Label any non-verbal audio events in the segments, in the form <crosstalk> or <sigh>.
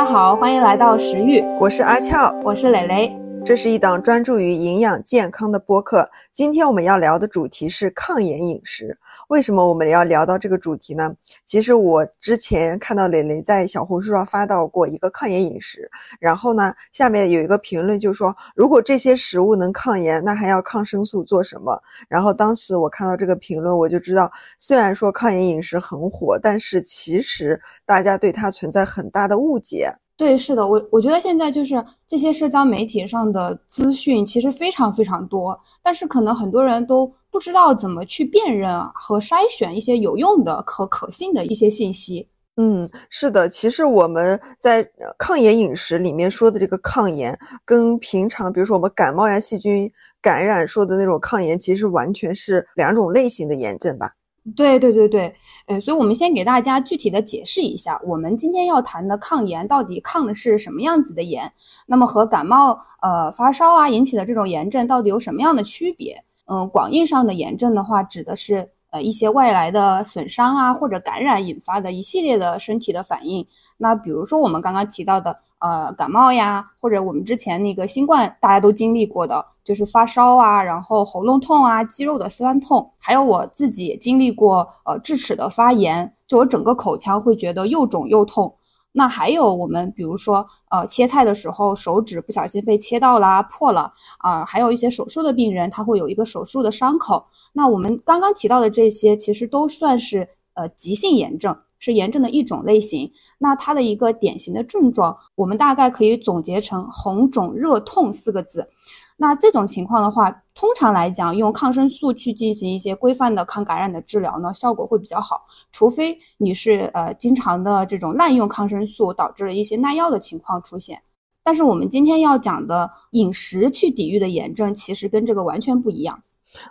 家好，欢迎来到食欲，我是阿俏，我是蕾蕾。这是一档专注于营养健康的播客。今天我们要聊的主题是抗炎饮食。为什么我们要聊到这个主题呢？其实我之前看到蕾蕾在小红书上发到过一个抗炎饮食，然后呢，下面有一个评论就说，如果这些食物能抗炎，那还要抗生素做什么？然后当时我看到这个评论，我就知道，虽然说抗炎饮食很火，但是其实大家对它存在很大的误解。对，是的，我我觉得现在就是这些社交媒体上的资讯其实非常非常多，但是可能很多人都不知道怎么去辨认和筛选一些有用的、可可信的一些信息。嗯，是的，其实我们在抗炎饮食里面说的这个抗炎，跟平常比如说我们感冒呀、细菌感染说的那种抗炎，其实完全是两种类型的炎症吧。对对对对，呃，所以我们先给大家具体的解释一下，我们今天要谈的抗炎到底抗的是什么样子的炎？那么和感冒、呃发烧啊引起的这种炎症到底有什么样的区别？嗯，广义上的炎症的话，指的是呃一些外来的损伤啊或者感染引发的一系列的身体的反应。那比如说我们刚刚提到的。呃，感冒呀，或者我们之前那个新冠，大家都经历过的，就是发烧啊，然后喉咙痛啊，肌肉的酸痛，还有我自己也经历过，呃，智齿的发炎，就我整个口腔会觉得又肿又痛。那还有我们比如说，呃，切菜的时候手指不小心被切到啦，破了啊，还有一些手术的病人，他会有一个手术的伤口。那我们刚刚提到的这些，其实都算是呃急性炎症。是炎症的一种类型，那它的一个典型的症状，我们大概可以总结成红肿热痛四个字。那这种情况的话，通常来讲，用抗生素去进行一些规范的抗感染的治疗呢，效果会比较好。除非你是呃经常的这种滥用抗生素，导致了一些耐药的情况出现。但是我们今天要讲的饮食去抵御的炎症，其实跟这个完全不一样。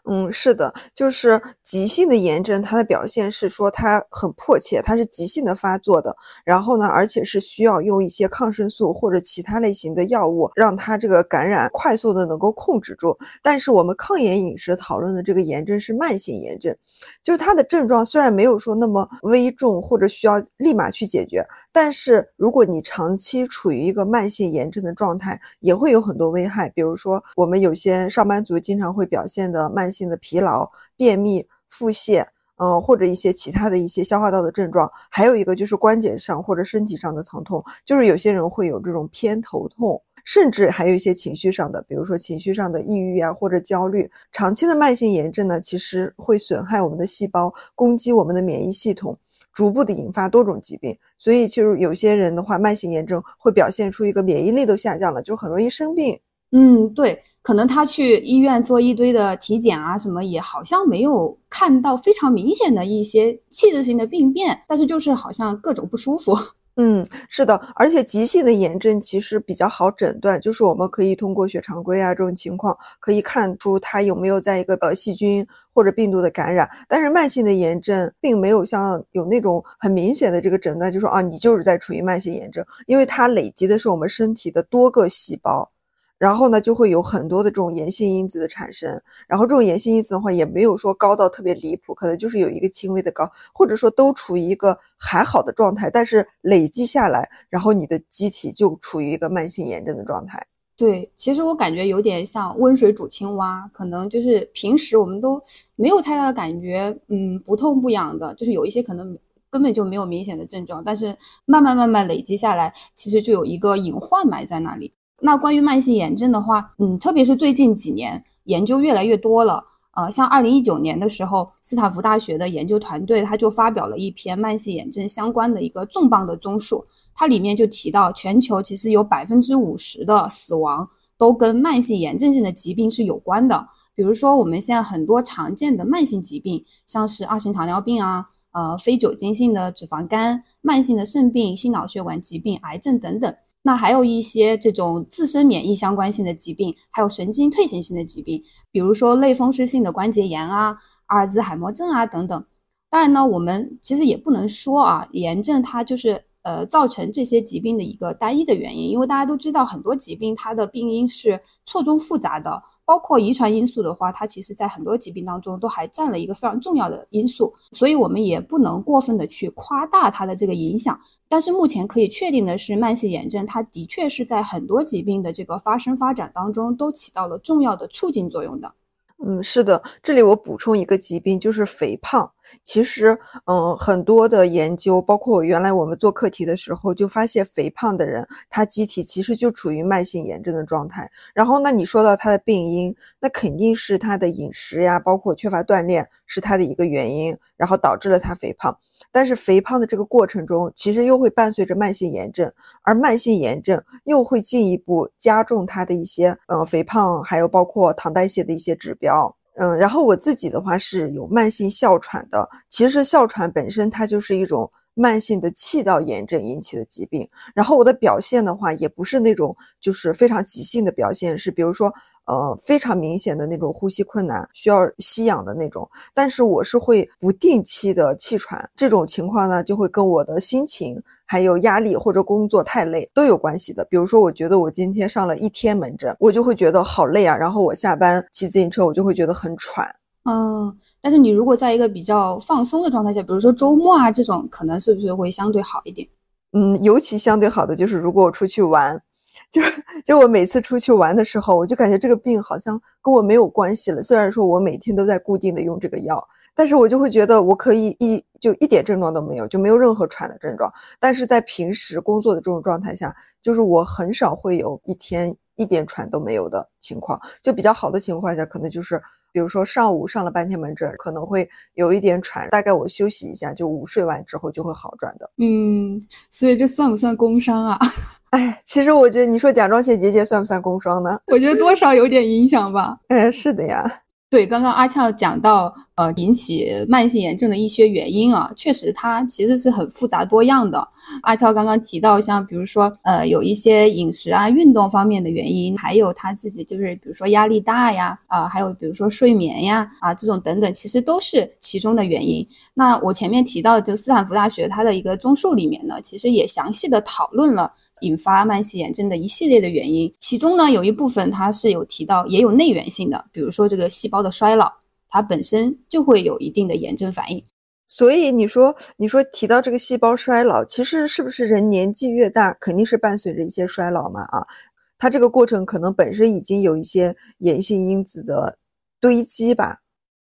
嗯，是的，就是急性的炎症，它的表现是说它很迫切，它是急性的发作的，然后呢，而且是需要用一些抗生素或者其他类型的药物，让它这个感染快速的能够控制住。但是我们抗炎饮食讨论的这个炎症是慢性炎症，就是它的症状虽然没有说那么危重或者需要立马去解决，但是如果你长期处于一个慢性炎症的状态，也会有很多危害，比如说我们有些上班族经常会表现的。慢性的疲劳、便秘、腹泻，嗯，或者一些其他的一些消化道的症状，还有一个就是关节上或者身体上的疼痛，就是有些人会有这种偏头痛，甚至还有一些情绪上的，比如说情绪上的抑郁啊或者焦虑。长期的慢性炎症呢，其实会损害我们的细胞，攻击我们的免疫系统，逐步的引发多种疾病。所以，其实有些人的话，慢性炎症会表现出一个免疫力都下降了，就很容易生病。嗯，对。可能他去医院做一堆的体检啊，什么也好像没有看到非常明显的一些器质性的病变，但是就是好像各种不舒服。<laughs> 嗯，是的，而且急性的炎症其实比较好诊断，就是我们可以通过血常规啊这种情况可以看出它有没有在一个呃细菌或者病毒的感染。但是慢性的炎症并没有像有那种很明显的这个诊断，就说啊你就是在处于慢性炎症，因为它累积的是我们身体的多个细胞。然后呢，就会有很多的这种炎性因子的产生。然后这种炎性因子的话，也没有说高到特别离谱，可能就是有一个轻微的高，或者说都处于一个还好的状态。但是累积下来，然后你的机体就处于一个慢性炎症的状态。对，其实我感觉有点像温水煮青蛙，可能就是平时我们都没有太大的感觉，嗯，不痛不痒的，就是有一些可能根本就没有明显的症状，但是慢慢慢慢累积下来，其实就有一个隐患埋在那里。那关于慢性炎症的话，嗯，特别是最近几年研究越来越多了，呃，像二零一九年的时候，斯坦福大学的研究团队他就发表了一篇慢性炎症相关的一个重磅的综述，它里面就提到全球其实有百分之五十的死亡都跟慢性炎症性的疾病是有关的，比如说我们现在很多常见的慢性疾病，像是二型糖尿病啊，呃，非酒精性的脂肪肝、慢性的肾病、心脑血管疾病、癌症等等。那还有一些这种自身免疫相关性的疾病，还有神经退行性的疾病，比如说类风湿性的关节炎啊、阿尔兹海默症啊等等。当然呢，我们其实也不能说啊，炎症它就是呃造成这些疾病的一个单一的原因，因为大家都知道很多疾病它的病因是错综复杂的。包括遗传因素的话，它其实在很多疾病当中都还占了一个非常重要的因素，所以我们也不能过分的去夸大它的这个影响。但是目前可以确定的是，慢性炎症它的确是在很多疾病的这个发生发展当中都起到了重要的促进作用的。嗯，是的，这里我补充一个疾病，就是肥胖。其实，嗯，很多的研究，包括原来我们做课题的时候，就发现肥胖的人，他机体其实就处于慢性炎症的状态。然后，那你说到他的病因，那肯定是他的饮食呀，包括缺乏锻炼是他的一个原因，然后导致了他肥胖。但是肥胖的这个过程中，其实又会伴随着慢性炎症，而慢性炎症又会进一步加重他的一些，嗯，肥胖，还有包括糖代谢的一些指标。嗯，然后我自己的话是有慢性哮喘的。其实哮喘本身它就是一种慢性的气道炎症引起的疾病。然后我的表现的话也不是那种就是非常急性的表现，是比如说。呃，非常明显的那种呼吸困难，需要吸氧的那种。但是我是会不定期的气喘，这种情况呢，就会跟我的心情、还有压力或者工作太累都有关系的。比如说，我觉得我今天上了一天门诊，我就会觉得好累啊。然后我下班骑自行车，我就会觉得很喘。嗯，但是你如果在一个比较放松的状态下，比如说周末啊这种，可能是不是会相对好一点？嗯，尤其相对好的就是如果我出去玩。就就我每次出去玩的时候，我就感觉这个病好像跟我没有关系了。虽然说我每天都在固定的用这个药，但是我就会觉得我可以一就一点症状都没有，就没有任何喘的症状。但是在平时工作的这种状态下，就是我很少会有一天一点喘都没有的情况。就比较好的情况下，可能就是。比如说上午上了半天门诊，可能会有一点喘，大概我休息一下，就午睡完之后就会好转的。嗯，所以这算不算工伤啊？<laughs> 哎，其实我觉得你说甲状腺结节算不算工伤呢？我觉得多少有点影响吧。哎，<laughs> 是的呀。对，刚刚阿俏讲到，呃，引起慢性炎症的一些原因啊，确实它其实是很复杂多样的。阿俏刚刚提到，像比如说，呃，有一些饮食啊、运动方面的原因，还有他自己就是，比如说压力大呀，啊，还有比如说睡眠呀，啊，这种等等，其实都是其中的原因。那我前面提到的这个斯坦福大学它的一个综述里面呢，其实也详细的讨论了。引发慢性炎症的一系列的原因，其中呢有一部分它是有提到，也有内源性的，比如说这个细胞的衰老，它本身就会有一定的炎症反应。所以你说，你说提到这个细胞衰老，其实是不是人年纪越大，肯定是伴随着一些衰老嘛？啊，它这个过程可能本身已经有一些炎性因子的堆积吧。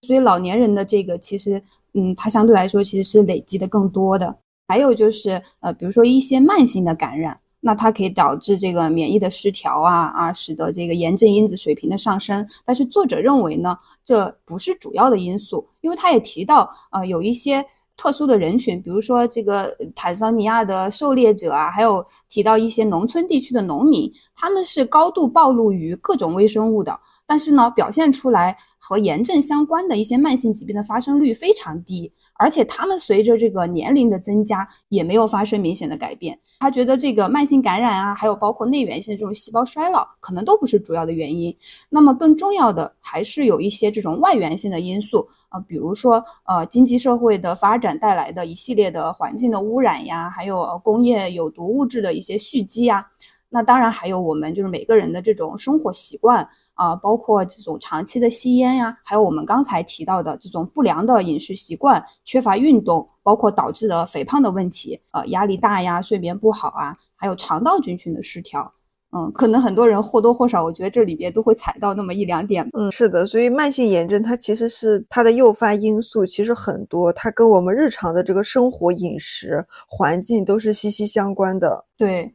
所以老年人的这个其实，嗯，它相对来说其实是累积的更多的。还有就是，呃，比如说一些慢性的感染。那它可以导致这个免疫的失调啊啊，使得这个炎症因子水平的上升。但是作者认为呢，这不是主要的因素，因为他也提到，呃，有一些特殊的人群，比如说这个坦桑尼亚的狩猎者啊，还有提到一些农村地区的农民，他们是高度暴露于各种微生物的，但是呢，表现出来和炎症相关的一些慢性疾病的发生率非常低。而且他们随着这个年龄的增加，也没有发生明显的改变。他觉得这个慢性感染啊，还有包括内源性这种细胞衰老，可能都不是主要的原因。那么更重要的还是有一些这种外源性的因素啊，比如说呃经济社会的发展带来的一系列的环境的污染呀，还有工业有毒物质的一些蓄积呀。那当然还有我们就是每个人的这种生活习惯。啊，包括这种长期的吸烟呀，还有我们刚才提到的这种不良的饮食习惯、缺乏运动，包括导致的肥胖的问题，呃，压力大呀，睡眠不好啊，还有肠道菌群的失调，嗯，可能很多人或多或少，我觉得这里边都会踩到那么一两点。嗯，是的，所以慢性炎症它其实是它的诱发因素其实很多，它跟我们日常的这个生活、饮食环境都是息息相关的。对。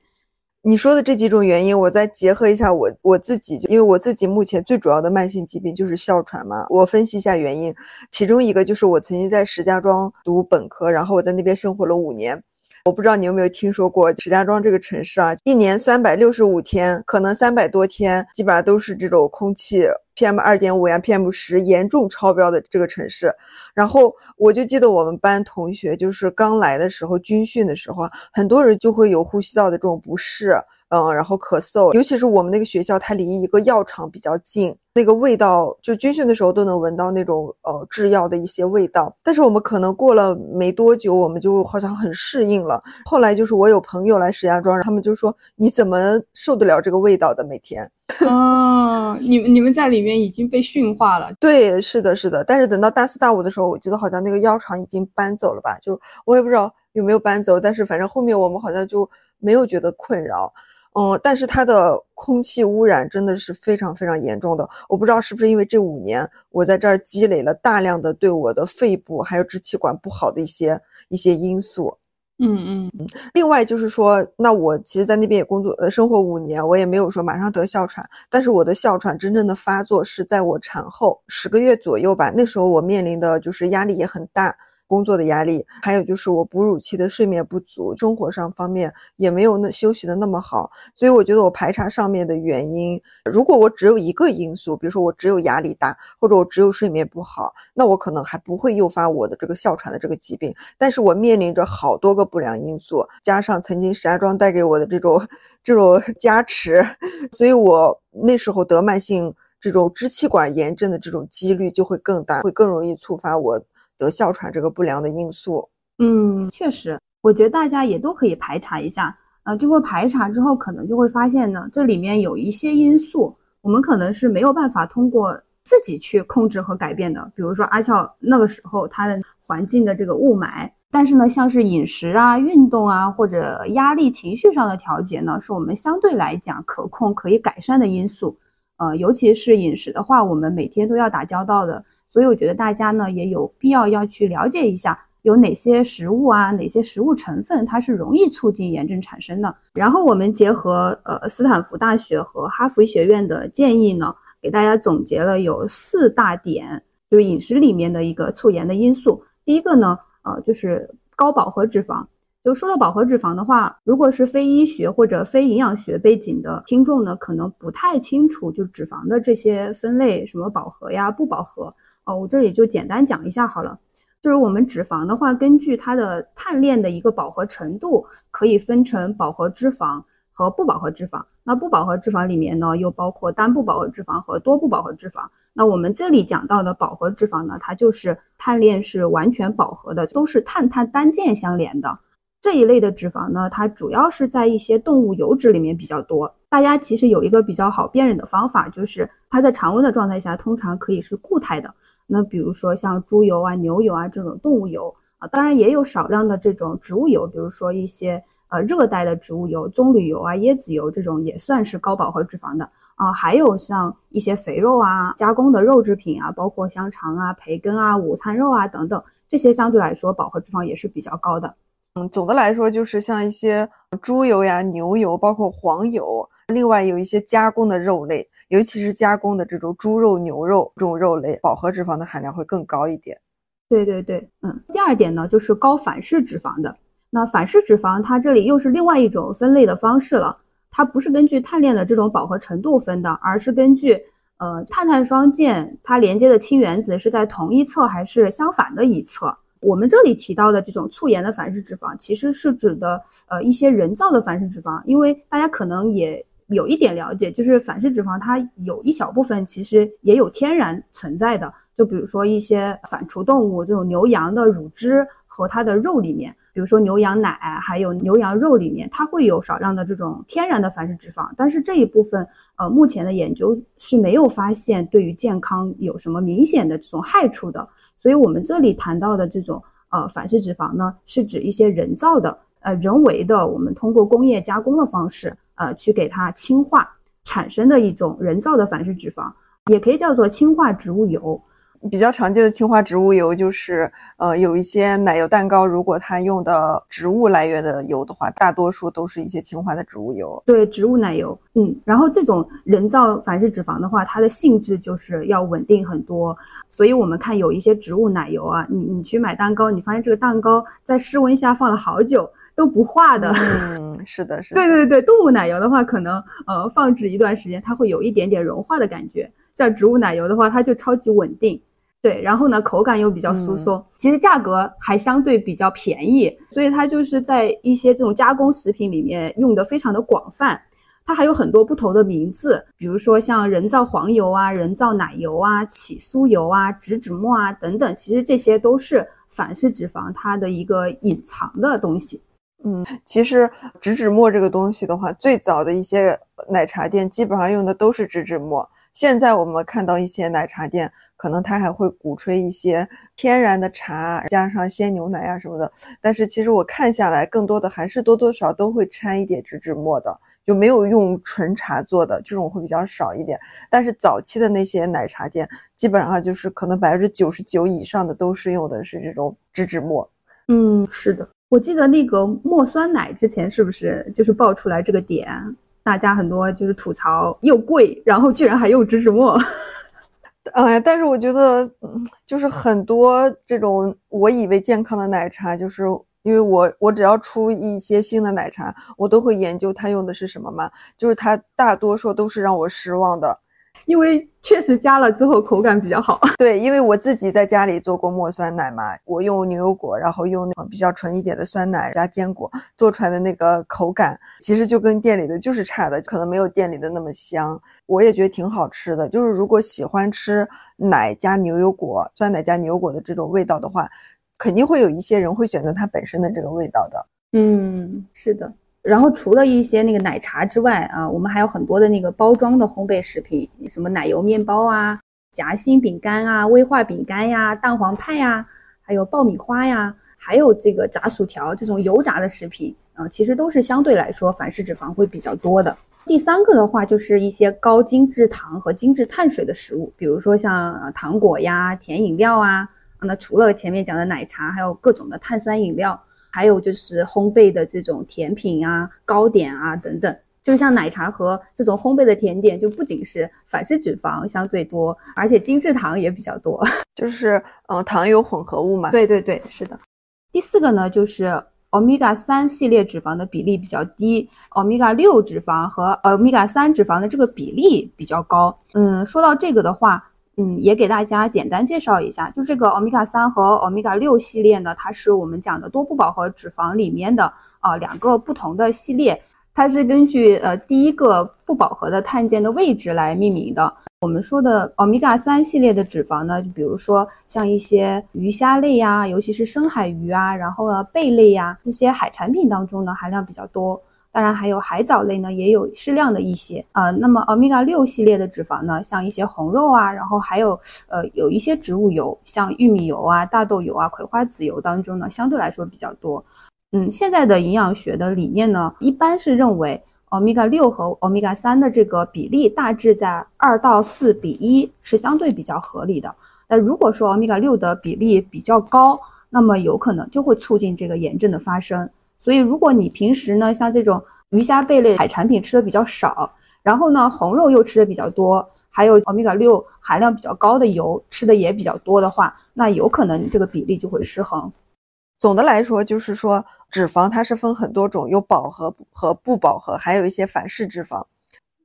你说的这几种原因，我再结合一下我我自己，因为我自己目前最主要的慢性疾病就是哮喘嘛。我分析一下原因，其中一个就是我曾经在石家庄读本科，然后我在那边生活了五年。我不知道你有没有听说过石家庄这个城市啊？一年三百六十五天，可能三百多天，基本上都是这种空气 PM 二点五呀、PM 十严重超标的这个城市。然后我就记得我们班同学就是刚来的时候军训的时候，很多人就会有呼吸道的这种不适。嗯，然后咳嗽，尤其是我们那个学校，它离一个药厂比较近，那个味道，就军训的时候都能闻到那种呃制药的一些味道。但是我们可能过了没多久，我们就好像很适应了。后来就是我有朋友来石家庄，他们就说你怎么受得了这个味道的每天？啊，<laughs> 你们你们在里面已经被驯化了。对，是的，是的。但是等到大四大五的时候，我觉得好像那个药厂已经搬走了吧？就我也不知道有没有搬走，但是反正后面我们好像就没有觉得困扰。嗯，但是它的空气污染真的是非常非常严重的。我不知道是不是因为这五年我在这儿积累了大量的对我的肺部还有支气管不好的一些一些因素。嗯嗯。另外就是说，那我其实，在那边也工作呃生活五年，我也没有说马上得哮喘。但是我的哮喘真正的发作是在我产后十个月左右吧，那时候我面临的就是压力也很大。工作的压力，还有就是我哺乳期的睡眠不足，生活上方面也没有那休息的那么好，所以我觉得我排查上面的原因，如果我只有一个因素，比如说我只有压力大，或者我只有睡眠不好，那我可能还不会诱发我的这个哮喘的这个疾病。但是我面临着好多个不良因素，加上曾经石家庄带给我的这种这种 <laughs> 加持，所以我那时候得慢性这种支气管炎症的这种几率就会更大，会更容易触发我。得哮喘这个不良的因素，嗯，确实，我觉得大家也都可以排查一下。呃，经过排查之后，可能就会发现呢，这里面有一些因素，我们可能是没有办法通过自己去控制和改变的。比如说阿俏那个时候他的环境的这个雾霾，但是呢，像是饮食啊、运动啊或者压力、情绪上的调节呢，是我们相对来讲可控、可以改善的因素。呃，尤其是饮食的话，我们每天都要打交道的。所以我觉得大家呢也有必要要去了解一下有哪些食物啊，哪些食物成分它是容易促进炎症产生的。然后我们结合呃斯坦福大学和哈佛医学院的建议呢，给大家总结了有四大点，就是饮食里面的一个促炎的因素。第一个呢，呃，就是高饱和脂肪。就说到饱和脂肪的话，如果是非医学或者非营养学背景的听众呢，可能不太清楚就脂肪的这些分类，什么饱和呀、不饱和。哦，我这里就简单讲一下好了。就是我们脂肪的话，根据它的碳链的一个饱和程度，可以分成饱和脂肪和不饱和脂肪。那不饱和脂肪里面呢，又包括单不饱和脂肪和多不饱和脂肪。那我们这里讲到的饱和脂肪呢，它就是碳链是完全饱和的，都是碳碳单键相连的。这一类的脂肪呢，它主要是在一些动物油脂里面比较多。大家其实有一个比较好辨认的方法，就是它在常温的状态下，通常可以是固态的。那比如说像猪油啊、牛油啊这种动物油啊，当然也有少量的这种植物油，比如说一些呃热带的植物油，棕榈油啊、椰子油这种也算是高饱和脂肪的啊。还有像一些肥肉啊、加工的肉制品啊，包括香肠啊、培根啊、午餐肉啊等等，这些相对来说饱和脂肪也是比较高的。嗯，总的来说就是像一些猪油呀、牛油，包括黄油，另外有一些加工的肉类。尤其是加工的这种猪肉、牛肉这种肉类，饱和脂肪的含量会更高一点。对对对，嗯。第二点呢，就是高反式脂肪的。那反式脂肪，它这里又是另外一种分类的方式了。它不是根据碳链的这种饱和程度分的，而是根据呃碳碳双键它连接的氢原子是在同一侧还是相反的一侧。我们这里提到的这种促炎的反式脂肪，其实是指的呃一些人造的反式脂肪，因为大家可能也。有一点了解，就是反式脂肪，它有一小部分其实也有天然存在的。就比如说一些反刍动物，这种牛羊的乳汁和它的肉里面，比如说牛羊奶，还有牛羊肉里面，它会有少量的这种天然的反式脂肪。但是这一部分，呃，目前的研究是没有发现对于健康有什么明显的这种害处的。所以我们这里谈到的这种呃反式脂肪呢，是指一些人造的。呃，人为的，我们通过工业加工的方式，呃，去给它氢化产生的一种人造的反式脂肪，也可以叫做氢化植物油。比较常见的氢化植物油就是，呃，有一些奶油蛋糕，如果它用的植物来源的油的话，大多数都是一些氢化的植物油。对，植物奶油，嗯，然后这种人造反式脂肪的话，它的性质就是要稳定很多，所以我们看有一些植物奶油啊，你你去买蛋糕，你发现这个蛋糕在室温下放了好久都不化的。嗯，是的，是。<laughs> 对对对，动物奶油的话，可能呃放置一段时间，它会有一点点融化的感觉，像植物奶油的话，它就超级稳定。对，然后呢，口感又比较酥松，其实价格还相对比较便宜，所以它就是在一些这种加工食品里面用的非常的广泛。它还有很多不同的名字，比如说像人造黄油啊、人造奶油啊、起酥油啊、植脂末啊等等，其实这些都是反式脂肪它的一个隐藏的东西。嗯，其实植脂末这个东西的话，最早的一些奶茶店基本上用的都是植脂末。现在我们看到一些奶茶店，可能它还会鼓吹一些天然的茶，加上鲜牛奶啊什么的。但是其实我看下来，更多的还是多多少都会掺一点植脂末的。就没有用纯茶做的这种会比较少一点，但是早期的那些奶茶店基本上就是可能百分之九十九以上的都是用的是这种植脂末。嗯，是的，我记得那个墨酸奶之前是不是就是爆出来这个点，大家很多就是吐槽又贵，然后居然还用植脂末。哎，但是我觉得，就是很多这种我以为健康的奶茶，就是。因为我我只要出一些新的奶茶，我都会研究它用的是什么嘛，就是它大多数都是让我失望的，因为确实加了之后口感比较好。<laughs> 对，因为我自己在家里做过墨酸奶嘛，我用牛油果，然后用那种比较纯一点的酸奶加坚果做出来的那个口感，其实就跟店里的就是差的，可能没有店里的那么香。我也觉得挺好吃的，就是如果喜欢吃奶加牛油果、酸奶加牛油果的这种味道的话。肯定会有一些人会选择它本身的这个味道的，嗯，是的。然后除了一些那个奶茶之外啊，我们还有很多的那个包装的烘焙食品，什么奶油面包啊、夹心饼干啊、威化饼干呀、蛋黄派呀，还有爆米花呀，还有这个炸薯条这种油炸的食品啊，其实都是相对来说反式脂肪会比较多的。第三个的话就是一些高精制糖和精制碳水的食物，比如说像糖果呀、甜饮料啊。那除了前面讲的奶茶，还有各种的碳酸饮料，还有就是烘焙的这种甜品啊、糕点啊等等。就像奶茶和这种烘焙的甜点，就不仅是反式脂肪相对多，而且精制糖也比较多，<laughs> 就是呃糖油混合物嘛。对对对，是的。第四个呢，就是欧米伽三系列脂肪的比例比较低，欧米伽六脂肪和欧米伽三脂肪的这个比例比较高。嗯，说到这个的话。嗯，也给大家简单介绍一下，就这个欧米伽三和欧米伽六系列呢，它是我们讲的多不饱和脂肪里面的啊两个不同的系列，它是根据呃第一个不饱和的碳键的位置来命名的。我们说的欧米伽三系列的脂肪呢，就比如说像一些鱼虾类呀，尤其是深海鱼啊，然后呢贝类呀这些海产品当中呢含量比较多。当然，还有海藻类呢，也有适量的一些啊。那么，欧米伽六系列的脂肪呢，像一些红肉啊，然后还有呃，有一些植物油，像玉米油啊、大豆油啊、葵花籽油当中呢，相对来说比较多。嗯，现在的营养学的理念呢，一般是认为欧米伽六和欧米伽三的这个比例大致在二到四比一，是相对比较合理的。那如果说欧米伽六的比例比较高，那么有可能就会促进这个炎症的发生。所以，如果你平时呢，像这种鱼虾贝类海产品吃的比较少，然后呢，红肉又吃的比较多，还有欧米伽六含量比较高的油吃的也比较多的话，那有可能你这个比例就会失衡。总的来说，就是说脂肪它是分很多种，有饱和和不饱和，还有一些反式脂肪。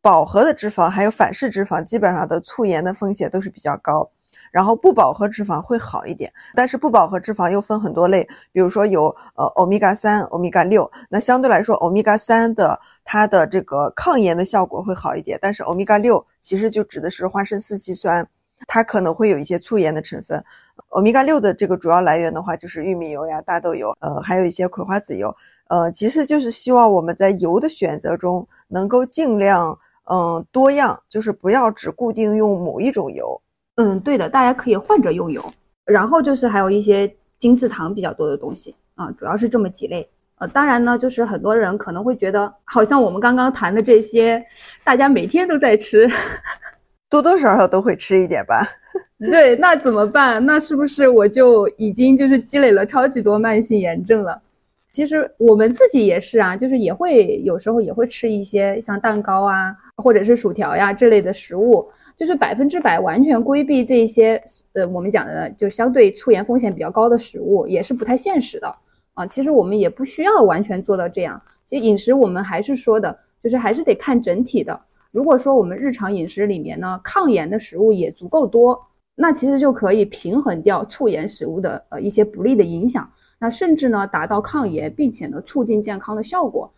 饱和的脂肪还有反式脂肪，基本上的促炎的风险都是比较高。然后不饱和脂肪会好一点，但是不饱和脂肪又分很多类，比如说有呃欧米伽三、欧米伽六，那相对来说欧米伽三的它的这个抗炎的效果会好一点，但是欧米伽六其实就指的是花生四烯酸，它可能会有一些促炎的成分。欧米伽六的这个主要来源的话就是玉米油呀、大豆油，呃，还有一些葵花籽油，呃，其实就是希望我们在油的选择中能够尽量嗯多样，就是不要只固定用某一种油。嗯，对的，大家可以换着用油，然后就是还有一些精制糖比较多的东西啊，主要是这么几类。呃，当然呢，就是很多人可能会觉得，好像我们刚刚谈的这些，大家每天都在吃，<laughs> 多多少少都会吃一点吧。<laughs> 对，那怎么办？那是不是我就已经就是积累了超级多慢性炎症了？其实我们自己也是啊，就是也会有时候也会吃一些像蛋糕啊，或者是薯条呀这类的食物。就是百分之百完全规避这些，呃，我们讲的就相对促炎风险比较高的食物，也是不太现实的啊。其实我们也不需要完全做到这样。其实饮食我们还是说的，就是还是得看整体的。如果说我们日常饮食里面呢，抗炎的食物也足够多，那其实就可以平衡掉促盐食物的呃一些不利的影响，那甚至呢达到抗炎并且呢促进健康的效果。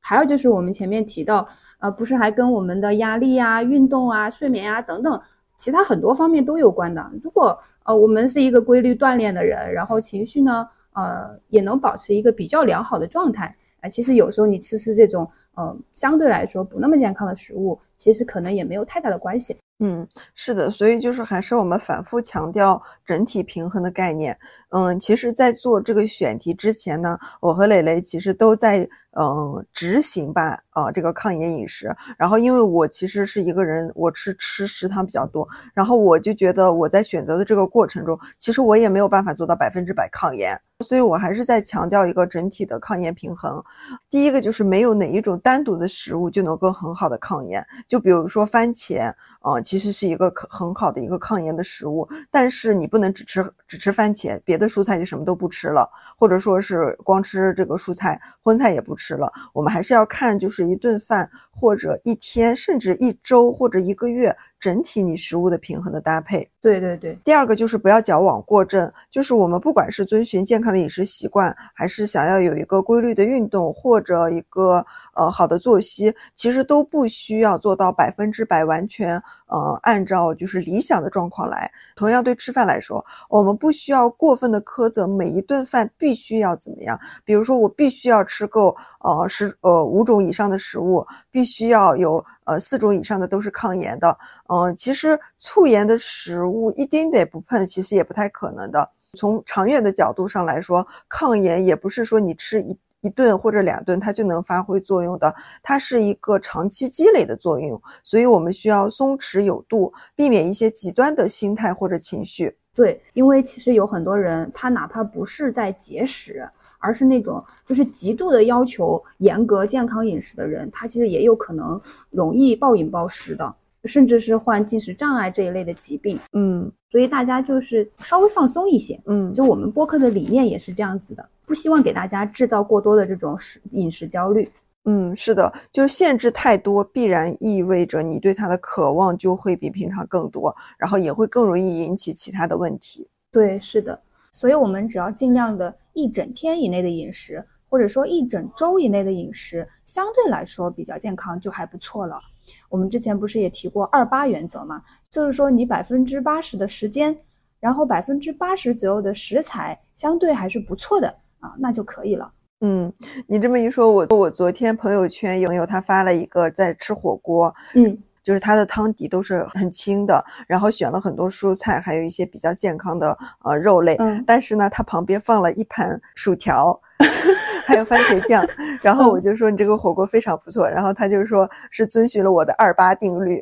还有就是我们前面提到，呃，不是还跟我们的压力呀、运动啊、睡眠啊等等其他很多方面都有关的。如果呃我们是一个规律锻炼的人，然后情绪呢呃也能保持一个比较良好的状态，啊，其实有时候你吃吃这种呃相对来说不那么健康的食物，其实可能也没有太大的关系。嗯，是的，所以就是还是我们反复强调整体平衡的概念。嗯，其实，在做这个选题之前呢，我和蕾蕾其实都在嗯执行吧，啊，这个抗炎饮食。然后，因为我其实是一个人，我吃吃食堂比较多，然后我就觉得我在选择的这个过程中，其实我也没有办法做到百分之百抗炎，所以我还是在强调一个整体的抗炎平衡。第一个就是没有哪一种单独的食物就能够很好的抗炎，就比如说番茄。啊，其实是一个可很好的一个抗炎的食物，但是你不能只吃只吃番茄，别的蔬菜就什么都不吃了，或者说是光吃这个蔬菜，荤菜也不吃了。我们还是要看，就是一顿饭或者一天，甚至一周或者一个月。整体你食物的平衡的搭配，对对对。第二个就是不要矫枉过正，就是我们不管是遵循健康的饮食习惯，还是想要有一个规律的运动或者一个呃好的作息，其实都不需要做到百分之百完全呃按照就是理想的状况来。同样对吃饭来说，我们不需要过分的苛责每一顿饭必须要怎么样，比如说我必须要吃够呃十呃五种以上的食物，必须要有。呃，四种以上的都是抗炎的。嗯，其实促炎的食物一丁点不碰，其实也不太可能的。从长远的角度上来说，抗炎也不是说你吃一一顿或者两顿它就能发挥作用的，它是一个长期积累的作用。所以我们需要松弛有度，避免一些极端的心态或者情绪。对，因为其实有很多人，他哪怕不是在节食。而是那种就是极度的要求严格健康饮食的人，他其实也有可能容易暴饮暴食的，甚至是患进食障碍这一类的疾病。嗯，所以大家就是稍微放松一些。嗯，就我们播客的理念也是这样子的，不希望给大家制造过多的这种食饮食焦虑。嗯，是的，就是限制太多，必然意味着你对它的渴望就会比平常更多，然后也会更容易引起其他的问题。对，是的。所以，我们只要尽量的一整天以内的饮食，或者说一整周以内的饮食，相对来说比较健康，就还不错了。我们之前不是也提过二八原则嘛？就是说，你百分之八十的时间，然后百分之八十左右的食材，相对还是不错的啊，那就可以了。嗯，你这么一说，我我昨天朋友圈有朋友他发了一个在吃火锅，嗯。就是它的汤底都是很清的，然后选了很多蔬菜，还有一些比较健康的呃肉类。嗯。但是呢，它旁边放了一盘薯条，<laughs> 还有番茄酱。然后我就说你这个火锅非常不错。然后他就说是遵循了我的二八定律。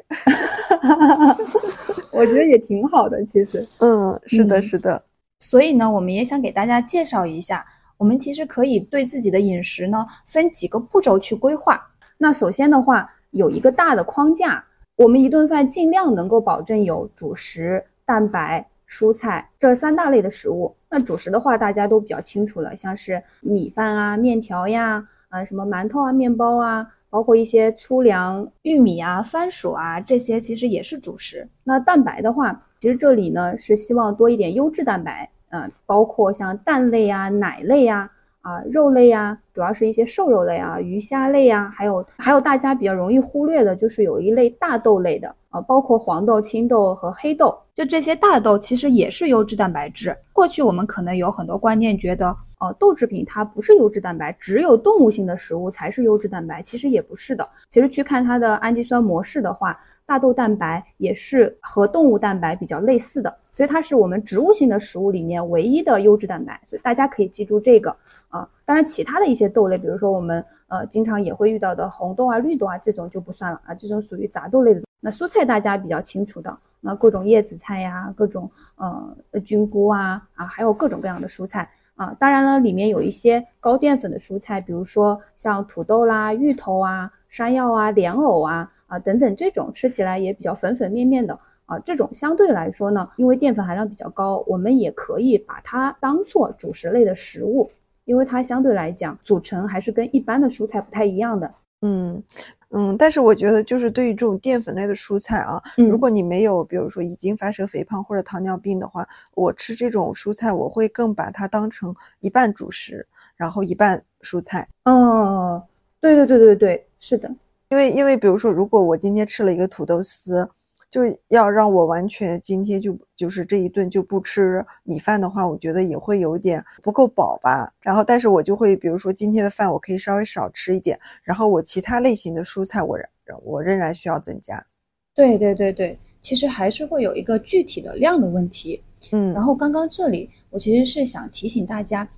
<laughs> 我觉得也挺好的，其实。嗯，是的，是的。所以呢，我们也想给大家介绍一下，我们其实可以对自己的饮食呢分几个步骤去规划。那首先的话，有一个大的框架。我们一顿饭尽量能够保证有主食、蛋白、蔬菜这三大类的食物。那主食的话，大家都比较清楚了，像是米饭啊、面条呀、啊什么馒头啊、面包啊，包括一些粗粮、玉米啊、番薯啊，这些其实也是主食。那蛋白的话，其实这里呢是希望多一点优质蛋白，嗯，包括像蛋类啊、奶类啊。啊，肉类呀，主要是一些瘦肉类啊，鱼虾类呀，还有还有大家比较容易忽略的，就是有一类大豆类的啊，包括黄豆、青豆和黑豆。就这些大豆其实也是优质蛋白质。过去我们可能有很多观念，觉得哦，豆制品它不是优质蛋白，只有动物性的食物才是优质蛋白。其实也不是的。其实去看它的氨基酸模式的话，大豆蛋白也是和动物蛋白比较类似的，所以它是我们植物性的食物里面唯一的优质蛋白。所以大家可以记住这个。啊，当然，其他的一些豆类，比如说我们呃经常也会遇到的红豆啊、绿豆啊，这种就不算了啊，这种属于杂豆类的。那蔬菜大家比较清楚的，那各种叶子菜呀，各种呃菌菇啊啊，还有各种各样的蔬菜啊。当然了，里面有一些高淀粉的蔬菜，比如说像土豆啦、芋头啊、山药啊、莲藕啊啊等等，这种吃起来也比较粉粉面面的啊。这种相对来说呢，因为淀粉含量比较高，我们也可以把它当做主食类的食物。因为它相对来讲组成还是跟一般的蔬菜不太一样的。嗯嗯，但是我觉得就是对于这种淀粉类的蔬菜啊，嗯如果你没有比如说已经发生肥胖或者糖尿病的话，我吃这种蔬菜，我会更把它当成一半主食，然后一半蔬菜。哦，对对对对对，是的，因为因为比如说，如果我今天吃了一个土豆丝，就要让我完全今天就就是这一顿就不吃米饭的话，我觉得也会有点不够饱吧。然后，但是我就会比如说今天的饭我可以稍微少吃一点，然后我其他类型的蔬菜我仍我仍然需要增加。对对对对，其实还是会有一个具体的量的问题。嗯，然后刚刚这里，我其实是想提醒大家，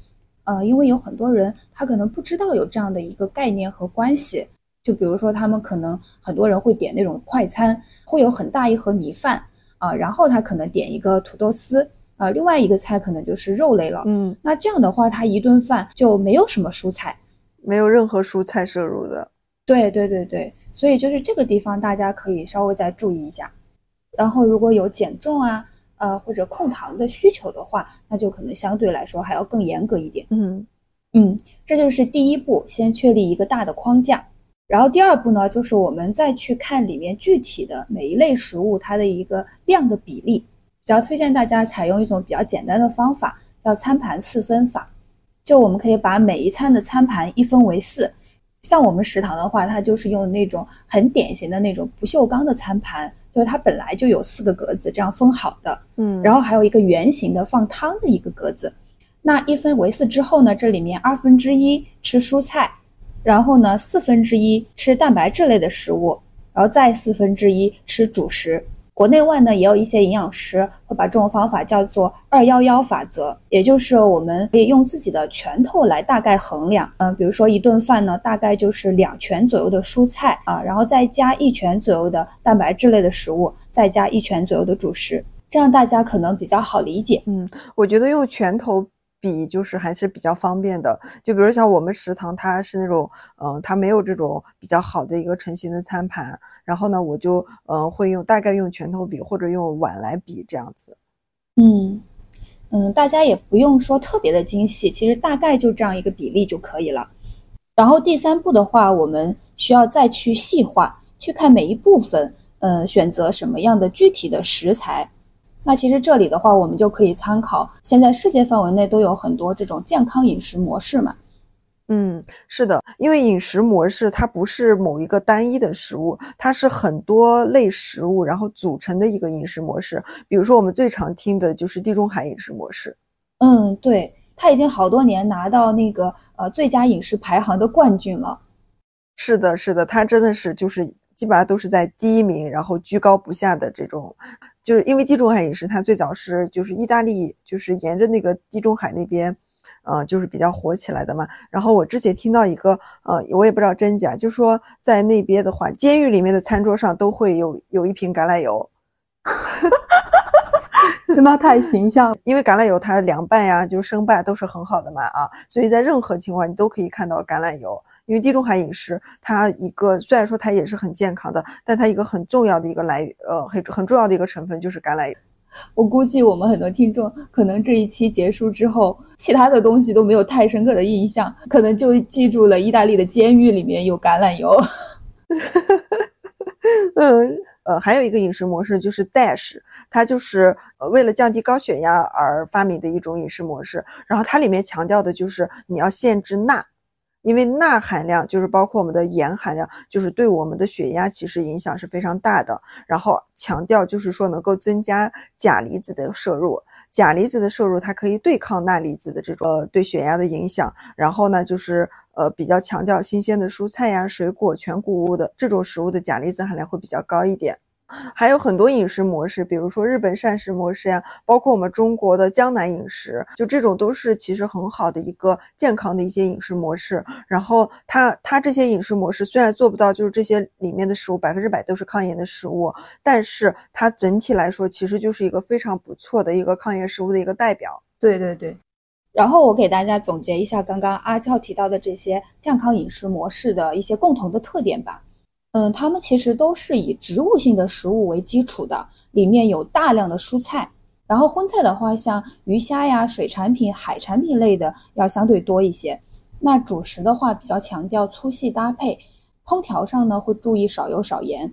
呃，因为有很多人他可能不知道有这样的一个概念和关系。就比如说，他们可能很多人会点那种快餐，会有很大一盒米饭啊、然后他可能点一个土豆丝啊、另外一个菜可能就是肉类了。嗯，那这样的话，他一顿饭就没有什么蔬菜。没有任何蔬菜摄入的。对对对对，所以就是这个地方大家可以稍微再注意一下。然后如果有减重啊，呃或者控糖的需求的话，那就可能相对来说还要更严格一点。嗯嗯，这就是第一步，先确立一个大的框架。然后第二步呢，就是我们再去看里面具体的每一类食物它的一个量的比例。比较推荐大家采用一种比较简单的方法，叫餐盘四分法。就我们可以把每一餐的餐盘一分为四。像我们食堂的话，它就是用那种很典型的那种不锈钢的餐盘，就是它本来就有四个格子这样分好的。嗯，然后还有一个圆形的放汤的一个格子。那一分为四之后呢，这里面二分之一吃蔬菜，然后呢四分之一吃蛋白质类的食物，然后再四分之一吃主食。国内外呢也有一些营养师会把这种方法叫做“二幺幺法则”，也就是我们可以用自己的拳头来大概衡量。嗯、比如说一顿饭呢，大概就是两拳左右的蔬菜啊，然后再加一拳左右的蛋白质类的食物，再加一拳左右的主食，这样大家可能比较好理解。嗯，我觉得用拳头比就是还是比较方便的。就比如像我们食堂，它是那种，嗯、它没有这种比较好的一个成型的餐盘，然后呢，我就嗯、会用大概用拳头比或者用碗来比这样子。嗯嗯，大家也不用说特别的精细，其实大概就这样一个比例就可以了。然后第三步的话，我们需要再去细化，去看每一部分，呃，选择什么样的具体的食材。那其实这里的话，我们就可以参考现在世界范围内都有很多这种健康饮食模式嘛。嗯，是的，因为饮食模式它不是某一个单一的食物，它是很多类食物然后组成的一个饮食模式。比如说我们最常听的就是地中海饮食模式。嗯，对，它已经好多年拿到那个呃最佳饮食排行的冠军了。是的，是的，它真的是就是基本上都是在第一名，然后居高不下的这种，就是因为地中海饮食它最早是就是意大利就是沿着那个地中海那边，呃，就是比较火起来的嘛。然后我之前听到一个，呃，我也不知道真假，就说在那边的话，监狱里面的餐桌上都会有有一瓶橄榄油，<laughs> 真的太形象了。因为橄榄油它凉拌呀，就是生拌都是很好的嘛啊，所以在任何情况你都可以看到橄榄油。因为地中海饮食，它一个虽然说它也是很健康的，但它一个很重要的一个来呃很很重要的一个成分就是橄榄油。我估计我们很多听众可能这一期结束之后，其他的东西都没有太深刻的印象，可能就记住了意大利的监狱里面有橄榄油。<laughs> 嗯，呃，还有一个饮食模式就是 DASH，它就是呃为了降低高血压而发明的一种饮食模式。然后它里面强调的就是你要限制钠，因为钠含量就是包括我们的盐含量，就是对我们的血压其实影响是非常大的。然后强调就是说能够增加钾离子的摄入。钾离子的摄入，它可以对抗钠离子的这种呃对血压的影响。然后呢，就是呃比较强调新鲜的蔬菜呀、水果、全谷物的这种食物的钾离子含量会比较高一点。还有很多饮食模式，比如说日本膳食模式呀，包括我们中国的江南饮食，就这种都是其实很好的一个健康的一些饮食模式。然后它它这些饮食模式虽然做不到就是这些里面的食物百分之百都是抗炎的食物，但是它整体来说其实就是一个非常不错的一个抗炎食物的一个代表。对对对。然后我给大家总结一下刚刚阿俏提到的这些健康饮食模式的一些共同的特点吧。嗯，它们其实都是以植物性的食物为基础的，里面有大量的蔬菜。然后荤菜的话，像鱼虾呀、水产品、海产品类的要相对多一些。那主食的话，比较强调粗细搭配，烹调上呢会注意少油少盐。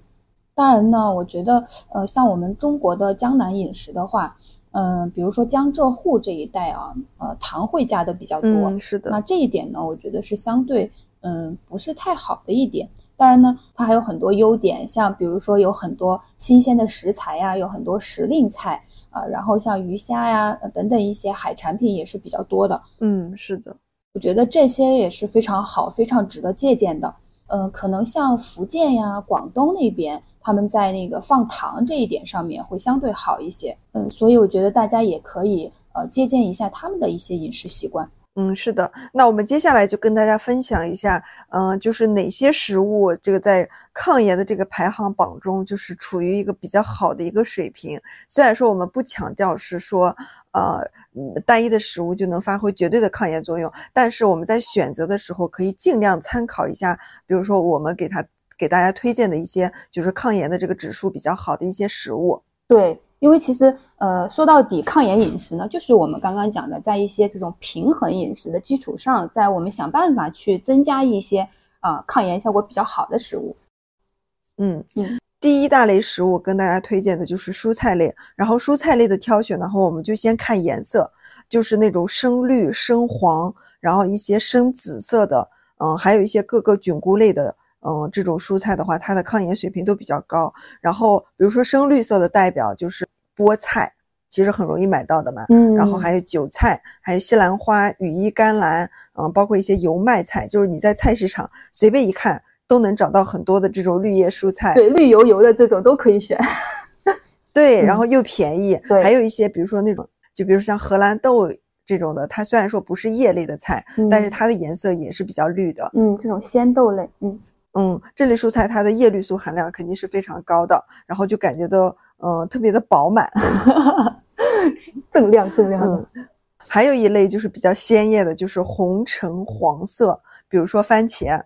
当然呢，我觉得呃，像我们中国的江南饮食的话，嗯，比如说江浙沪这一带啊，呃，糖会加的比较多。嗯，是的。那这一点呢，我觉得是相对嗯不是太好的一点。当然呢，它还有很多优点，像比如说有很多新鲜的食材呀，有很多时令菜啊，然后像鱼虾呀等等一些海产品也是比较多的。嗯，是的。我觉得这些也是非常好、非常值得借鉴的。嗯，可能像福建呀、广东那边，他们在那个放糖这一点上面会相对好一些。嗯，所以我觉得大家也可以呃借鉴一下他们的一些饮食习惯。嗯，是的。那我们接下来就跟大家分享一下，嗯，就是哪些食物这个在抗炎的这个排行榜中，就是处于一个比较好的一个水平。虽然说我们不强调是说。呃，单一的食物就能发挥绝对的抗炎作用，但是我们在选择的时候可以尽量参考一下，比如说我们给他给大家推荐的一些就是抗炎的这个指数比较好的一些食物。对，因为其实呃说到底，抗炎饮食呢，就是我们刚刚讲的，在一些这种平衡饮食的基础上，在我们想办法去增加一些啊抗炎效果比较好的食物。嗯嗯。第一大类食物跟大家推荐的就是蔬菜类，然后蔬菜类的挑选的话，我们就先看颜色，就是那种深绿、深黄，然后一些深紫色的，嗯，还有一些各个菌菇类的，嗯，这种蔬菜的话，它的抗炎水平都比较高。然后比如说深绿色的代表就是菠菜，其实很容易买到的嘛，嗯，然后还有韭菜，还有西兰花、羽衣甘蓝，嗯，包括一些油麦菜，就是你在菜市场随便一看。都能找到很多的这种绿叶蔬菜，对，绿油油的这种都可以选。<laughs> 对，然后又便宜。对，还有一些，比如说那种，就比如像荷兰豆这种的，它虽然说不是叶类的菜，但是它的颜色也是比较绿的。嗯，这种鲜豆类，嗯嗯，这类蔬菜它的叶绿素含量肯定是非常高的，然后就感觉到嗯特别的饱满，<laughs> 锃亮锃亮的。还有一类就是比较鲜艳的，就是红橙黄色，比如说番茄。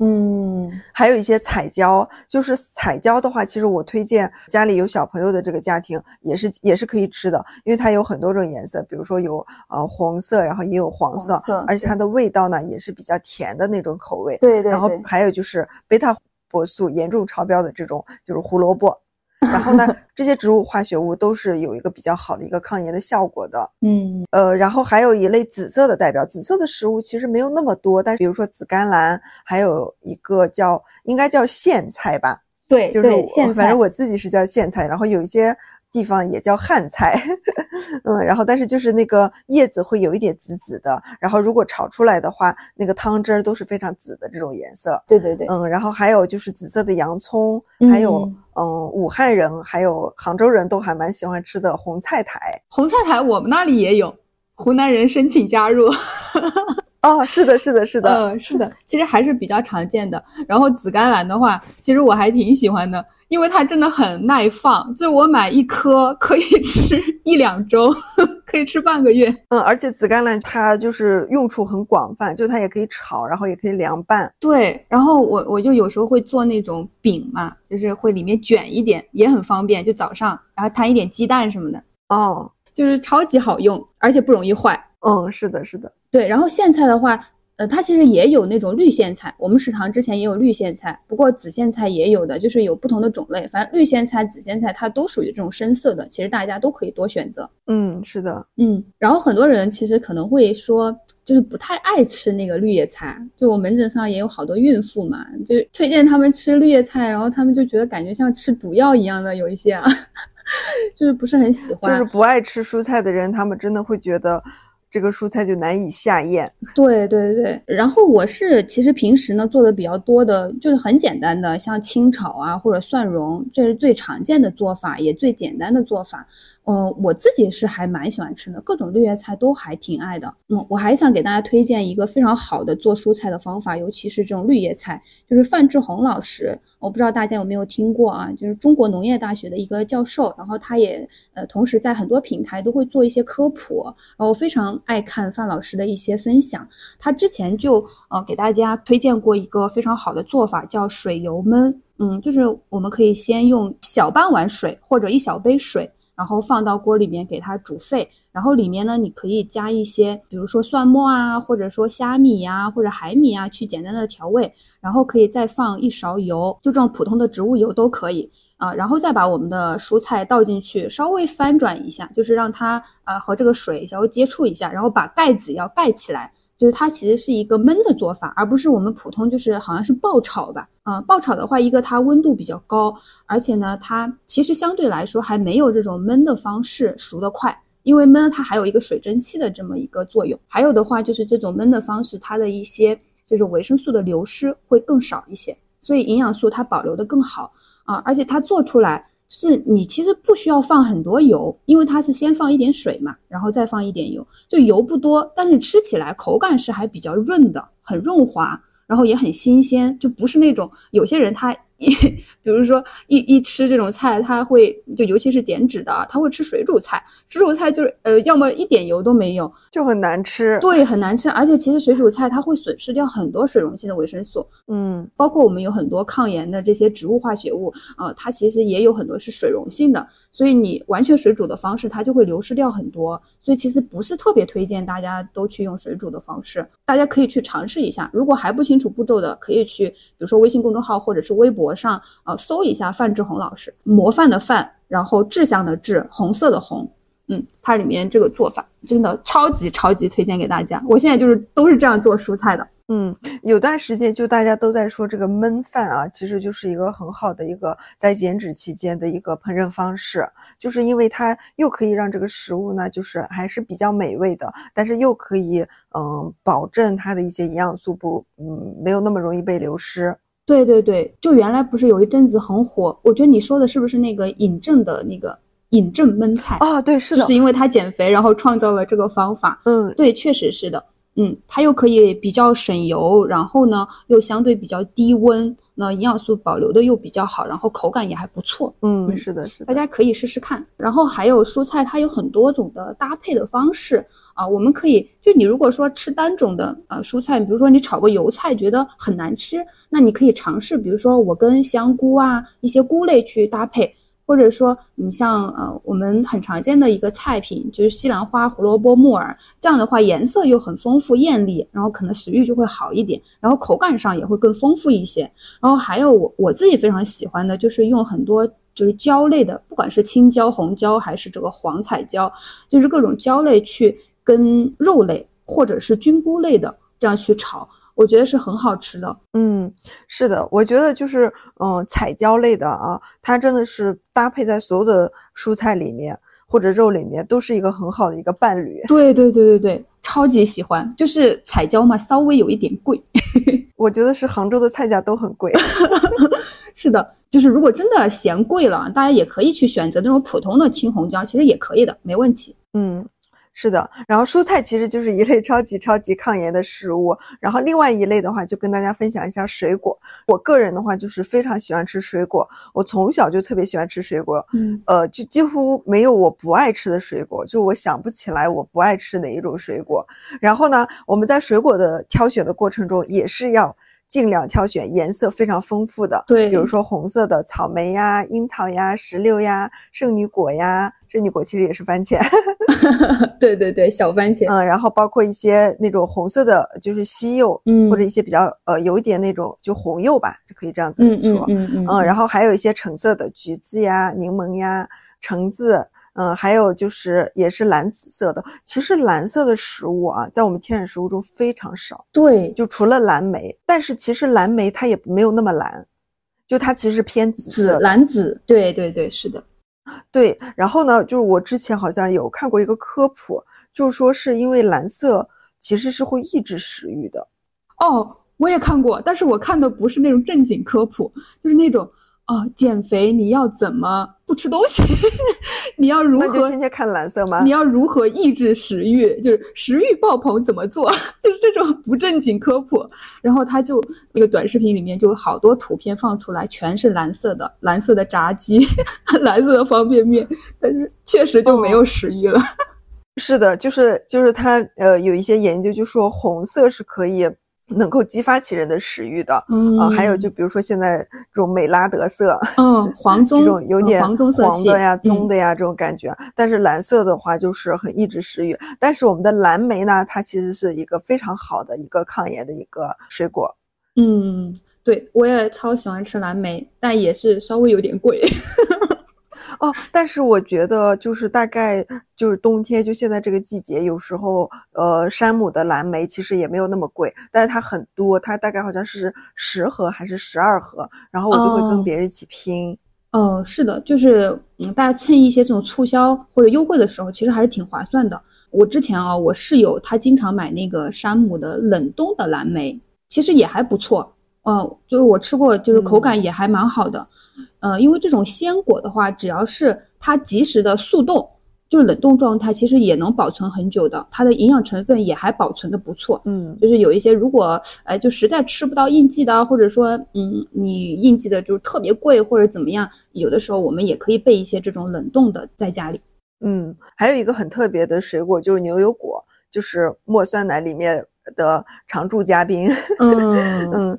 嗯，还有一些彩椒，就是彩椒的话，其实我推荐家里有小朋友的这个家庭也是也是可以吃的，因为它有很多种颜色，比如说有呃红色，然后也有黄色，而且它的味道呢也是比较甜的那种口味。对对。然后还有就是贝塔胡素严重超标的这种，就是胡萝卜。然后呢，这些植物化学物都是有一个比较好的一个抗炎的效果的。嗯，呃，然后还有一类紫色的代表，紫色的食物其实没有那么多，但比如说紫甘蓝，还有一个叫应该叫苋菜吧？对，就是反正我自己是叫苋菜，然后有一些。地方也叫汉菜，<laughs> 嗯，然后但是就是那个叶子会有一点紫紫的，然后如果炒出来的话，那个汤汁儿都是非常紫的这种颜色。对对对，嗯，然后还有就是紫色的洋葱，还有嗯，武汉人还有杭州人都还蛮喜欢吃的红菜苔。红菜苔我们那里也有，湖南人申请加入。<laughs> 哦，是的，是的，是的，嗯，是的，其实还是比较常见的。然后紫甘蓝的话，其实我还挺喜欢的。因为它真的很耐放，就是我买一颗可以吃一两周，<laughs> 可以吃半个月。嗯，而且紫甘蓝它就是用处很广泛，就它也可以炒，然后也可以凉拌。对，然后我我就有时候会做那种饼嘛，就是会里面卷一点，也很方便，就早上然后摊一点鸡蛋什么的。哦，就是超级好用，而且不容易坏。嗯，是的，是的。对，然后苋菜的话。呃，它其实也有那种绿苋菜，我们食堂之前也有绿苋菜，不过紫苋菜也有的，就是有不同的种类。反正绿苋菜、紫苋菜它都属于这种深色的，其实大家都可以多选择。嗯，是的，嗯。然后很多人其实可能会说，就是不太爱吃那个绿叶菜。就我门诊上也有好多孕妇嘛，就推荐他们吃绿叶菜，然后他们就觉得感觉像吃毒药一样的，有一些啊，<laughs> 就是不是很喜欢。就是不爱吃蔬菜的人，他们真的会觉得。这个蔬菜就难以下咽。对对对，然后我是其实平时呢做的比较多的，就是很简单的，像清炒啊或者蒜蓉，这是最常见的做法，也最简单的做法。嗯，我自己是还蛮喜欢吃的，各种绿叶菜都还挺爱的。嗯，我还想给大家推荐一个非常好的做蔬菜的方法，尤其是这种绿叶菜，就是范志红老师，我不知道大家有没有听过啊？就是中国农业大学的一个教授，然后他也呃同时在很多平台都会做一些科普，然后非常爱看范老师的一些分享。他之前就呃给大家推荐过一个非常好的做法，叫水油焖。嗯，就是我们可以先用小半碗水或者一小杯水。然后放到锅里面给它煮沸。然后里面呢，你可以加一些，比如说蒜末啊，或者说虾米呀，或者海米啊，去简单的调味。然后可以再放一勺油，就这种普通的植物油都可以啊。然后再把我们的蔬菜倒进去，稍微翻转一下，就是让它呃和这个水稍微接触一下，然后把盖子要盖起来。就是它其实是一个焖的做法，而不是我们普通就是好像是爆炒吧。呃，爆炒的话，一个它温度比较高，而且呢，它其实相对来说还没有这种焖的方式熟得快。因为焖它还有一个水蒸气的这么一个作用，还有的话就是这种焖的方式，它的一些就是维生素的流失会更少一些，所以营养素它保留的更好啊，而且它做出来是你其实不需要放很多油，因为它是先放一点水嘛，然后再放一点油，就油不多，但是吃起来口感是还比较润的，很润滑，然后也很新鲜，就不是那种有些人他。一，<laughs> 比如说一一吃这种菜，他会就尤其是减脂的，他会吃水煮菜。水煮菜就是呃，要么一点油都没有，就很难吃。对，很难吃。而且其实水煮菜它会损失掉很多水溶性的维生素，嗯，包括我们有很多抗炎的这些植物化学物呃，它其实也有很多是水溶性的。所以你完全水煮的方式，它就会流失掉很多。所以其实不是特别推荐大家都去用水煮的方式，大家可以去尝试一下。如果还不清楚步骤的，可以去比如说微信公众号或者是微博上呃搜一下范志红老师，模范的范，然后志向的志，红色的红，嗯，它里面这个做法真的超级超级推荐给大家。我现在就是都是这样做蔬菜的。嗯，有段时间就大家都在说这个焖饭啊，其实就是一个很好的一个在减脂期间的一个烹饪方式，就是因为它又可以让这个食物呢，就是还是比较美味的，但是又可以嗯保证它的一些营养素不嗯没有那么容易被流失。对对对，就原来不是有一阵子很火，我觉得你说的是不是那个尹正的那个尹正焖菜啊？对，是的，就是因为他减肥，然后创造了这个方法。嗯，对，确实是的。嗯，它又可以比较省油，然后呢又相对比较低温，那营养素保留的又比较好，然后口感也还不错。嗯，是的，是的，大家可以试试看。然后还有蔬菜，它有很多种的搭配的方式啊，我们可以就你如果说吃单种的啊蔬菜，比如说你炒个油菜觉得很难吃，那你可以尝试，比如说我跟香菇啊一些菇类去搭配。或者说，你像呃，我们很常见的一个菜品就是西兰花、胡萝卜、木耳，这样的话颜色又很丰富艳丽，然后可能食欲就会好一点，然后口感上也会更丰富一些。然后还有我我自己非常喜欢的就是用很多就是椒类的，不管是青椒、红椒还是这个黄彩椒，就是各种椒类去跟肉类或者是菌菇类的这样去炒。我觉得是很好吃的，嗯，是的，我觉得就是，嗯，彩椒类的啊，它真的是搭配在所有的蔬菜里面或者肉里面，都是一个很好的一个伴侣。对对对对对，超级喜欢，就是彩椒嘛，稍微有一点贵，<laughs> 我觉得是杭州的菜价都很贵。<laughs> 是的，就是如果真的嫌贵了，大家也可以去选择那种普通的青红椒，其实也可以的，没问题。嗯。是的，然后蔬菜其实就是一类 <laughs> 超级超级抗炎的食物。然后另外一类的话，就跟大家分享一下水果。我个人的话，就是非常喜欢吃水果。我从小就特别喜欢吃水果，嗯，呃，就几乎没有我不爱吃的水果，就我想不起来我不爱吃哪一种水果。然后呢，我们在水果的挑选的过程中，也是要尽量挑选颜色非常丰富的，对，比如说红色的草莓呀、樱桃呀、石榴呀、圣女果呀。圣女果其实也是番茄，<laughs> 对对对，小番茄。嗯，然后包括一些那种红色的，就是西柚，嗯，或者一些比较呃有一点那种就红柚吧，就可以这样子说。嗯嗯嗯。然后还有一些橙色的橘子呀、柠檬呀、橙子，嗯，还有就是也是蓝紫色的。其实蓝色的食物啊，在我们天然食物中非常少。对，就除了蓝莓，但是其实蓝莓它也没有那么蓝，就它其实偏紫色，蓝紫。对对对，是的。对，然后呢，就是我之前好像有看过一个科普，就是说是因为蓝色其实是会抑制食欲的。哦，我也看过，但是我看的不是那种正经科普，就是那种。哦，减肥你要怎么不吃东西？<laughs> 你要如何天天看蓝色吗？你要如何抑制食欲？就是食欲爆棚怎么做？<laughs> 就是这种不正经科普。然后他就那个短视频里面就有好多图片放出来，全是蓝色的，蓝色的炸鸡，<laughs> 蓝色的方便面，但是确实就没有食欲了。是的，就是就是他呃有一些研究就说红色是可以能够激发起人的食欲的。嗯啊，还有就比如说现在这种美拉德色，嗯，黄棕这种有嗯点黄棕色系的呀、棕嗯的呀这种感觉。但是蓝色的话就是很抑制食欲。但是我们的蓝莓呢，它其实是一个非常好的一个抗炎的一个水果。嗯，对，我也超喜欢吃蓝莓，但也是稍微有点贵。<laughs> 哦，但是我觉得就是大概就是冬天，就现在这个季节，有时候呃山姆的蓝莓其实也没有那么贵，但是它很多，它大概好像是十盒还是十二盒，然后我就会哦跟别人一起拼。哦，是的，就是嗯，大家趁一些这种促销或者优惠的时候，其实还是挺划算的。我之前啊，我室友他经常买那个山姆的冷冻的蓝莓，其实也还不错。呃，就是我吃过，就是口感也还蛮好的。呃，因为这种鲜果的话，只要是它及时的速冻，就是冷冻状态，其实也能保存很久的，它的营养成分也还保存的不错。嗯就是有一些如果哎就实在吃不到应季的啊，或者说嗯你应季的就是特别贵或者怎么样，有的时候我们也可以备一些这种冷冻的在家里。嗯，还有一个很特别的水果就是牛油果，就是墨酸奶里面的常驻嘉宾。嗯 <laughs> 嗯，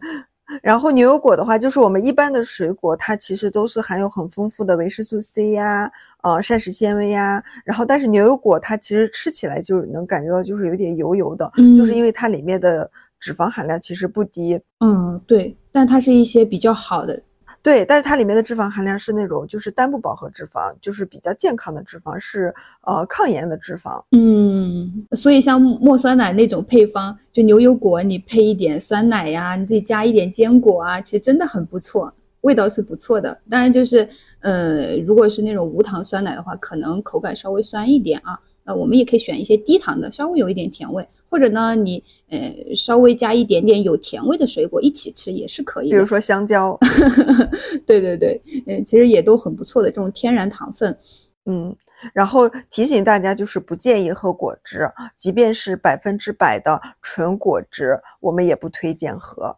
然后牛油果的话，就是我们一般的水果，它其实都是含有很丰富的维生素 C 呀，呃，膳食纤维呀。然后，但是牛油果它其实吃起来就是能感觉到就是有点油油的，就是嗯因为它里面的脂肪含量其实不低。嗯对，但它是一些比较好的。对，但是它里面的脂肪含量是那种就是单不饱和脂肪，就是比较健康的脂肪，是呃抗炎的脂肪。嗯，所以像墨酸奶那种配方，就牛油果你配一点酸奶呀，你自己加一点坚果啊，其实真的很不错，味道是不错的。当然就是，呃，如果是那种无糖酸奶的话，可能口感稍微酸一点啊。呃，我们也可以选一些低糖的，稍微有一点甜味，或者呢，你呃稍微加一点点有甜味的水果一起吃也是可以的。比如说香蕉，对 <laughs> 对对，嗯，其实也都很不错的这种天然糖分。嗯，然后提醒大家，就是不建议喝果汁，即便是百分之百的纯果汁，我们也不推荐喝，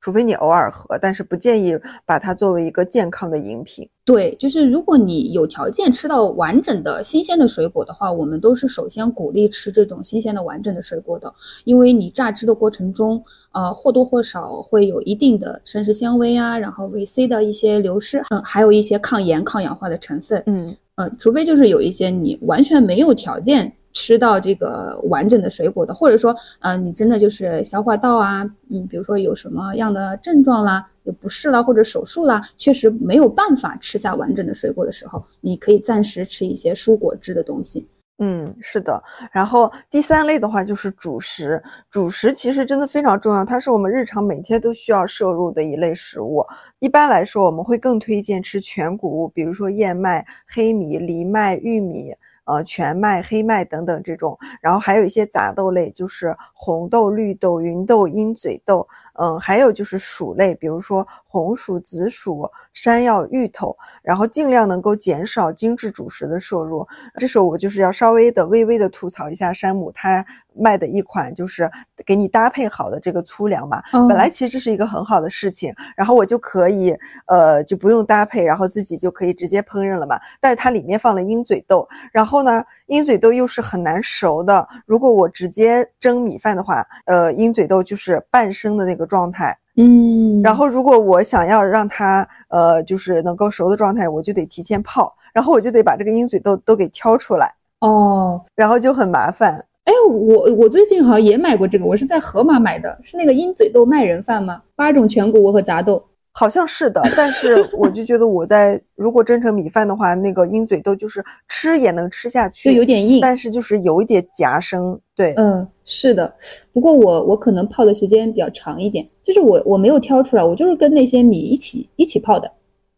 除非你偶尔喝，但是不建议把它作为一个健康的饮品。对，就是如果你有条件吃到完整的新鲜的水果的话，我们都是首先鼓励吃这种新鲜的完整的水果的，因为你榨汁的过程中，呃，或多或少会有一定的膳食纤维啊，然后维 C 的一些流失，嗯，还有一些抗炎、抗氧化的成分，嗯嗯，除非就是有一些你完全没有条件吃到这个完整的水果的，或者说，呃，你真的就是消化道啊，嗯，比如说有什么样的症状啦，有不适啦，或者手术啦，确实没有办法吃下完整的水果的时候，你可以暂时吃一些蔬果汁的东西。嗯，是的。然后第三类的话就是主食，主食其实真的非常重要，它是我们日常每天都需要摄入的一类食物。一般来说，我们会更推荐吃全谷物，比如说燕麦、黑米、藜麦、玉米。呃，全麦、黑麦等等这种，然后还有一些杂豆类，就是红豆、绿豆、芸豆、鹰嘴豆，嗯，还有就是薯类，比如说红薯、紫薯、山药、芋头，然后尽量能够减少精致主食的摄入。这时候我就是要稍微的、微微的吐槽一下山姆，他卖的一款就是给你搭配好的这个粗粮嘛。哦本来其实这是一个很好的事情，然后我就可以呃就不用搭配，然后自己就可以直接烹饪了嘛。但是它里面放了鹰嘴豆，然后呢，鹰嘴豆又是很难熟的。如果我直接蒸米饭的话，呃，鹰嘴豆就是半生的那个状态。嗯然后如果我想要让它呃就是能够熟的状态，我就得提前泡，然后我就得把这个鹰嘴豆都给挑出来，哦，然后就很麻烦。哎，我我最近好像也买过这个，我是在盒马买的，是那个鹰嘴豆麦仁饭吗？八种全谷物和杂豆。好像是的，但是我就觉得我在如果蒸成米饭的话，那个鹰嘴豆就是吃也能吃下去，就有点硬，但是就是有一点夹生。对，嗯，是的。不过我我可能泡的时间比较长一点，就是我我没有挑出来，我就是跟那些米一起一起泡的，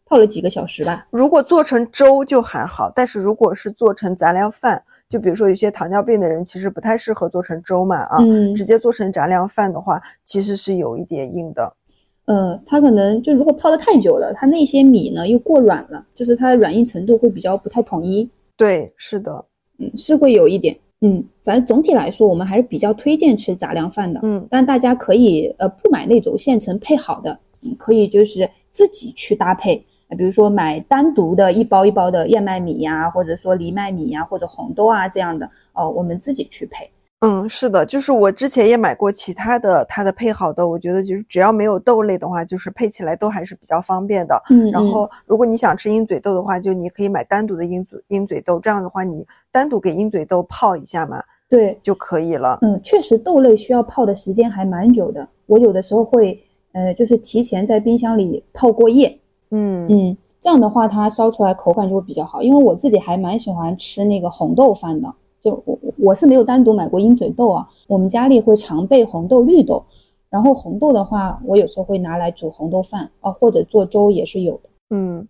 泡了几个小时吧。如果做成粥就还好，但是如果是做成杂粮饭，就比如说有些糖尿病的人，其实不太适合做成粥嘛啊，嗯直接做成杂粮饭的话，其实是有一点硬的。呃，它可能就如果泡的太久了，它那些米呢又过软了，就是它的软硬程度会比较不太统一。对，是的，嗯，是会有一点。嗯，反正总体来说，我们还是比较推荐吃杂粮饭的。嗯但大家可以呃不买那种现成配好的，嗯可以就是自己去搭配。呃比如说买单独的一包一包的燕麦米呀，或者说藜麦米呀，或者红豆啊这样的，哦、我们自己去配。嗯，是的，就是我之前也买过其他的它的配好的，我觉得就是只要没有豆类的话，就是配起来都还是比较方便的。嗯，然后如果你想吃鹰嘴豆的话，就你可以买单独的鹰嘴鹰嘴豆，这样的话你单独给鹰嘴豆泡一下嘛，对，就可以了。嗯，确实豆类需要泡的时间还蛮久的，我有的时候会呃就是提前在冰箱里泡过夜。嗯嗯，这样的话它烧出来口感就会比较好，因为我自己还蛮喜欢吃那个红豆饭的。就我我是没有单独买过鹰嘴豆啊，我们家里会常备红豆、绿豆，然后红豆的话，我有时候会拿来煮红豆饭啊，或者做粥也是有的。嗯，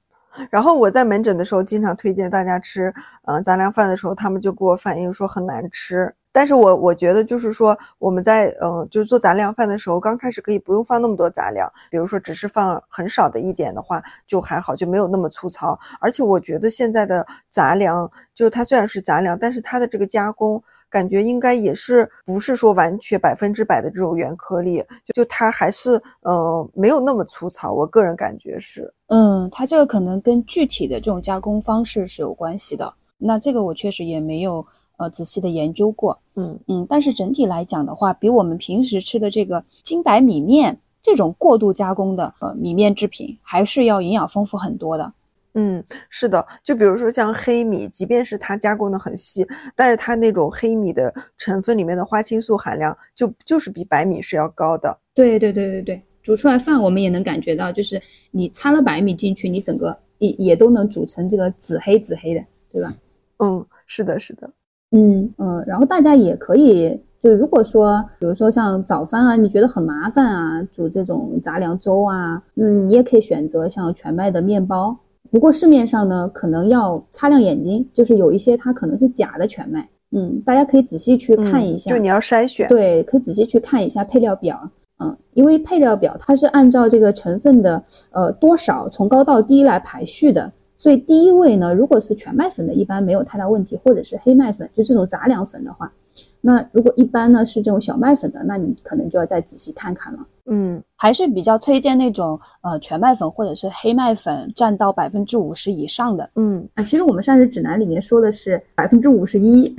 然后我在门诊的时候经常推荐大家吃，嗯，杂粮饭的时候，他们就给我反映说很难吃。但是我我觉得就是说我们在嗯，就是做杂粮饭的时候，刚开始可以不用放那么多杂粮，比如说只是放很少的一点的话，就还好，就没有那么粗糙。而且我觉得现在的杂粮，就它虽然是杂粮，但是它的这个加工感觉应该也是不是说完全百分之百的这种原颗粒，就它还是呃没有那么粗糙。我个人感觉是，嗯，它这个可能跟具体的这种加工方式是有关系的。那这个我确实也没有。呃，仔细的研究过，嗯嗯，但是整体来讲的话，比我们平时吃的这个精白米面这种过度加工的呃米面制品，还是要营养丰富很多的。嗯，是的，就比如说像黑米，即便是它加工的很细，但是它那种黑米的成分里面的花青素含量，就就是比白米是要高的。对对对对对，煮出来饭我们也能感觉到，就是你掺了白米进去，你整个也也都能煮成这个紫黑紫黑的，对吧？嗯，是的，是的。嗯呃，然后大家也可以，就如果说，比如说像早饭啊，你觉得很麻烦啊，煮这种杂粮粥啊，嗯，你也可以选择像全麦的面包。不过市面上呢，可能要擦亮眼睛，就是有一些它可能是假的全麦。嗯，大家可以仔细去看一下，就你要筛选。对，可以仔细去看一下配料表。嗯，因为配料表它是按照这个成分的呃多少从高到低来排序的。所以第一位呢，如果是全麦粉的，一般没有太大问题；或者是黑麦粉，就这种杂粮粉的话，那如果一般呢是这种小麦粉的，那你可能就要再仔细看看了。嗯，还是比较推荐那种呃全麦粉或者是黑麦粉占到百分之五十以上的。嗯啊，其实我们膳食指南里面说的是百分之五十一，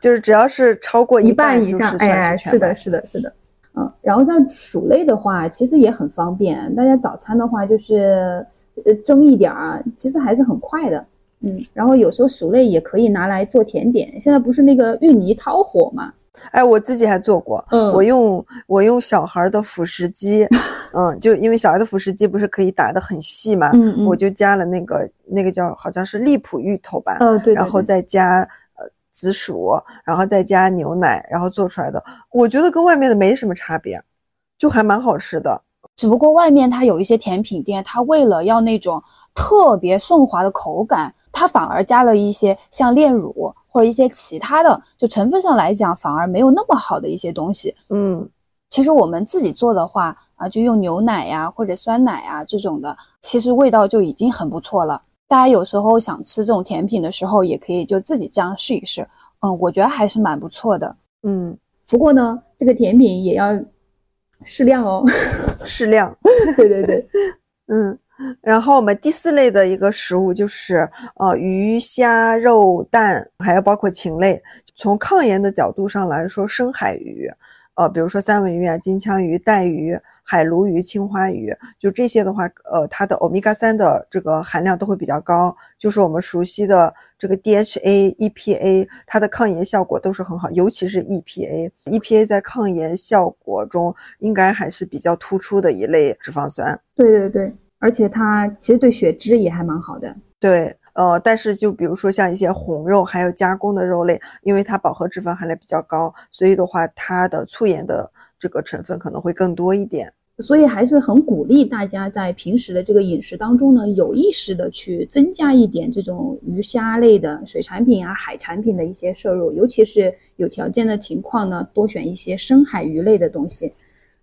就是只要是超过一半以上，哎，是的，是的，是的。嗯，然后像薯类的话，其实也很方便。大家早餐的话，就是呃蒸一点儿，其实还是很快的。嗯，然后有时候薯类也可以拿来做甜点。现在不是那个芋泥超火嘛？哎，我自己还做过。嗯，我用我用小孩的辅食机，<laughs> 嗯，就因为小孩的辅食机不是可以打得很细嘛，嗯嗯，我就加了那个那个叫好像是荔浦芋头吧，呃对，然后再加。紫薯，然后再加牛奶，然后做出来的，我觉得跟外面的没什么差别，就还蛮好吃的。只不过外面它有一些甜品店，它为了要那种特别顺滑的口感，它反而加了一些像炼乳或者一些其他的，就成分上来讲反而没有那么好的一些东西。嗯，其实我们自己做的话啊，就用牛奶呀或者酸奶啊这种的，其实味道就已经很不错了。大家有时候想吃这种甜品的时候，也可以就自己这样试一试。嗯，我觉得还是蛮不错的。嗯，不过呢，这个甜品也要适量哦，<laughs> 适量。对对对，<laughs> 嗯。然后我们第四类的一个食物就是呃鱼虾肉蛋，还有包括禽类。从抗炎的角度上来说，深海鱼，呃，比如说三文鱼啊、金枪鱼、带鱼。海鲈鱼、青花鱼，就这些的话，呃，它的欧米伽三的这个含量都会比较高，就是我们熟悉的这个 DHA、EPA，它的抗炎效果都是很好，尤其是 EPA，EPA 在抗炎效果中应该还是比较突出的一类脂肪酸。对对对，而且它其实对血脂也还蛮好的。对，呃，但是就比如说像一些红肉，还有加工的肉类，因为它饱和脂肪含量比较高，所以的话，它的促炎的。这个成分可能会更多一点，所以还是很鼓励大家在平时的这个饮食当中呢，有意识的去增加一点这种鱼虾类的水产品啊、海产品的一些摄入，尤其是有条件的情况呢，多选一些深海鱼类的东西。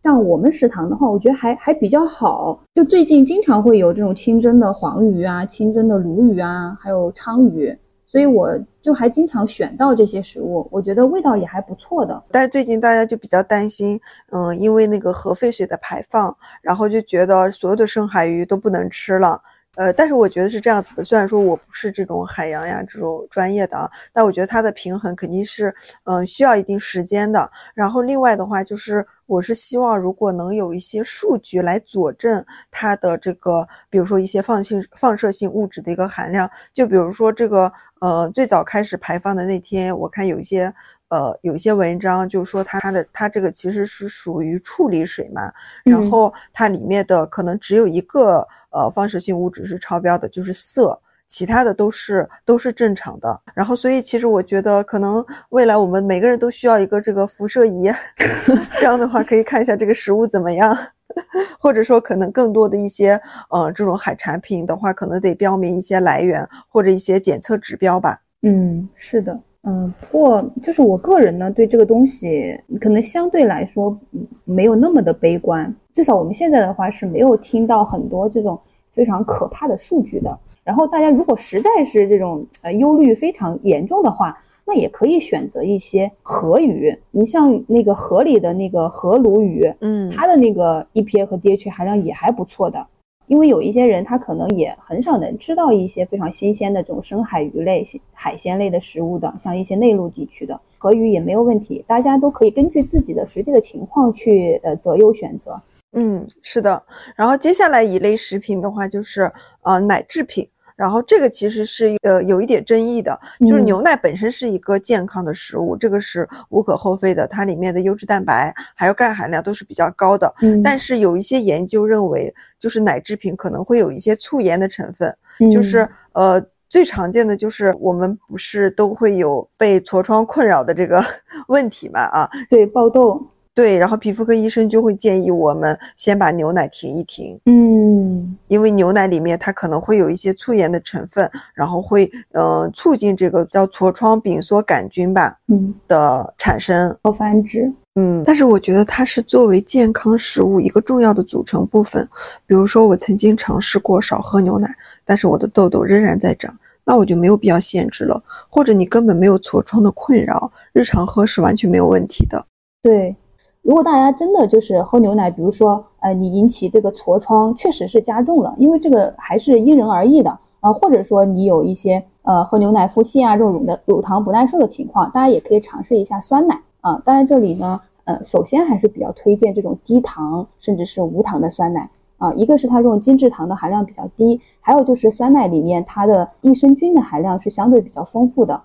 像我们食堂的话，我觉得还还比较好，就最近经常会有这种清蒸的黄鱼啊、清蒸的鲈鱼啊，还有鲳鱼。所以我就还经常选到这些食物，我觉得味道也还不错的。但是最近大家就比较担心，嗯，因为那个核废水的排放，然后就觉得所有的深海鱼都不能吃了，呃，但是我觉得是这样子的，虽然说我不是这种海洋呀这种专业的啊，但我觉得它的平衡肯定是，嗯，需要一定时间的。然后另外的话，就是我是希望如果能有一些数据来佐证它的这个，比如说一些放性放射性物质的一个含量，就比如说这个，呃，最早开始排放的那天，我看有一些。呃，有一些文章就说它它的它这个其实是属于处理水嘛，然后它里面的可能只有一个呃放射性物质是超标的，就是铀，其他的都是都是正常的。然后所以其实我觉得可能未来我们每个人都需要一个这个辐射仪，<laughs> 这样的话可以看一下这个食物怎么样，<laughs> 或者说可能更多的一些呃这种海产品的话，可能得标明一些来源或者一些检测指标吧。嗯，是的。嗯，不过就是我个人呢，对这个东西可能相对来说没有那么的悲观。至少我们现在的话是没有听到很多这种非常可怕的数据的。然后大家如果实在是这种呃忧虑非常严重的话，那也可以选择一些河鱼。你像那个河里的那个河鲈鱼，嗯，它的那个 EPA 和 DHA 含量也还不错的。因为有一些人，他可能也很少能吃到一些非常新鲜的这种深海鱼类、海鲜类的食物的，像一些内陆地区的河鱼也没有问题。大家都可以根据自己的实际的情况去呃择优选择。嗯，是的。然后接下来一类食品的话，就是呃奶制品。然后这个其实是呃有一点争议的，就是牛奶本身是一个健康的食物，这个是无可厚非的，它里面的优质蛋白还有钙含量都是比较高的。嗯，但是有一些研究认为，就是奶制品可能会有一些促盐的成分，就是呃最常见的就是我们不是都会有被痤疮困扰的这个 <laughs> 问题嘛？啊，对，爆痘。对，然后皮肤科医生就会建议我们先把牛奶停一停，嗯，因为牛奶里面它可能会有一些促炎的成分，然后会呃促进这个叫痤疮丙缩杆菌吧，嗯的产生和繁殖，嗯，但是我觉得它是作为健康食物一个重要的组成部分。比如说我曾经尝试过少喝牛奶，但是我的痘痘仍然在长，那我就没有必要限制了。或者你根本没有痤疮的困扰，日常喝是完全没有问题的。对。如果大家真的就是喝牛奶，比如说，呃，你引起这个痤疮确实是加重了，因为这个还是因人而异的啊，或者说你有一些呃喝牛奶腹泻啊这种乳的乳糖不耐受的情况，大家也可以尝试一下酸奶啊。当然这里呢，呃，首先还是比较推荐这种低糖甚至是无糖的酸奶啊，一个是它这种精制糖的含量比较低，还有就是酸奶里面它的益生菌的含量是相对比较丰富的。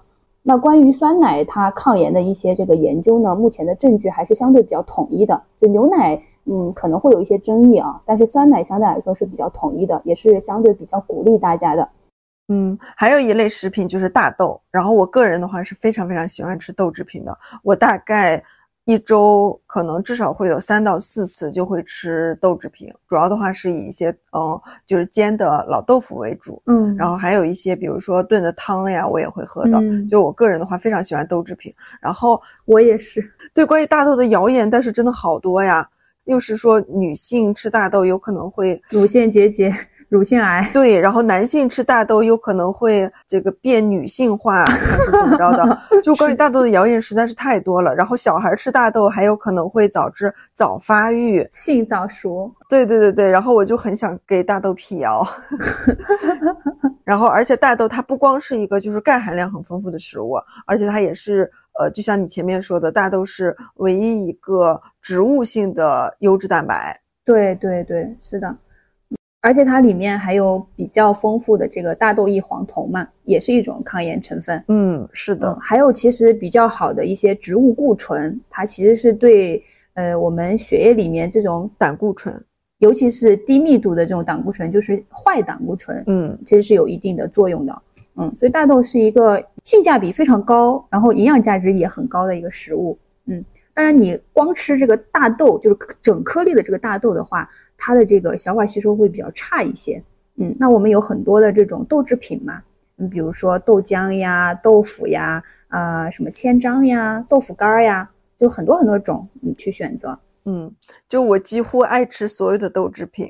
那关于酸奶它抗炎的一些这个研究呢，目前的证据还是相对比较统一的。就牛奶，嗯，可能会有一些争议啊，但是酸奶相对来说是比较统一的，也是相对比较鼓励大家的。嗯，还有一类食品就是大豆，然后我个人的话是非常非常喜欢吃豆制品的，我大概。一周可能至少会有三到四次就会吃豆制品，主要的话是以一些嗯，就是煎的老豆腐为主，嗯，然后还有一些比如说炖的汤呀，我也会喝的。就我个人的话，非常喜欢豆制品。然后我也是。对，关于大豆的谣言，但是真的好多呀，又是说女性吃大豆有可能会乳腺结节。乳腺癌对，然后男性吃大豆有可能会这个变女性化，还是怎么着的？<laughs> 就关于大豆的谣言实在是太多了。然后小孩吃大豆还有可能会导致早发育、性早熟。对对对对，然后我就很想给大豆辟谣。<laughs> <laughs> 然后，而且大豆它不光是一个就是钙含量很丰富的食物，而且它也是呃，就像你前面说的，大豆是唯一一个植物性的优质蛋白。对对对，是的。而且它里面还有比较丰富的这个大豆异黄酮嘛，也是一种抗炎成分。嗯，是的。还有其实比较好的一些植物固醇，它其实是对呃我们血液里面这种胆固醇，尤其是低密度的这种胆固醇，就是坏胆固醇，嗯，其实是有一定的作用的。嗯，所以大豆是一个性价比非常高，然后营养价值也很高的一个食物。嗯，当然你光吃这个大豆，就是整颗粒的这个大豆的话。它的这个消化吸收会比较差一些，嗯，那我们有很多的这种豆制品嘛，你比如说豆浆呀、豆腐呀、啊什么千张呀、豆腐干呀，就很多很多种，你去选择。嗯，就我几乎爱吃所有的豆制品，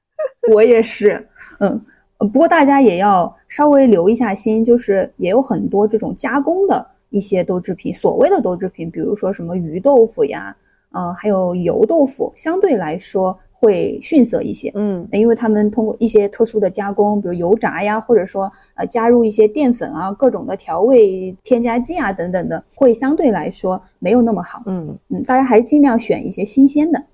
<laughs> 我也是，嗯，不过大家也要稍微留一下心，就是也有很多这种加工的一些豆制品，所谓的豆制品，比如说什么鱼豆腐呀，嗯，还有油豆腐，相对来说。会逊色一些。嗯因为他们通过一些特殊的加工，比如油炸呀，或者说呃加入一些淀粉啊、各种的调味添加剂啊等等的，会相对来说没有那么好。嗯嗯，大家还是尽量选一些新鲜的。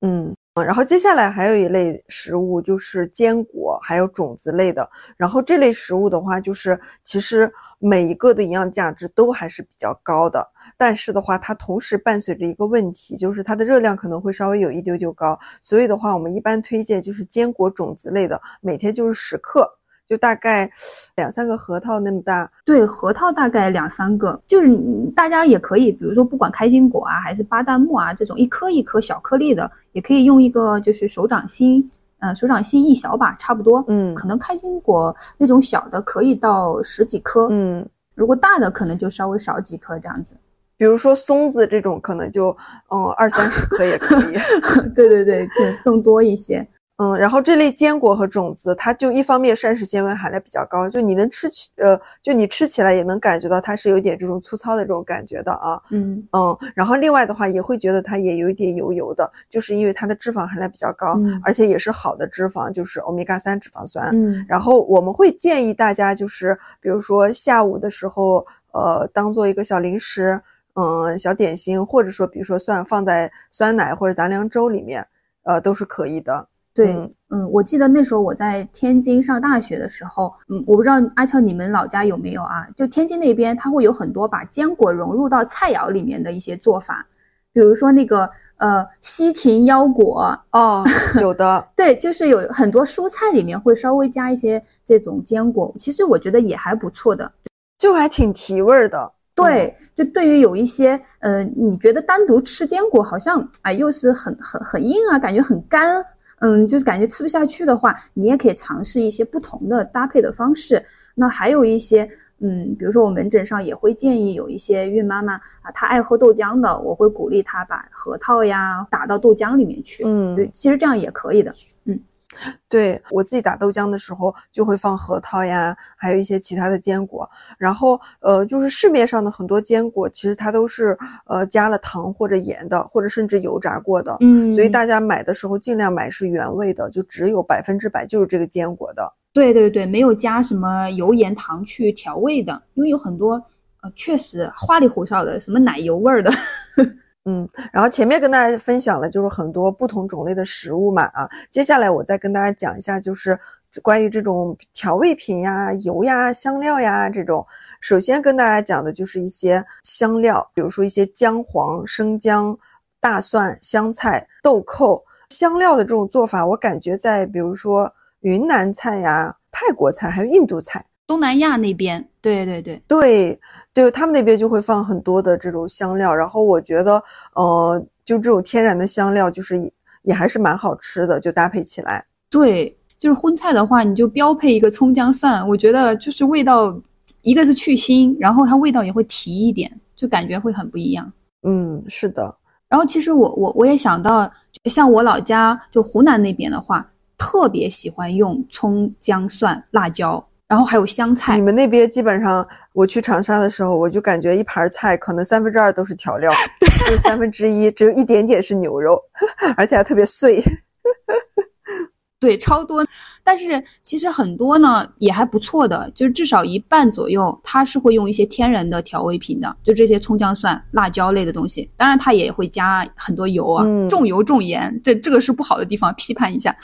嗯。然后接下来还有一类食物就是坚果，还有种子类的。然后这类食物的话，就是其实每一个的营养价值都还是比较高的，但是的话，它同时伴随着一个问题，就是它的热量可能会稍微有一丢丢高。所以的话，我们一般推荐就是坚果种子类的，每天就是十克，就大概两三个核桃那么大。对，核桃大概两三个，就是你大家也可以，比如说不管开心果啊，还是巴旦木啊这种一颗一颗小颗粒的，也可以用一个就是手掌心，呃，手掌心一小把差不多。嗯可能开心果那种小的可以到十几颗，嗯，如果大的可能就稍微少几颗这样子。比如说松子这种，可能就嗯二三十颗也可以。<laughs> 对对对，就更多一些。<laughs> 嗯，然后这类坚果和种子，它就一方面膳食纤维含量比较高，就你能吃起，呃，就你吃起来也能感觉到它是有点这种粗糙的这种感觉的啊。嗯嗯，然后另外的话也会觉得它也有一点油油的，就是因为它的脂肪含量比较高，嗯而且也是好的脂肪，就是欧米伽三脂肪酸。嗯然后我们会建议大家，就是比如说下午的时候，呃，当做一个小零食，嗯，小点心，或者说比如说算放在酸奶或者杂粮粥里面，呃，都是可以的。对，嗯嗯，我记得那时候我在天津上大学的时候，嗯，我不知道阿俏你们老家有没有啊？就天津那边，它会有很多把坚果融入到菜肴里面的一些做法，比如说那个呃西芹腰果，哦，有的，<laughs> 对，就是有很多蔬菜里面会稍微加一些这种坚果，其实我觉得也还不错的。就还挺提味儿的。对，就对于有一些呃，你觉得单独吃坚果好像哎又是很很很硬啊，感觉很干，嗯，就是感觉吃不下去的话，你也可以尝试一些不同的搭配的方式。那还有一些，嗯，比如说我门诊上也会建议有一些孕妈妈啊，她爱喝豆浆的，我会鼓励她把核桃呀打到豆浆里面去。嗯，其实这样也可以的。对我自己打豆浆的时候，就会放核桃呀，还有一些其他的坚果。然后，呃，就是市面上的很多坚果，其实它都是呃加了糖或者盐的，或者甚至油炸过的。嗯所以大家买的时候尽量买是原味的，就只有百分之百就是这个坚果的。对对对，没有加什么油盐糖去调味的，因为有很多呃确实花里胡哨的，什么奶油味儿的。嗯，然后前面跟大家分享了就是很多不同种类的食物嘛啊，接下来我再跟大家讲一下就是关于这种调味品呀、油呀、香料呀这种。首先跟大家讲的就是一些香料，比如说一些姜黄、生姜、大蒜、香菜、豆蔻。香料的这种做法，我感觉在比如说云南菜呀、泰国菜还有印度菜，东南亚那边，对对对，对对，他们那边就会放很多的这种香料，然后我觉得，呃，就这种天然的香料，就是也也还是蛮好吃的，就搭配起来。对，就是荤菜的话，你就标配一个葱姜蒜，我觉得就是味道，一个是去腥，然后它味道也会提一点，就感觉会很不一样。嗯，是的，然后其实我我我也想到，像我老家就湖南那边的话，特别喜欢用葱姜蒜辣椒，然后还有香菜你。们那边基本上，我去长沙的时候，我就感觉一盘菜可能三分之二都是调料，<laughs> 就三分之一只有一点点是牛肉，<laughs> 而且还特别碎。<laughs> 对，超多。但是其实很多呢也还不错的，就是至少一半左右，它是会用一些天然的调味品的，就这些葱姜蒜、辣椒类的东西。当然，它也会加很多油啊，嗯重油重盐，这这个是不好的地方，批判一下。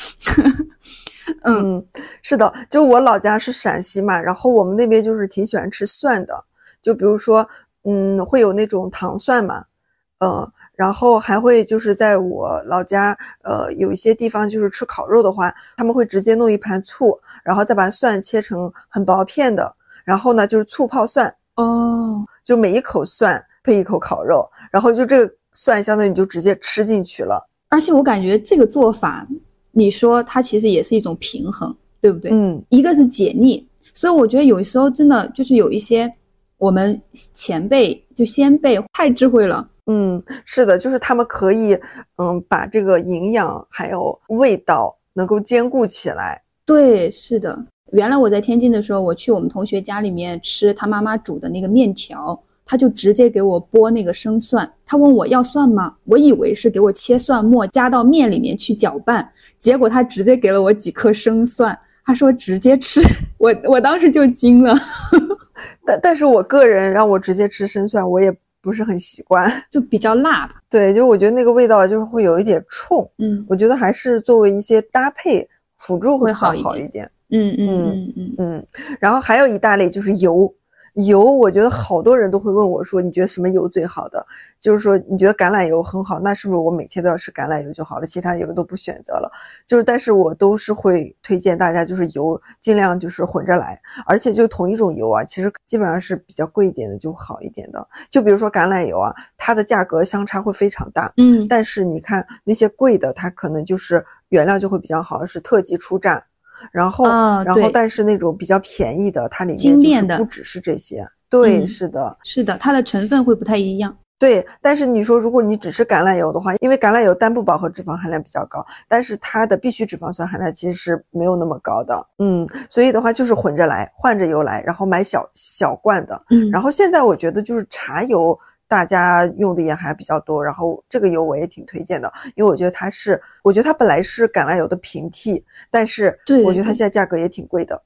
嗯。嗯，是的，就我老家是陕西嘛，然后我们那边就是挺喜欢吃蒜的，就比如说，嗯，会有那种糖蒜嘛，呃，然后还会就是在我老家，呃，有一些地方就是吃烤肉的话，他们会直接弄一盘醋，然后再把蒜切成很薄片的，然后呢就是醋泡蒜，哦，就每一口蒜配一口烤肉，然后就这个蒜相当于你就直接吃进去了，而且我感觉这个做法，你说它其实也是一种平衡，对不对？嗯一个是解腻，所以我觉得有时候真的就是有一些我们前辈就先辈太智慧了。嗯，是的，就是他们可以，嗯，把这个营养还有味道能够兼顾起来。对，是的。原来我在天津的时候，我去我们同学家里面吃他妈妈煮的那个面条，他就直接给我剥那个生蒜。他问我要蒜吗？我以为是给我切蒜末加到面里面去搅拌，结果他直接给了我几颗生蒜。他说直接吃，我我当时就惊了。<laughs> 但但是我个人让我直接吃生蒜，我也不是很习惯，就比较辣吧。<laughs> 对，就我觉得那个味道就是会有一点冲。嗯我觉得还是作为一些搭配辅助会好好一点。嗯嗯嗯嗯，嗯，然后还有一大类就是油，油我觉得好多人都会问我说，你觉得什么油最好的？就是说你觉得橄榄油很好，那是不是我每天都要吃橄榄油就好了，其他油都不选择了？就是，但是我都是会推荐大家就是油尽量就是混着来，而且就同一种油啊，其实基本上是比较贵一点的就好一点的。就比如说橄榄油啊，它的价格相差会非常大，嗯但是你看那些贵的，它可能就是原料就会比较好，是特级出站，然后、然后但是那种比较便宜的，它里面精炼的就是不只是这些，对，嗯是的，是的，它的成分会不太一样。对。但是你说如果你只是橄榄油的话，因为橄榄油单不饱和脂肪含量比较高，但是它的必需脂肪酸含量其实是没有那么高的，嗯，所以的话就是混着来，换着油来，然后买小小罐的，嗯然后现在我觉得就是茶油，大家用的也还比较多。然后这个油我也挺推荐的，因为我觉得它是，我觉得它本来是橄榄油的平替，但是对我觉得它现在价格也挺贵的。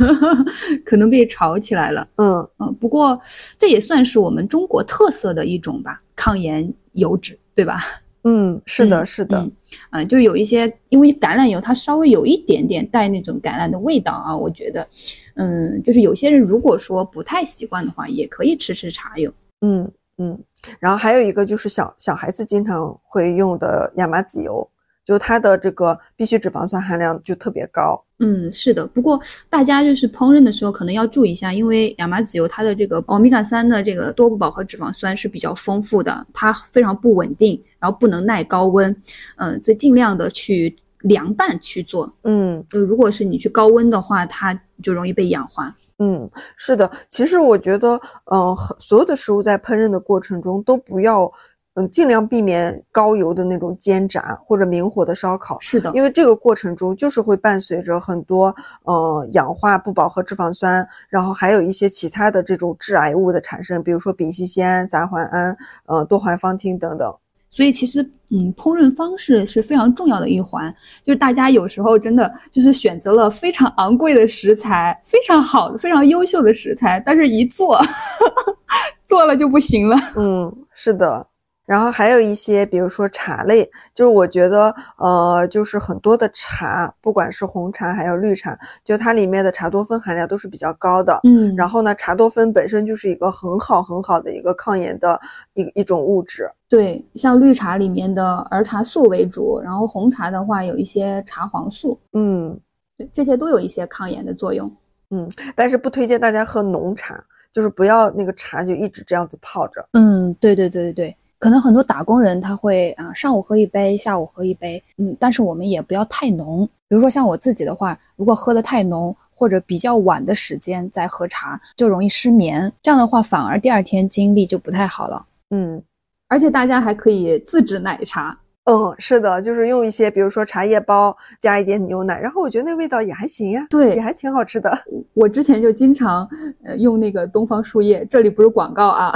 <laughs> 可能被炒起来了。嗯，嗯，不过这也算是我们中国特色的一种吧，抗炎油脂，对吧？嗯，是的，嗯是的，嗯啊、就有一些，因为橄榄油它稍微有一点点带那种橄榄的味道啊，我觉得，嗯，就是有些人如果说不太习惯的话，也可以吃吃茶油。嗯嗯。然后还有一个就是小小孩子经常会用的亚麻籽油，就它的这个必需脂肪酸含量就特别高。嗯，是的，不过大家就是烹饪的时候可能要注意一下，因为亚麻籽油它的这个欧米伽三的这个多不饱和脂肪酸是比较丰富的，它非常不稳定，然后不能耐高温，嗯，所以尽量的去凉拌去做。嗯就如果是你去高温的话，它就容易被氧化。嗯，是的。其实我觉得，嗯、很所有的食物在烹饪的过程中都不要，嗯，尽量避免高油的那种煎炸或者明火的烧烤。是的，因为这个过程中就是会伴随着很多呃氧化不饱和脂肪酸，然后还有一些其他的这种致癌物的产生，比如说丙烯酰胺、杂环胺、呃多环芳烃等等。所以其实，嗯，烹饪方式是非常重要的一环。就是大家有时候真的就是选择了非常昂贵的食材，非常好的、非常优秀的食材，但是一做，<laughs> 做了就不行了。嗯，是的。然后还有一些，比如说茶类，就是我觉得，呃，就是很多的茶，不管是红茶还有绿茶，就它里面的茶多酚含量都是比较高的。嗯然后呢，茶多酚本身就是一个很好很好的一个抗炎的一一种物质。对，像绿茶里面的儿茶素为主，然后红茶的话有一些茶黄素，嗯，对，这些都有一些抗炎的作用。嗯但是不推荐大家喝浓茶，就是不要那个茶就一直这样子泡着。嗯，对对对对对，可能很多打工人他会啊、上午喝一杯，下午喝一杯，嗯，但是我们也不要太浓。比如说像我自己的话，如果喝得太浓或者比较晚的时间再喝茶，就容易失眠，这样的话反而第二天精力就不太好了。嗯而且大家还可以自制奶茶，嗯，是的，就是用一些比如说茶叶包加一点牛奶，然后我觉得那味道也还行呀，对也还挺好吃的。我之前就经常呃用那个东方树叶，这里不是广告啊，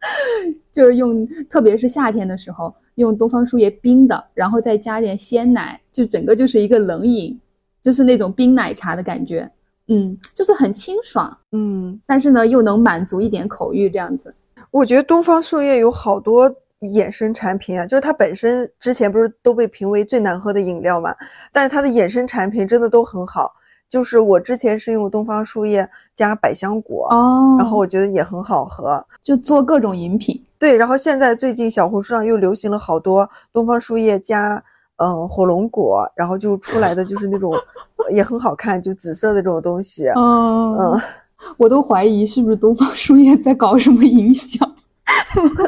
<laughs> 就是用，特别是夏天的时候用东方树叶冰的，然后再加点鲜奶，就整个就是一个冷饮，就是那种冰奶茶的感觉，嗯，就是很清爽，嗯，但是呢又能满足一点口欲这样子。我觉得东方树叶有好多衍生产品啊，就是它本身之前不是都被评为最难喝的饮料嘛，但是它的衍生产品真的都很好。就是我之前是用东方树叶加百香果，哦然后我觉得也很好喝。就做各种饮品，对，然后现在最近小红书上又流行了好多东方树叶加嗯、呃火龙果，然后就出来的就是那种也很好看，就紫色的这种东西。嗯嗯我都怀疑是不是东方树叶在搞什么营销。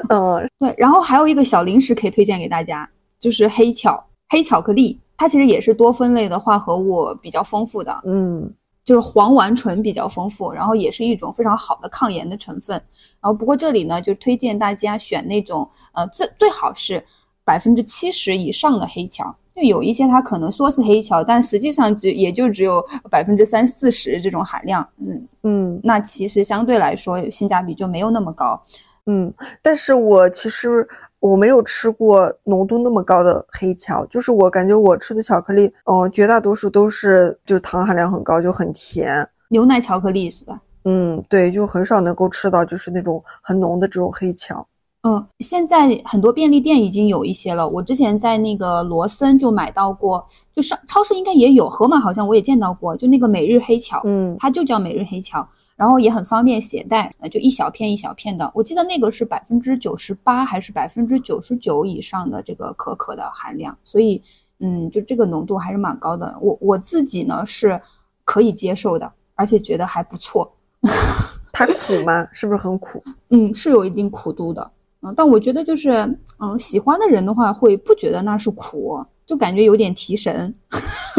嗯 <laughs> 对，然后还有一个小零食可以推荐给大家，就是黑巧黑巧克力，它其实也是多酚类的化合物比较丰富的，嗯。就是黄烷醇比较丰富，然后也是一种非常好的抗炎的成分。然后不过这里呢，就推荐大家选那种呃最最好是百分之七十以上的黑巧，就有一些它可能说是黑巧，但实际上只也就只有百分之三四十这种含量，嗯。嗯。那其实相对来说性价比就没有那么高。嗯，但是我其实我没有吃过浓度那么高的黑巧，就是我感觉我吃的巧克力，嗯，绝大多数都是就是糖含量很高，就很甜。牛奶巧克力是吧？嗯，对，就很少能够吃到就是那种很浓的这种黑巧。嗯，现在很多便利店已经有一些了。我之前在那个罗森就买到过，就上超市应该也有，盒马好像我也见到过，就那个每日黑巧，嗯它就叫每日黑巧，然后也很方便携带，呃，就一小片一小片的。我记得那个是百分之九十八还是百分之九十九以上的这个可可的含量，所以嗯，就这个浓度还是蛮高的。我我自己呢是可以接受的，而且觉得还不错。<laughs> 它苦吗？是不是很苦？嗯，是有一定苦度的，嗯，但我觉得就是，嗯，喜欢的人的话会不觉得那是苦，就感觉有点提神。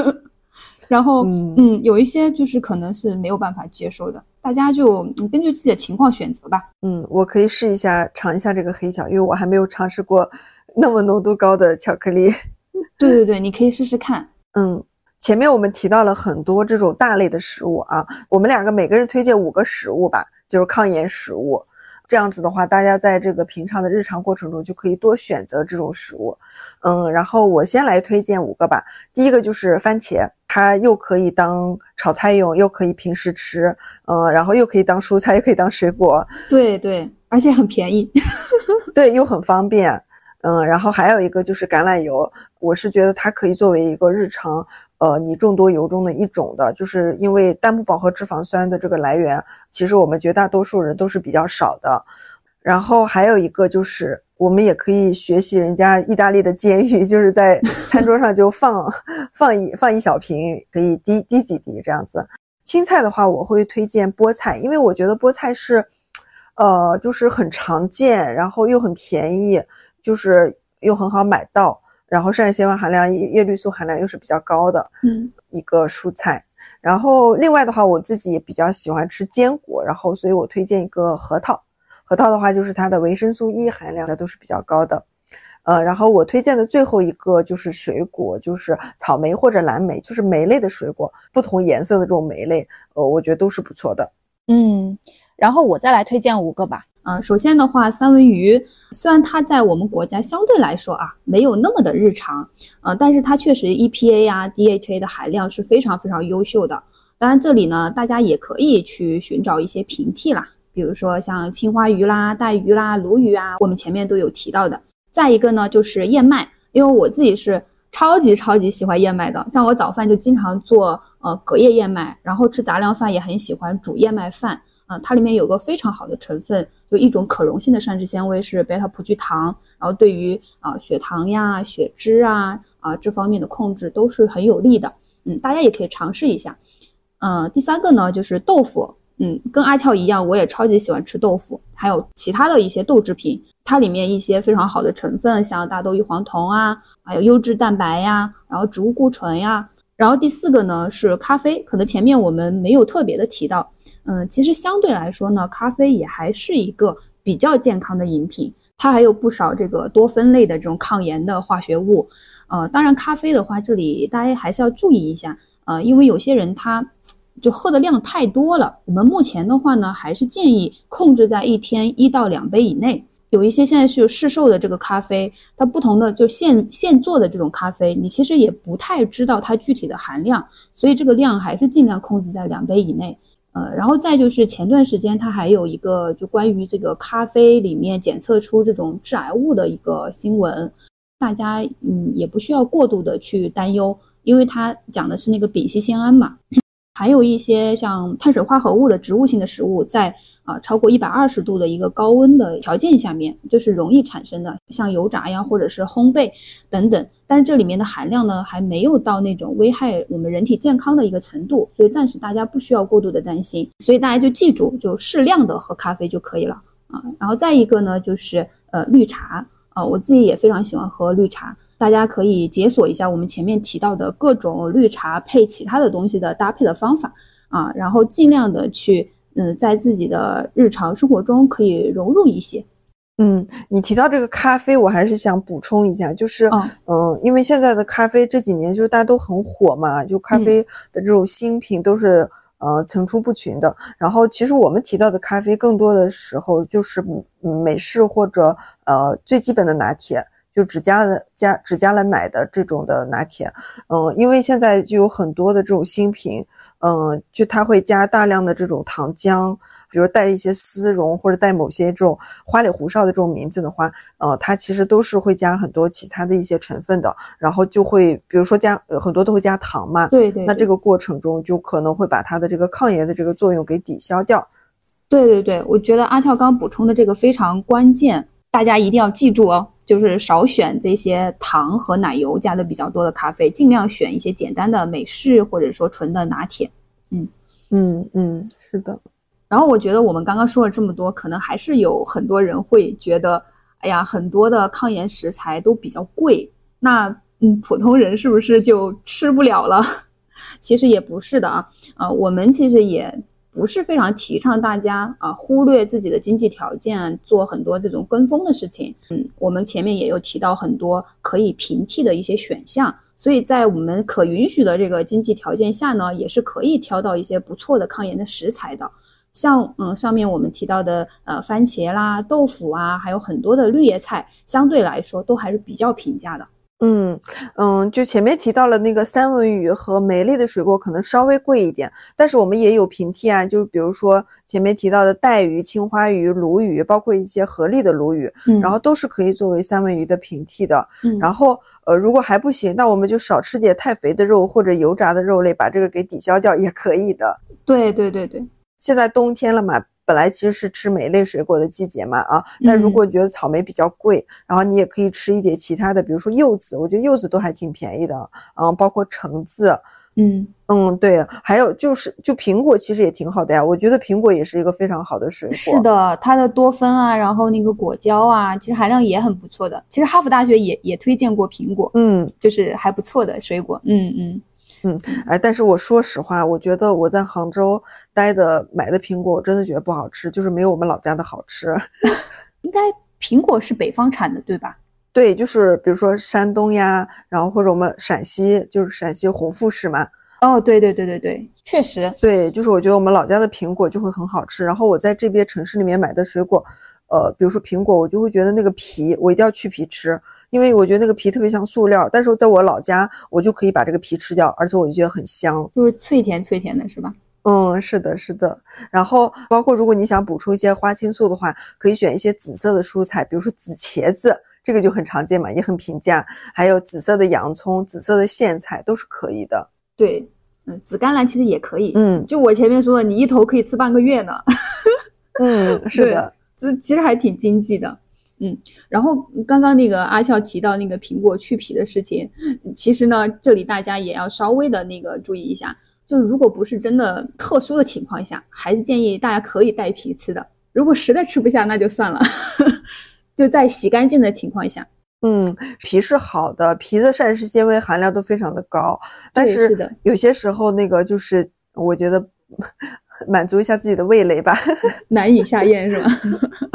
<laughs> 然后，嗯嗯，有一些就是可能是没有办法接受的，大家就嗯根据自己的情况选择吧。嗯，我可以试一下尝一下这个黑巧，因为我还没有尝试过那么浓度高的巧克力。<laughs> 对对对，你可以试试看。嗯，前面我们提到了很多这种大类的食物啊，我们两个每个人推荐五个食物吧，就是抗炎食物。这样子的话，大家在这个平常的日常过程中就可以多选择这种食物。嗯，然后我先来推荐五个吧。第一个就是番茄，它又可以当炒菜用，又可以平时吃，嗯，然后又可以当蔬菜，又可以当水果，对对，而且很便宜。<laughs> 对，又很方便。嗯，然后还有一个就是橄榄油，我是觉得它可以作为一个日常，呃，你众多油中的一种的，就是因为单不饱和脂肪酸的这个来源，其实我们绝大多数人都是比较少的。然后还有一个就是，我们也可以学习人家意大利的监狱，就是在 <laughs> 餐桌上就放放一放一小瓶，可以滴滴几滴这样子。青菜的话，我会推荐菠菜，因为我觉得菠菜是，呃，就是很常见，然后又很便宜，就是又很好买到，然后膳食纤维含量、叶叶绿素含量又是比较高的嗯一个蔬菜。然后另外的话，我自己也比较喜欢吃坚果，然后所以我推荐一个核桃。核桃的话，就是它的维生素 E 含量都是比较高的。呃，然后我推荐的最后一个就是水果，就是草莓或者蓝莓，就是莓类的水果，不同颜色的这种莓类，呃，我觉得都是不错的。嗯，然后我再来推荐五个吧。嗯、首先的话，三文鱼虽然它在我们国家相对来说啊没有那么的日常，呃，但是它确实 EPA 啊、DHA 的含量是非常非常优秀的。当然，这里呢，大家也可以去寻找一些平替啦，比如说像青花鱼啦、带鱼啦、鲈鱼啊，我们前面都有提到的。再一个呢，就是燕麦，因为我自己是超级超级喜欢燕麦的，像我早饭就经常做呃隔夜燕麦，然后吃杂粮饭也很喜欢煮燕麦饭。它里面有个非常好的成分，就一种可溶性的膳食纤维是贝塔葡聚糖，然后对于啊、血糖呀、血脂啊啊、这方面的控制都是很有利的。嗯，大家也可以尝试一下。呃，第三个呢就是豆腐，嗯，跟阿俏一样，我也超级喜欢吃豆腐，还有其他的一些豆制品，它里面一些非常好的成分，像大豆异黄酮啊，还有优质蛋白呀，然后植物固醇呀。然后第四个呢是咖啡，可能前面我们没有特别的提到，嗯，其实相对来说呢，咖啡也还是一个比较健康的饮品，它还有不少这个多酚类的这种抗炎的化学物。呃，当然咖啡的话，这里大家还是要注意一下，呃，因为有些人他就喝的量太多了。我们目前的话呢，还是建议控制在一天一到两杯以内。有一些现在是有市售的这个咖啡，它不同的就现现做的这种咖啡，你其实也不太知道它具体的含量，所以这个量还是尽量控制在两杯以内。呃，然后再就是前段时间它还有一个就关于这个咖啡里面检测出这种致癌物的一个新闻，大家嗯也不需要过度的去担忧，因为它讲的是那个丙烯酰胺嘛，还有一些像碳水化合物的植物性的食物在啊、超过一百二十度的一个高温的条件下面，就是容易产生的，像油炸呀或者是烘焙等等。但是这里面的含量呢，还没有到那种危害我们人体健康的一个程度，所以暂时大家不需要过度的担心。所以大家就记住，就适量的喝咖啡就可以了啊。然后再一个呢，就是呃绿茶啊，我自己也非常喜欢喝绿茶。大家可以解锁一下我们前面提到的各种绿茶配其他的东西的搭配的方法啊，然后尽量的去嗯、在自己的日常生活中可以融入一些。嗯，你提到这个咖啡，我还是想补充一下，就是，嗯嗯，因为现在的咖啡这几年就是大家都很火嘛，就咖嗯啡的这种新品都是呃层出不穷的。然后其实我们提到的咖啡，更多的时候就是嗯美式或者呃最基本的拿铁。就只加了加只加了奶的这种的拿铁，嗯，因为现在就有很多的这种新品，嗯，就它会加大量的这种糖浆，比如带一些丝绒或者带某些这种花里胡哨的这种名字的话，呃，它其实都是会加很多其他的一些成分的，然后就会比如说加呃很多都会加糖嘛，对对，对那这个过程中就可能会把它的这个抗炎的这个作用给抵消掉。对对对，我觉得阿俏刚补充的这个非常关键，大家一定要记住哦，就是少选这些糖和奶油加的比较多的咖啡，尽量选一些简单的美式或者说纯的拿铁。嗯嗯嗯，是的，然后我觉得我们刚刚说了这么多，可能还是有很多人会觉得，哎呀，很多的抗炎食材都比较贵，那嗯，普通人是不是就吃不了了？<laughs> 其实也不是的啊，啊、我们其实也不是非常提倡大家啊忽略自己的经济条件，做很多这种跟风的事情。嗯，我们前面也有提到很多可以平替的一些选项，所以在我们可允许的这个经济条件下呢，也是可以挑到一些不错的抗炎的食材的。像嗯上面我们提到的呃番茄啦、豆腐啊，还有很多的绿叶菜，相对来说都还是比较平价的。嗯嗯，就前面提到了那个三文鱼和梅类的水果可能稍微贵一点，但是我们也有平替啊，就比如说前面提到的带鱼、青花鱼、鲈鱼，包括一些河蛎的鲈鱼，嗯然后都是可以作为三文鱼的平替的。嗯然后呃，如果还不行，那我们就少吃点太肥的肉或者油炸的肉类，把这个给抵消掉也可以的。对对对对，现在冬天了嘛，本来其实是吃莓类水果的季节嘛啊，但如嗯果觉得草莓比较贵，然后你也可以吃一点其他的，比如说柚子，我觉得柚子都还挺便宜的，嗯，包括橙子，嗯嗯，对，还有就是就苹果其实也挺好的呀，我觉得苹果也是一个非常好的水果。是，的，它的多酚啊，然后那个果胶啊，其实含量也很不错的。其实哈佛大学也也推荐过苹果，嗯就是还不错的水果。嗯嗯，哎，但是我说实话，我觉得我在杭州待的买的苹果，我真的觉得不好吃，就是没有我们老家的好吃。<laughs> 应该苹果是北方产的，对吧？对，就是比如说山东呀，然后或者我们陕西，就是陕西红富士嘛，哦，对对对对对，确实，对，就是我觉得我们老家的苹果就会很好吃。然后我在这边城市里面买的水果，呃，比如说苹果，我就会觉得那个皮我一定要去皮吃，因为我觉得那个皮特别像塑料。但是在我老家，我就可以把这个皮吃掉，而且我就觉得很香。就是脆甜脆甜的，是吧？嗯，是的，是的。然后包括如果你想补充一些花青素的话，可以选一些紫色的蔬菜，比如说紫茄子，这个就很常见嘛，也很平价。还有紫色的洋葱、紫色的苋菜都是可以的。对，嗯，紫甘蓝其实也可以。嗯就我前面说的，你一头可以吃半个月呢。<laughs> 嗯，是的。这其实还挺经济的。嗯，然后刚刚那个阿俏提到那个苹果去皮的事情，其实呢，这里大家也要稍微的那个注意一下，就是如果不是真的特殊的情况下，还是建议大家可以带皮吃的。如果实在吃不下，那就算了，<laughs> 就在洗干净的情况下。嗯，皮是好的，皮的膳食纤维含量都非常的高，但是有些时候那个就是我觉得满足一下自己的味蕾吧，<laughs> 难以下咽是吧？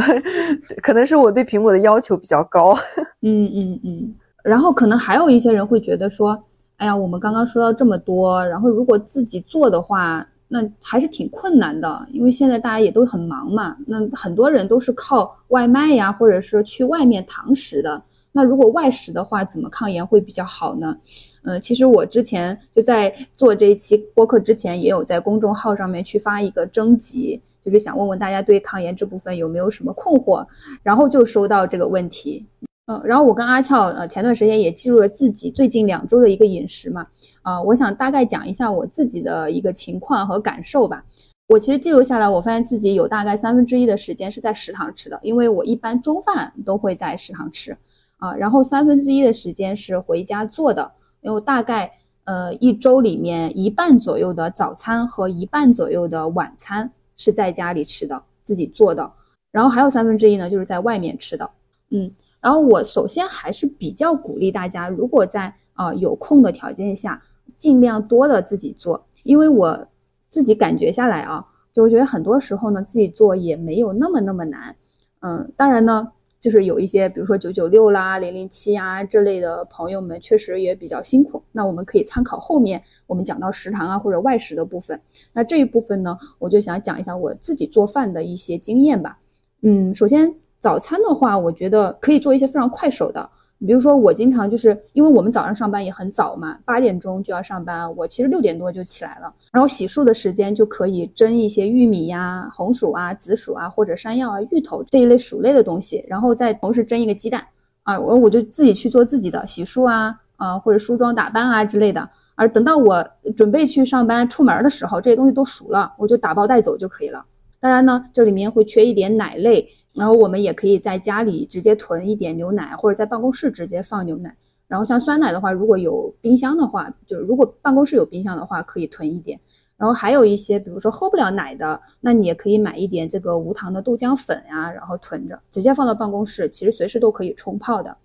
<laughs> 可能是我对苹果的要求比较高。<laughs> 嗯嗯嗯。然后可能还有一些人会觉得说，哎呀，我们刚刚说到这么多，然后如果自己做的话，那还是挺困难的，因为现在大家也都很忙嘛。那很多人都是靠外卖呀，或者是去外面堂食的。那如果外食的话，怎么抗炎会比较好呢？嗯，其实我之前就在做这一期播客之前，也有在公众号上面去发一个征集，就是想问问大家对抗炎这部分有没有什么困惑，然后就收到这个问题。呃，然后我跟阿俏呃前段时间也记录了自己最近两周的一个饮食嘛，啊、我想大概讲一下我自己的一个情况和感受吧。我其实记录下来，我发现自己有大概三分之一的时间是在食堂吃的，因为我一般中饭都会在食堂吃啊、然后三分之一的时间是回家做的，因为我大概呃一周里面一半左右的早餐和一半左右的晚餐是在家里吃的，自己做的，然后还有三分之一呢就是在外面吃的，嗯。然后我首先还是比较鼓励大家，如果在啊、有空的条件下，尽量多的自己做，因为我自己感觉下来啊，就我觉得很多时候呢，自己做也没有那么那么难。嗯，当然呢，就是有一些，比如说九九六啦、零零七啊这类的朋友们，确实也比较辛苦。那我们可以参考后面我们讲到食堂啊或者外食的部分。那这一部分呢，我就想讲一下我自己做饭的一些经验吧。嗯，首先早餐的话，我觉得可以做一些非常快手的。比如说，我经常就是因为我们早上上班也很早嘛，八点钟就要上班，我其实六点多就起来了，然后洗漱的时间就可以蒸一些玉米呀、红薯啊、紫薯啊或者山药啊、芋头这一类薯类的东西，然后再同时蒸一个鸡蛋啊，我我就自己去做自己的洗漱啊啊或者梳妆打扮啊之类的，而等到我准备去上班出门的时候，这些东西都熟了，我就打包带走就可以了。当然呢，这里面会缺一点奶类。然后我们也可以在家里直接囤一点牛奶，或者在办公室直接放牛奶。然后像酸奶的话，如果有冰箱的话，就是如果办公室有冰箱的话，可以囤一点。然后还有一些，比如说喝不了奶的，那你也可以买一点这个无糖的豆浆粉呀，然后囤着，直接放到办公室，其实随时都可以冲泡的。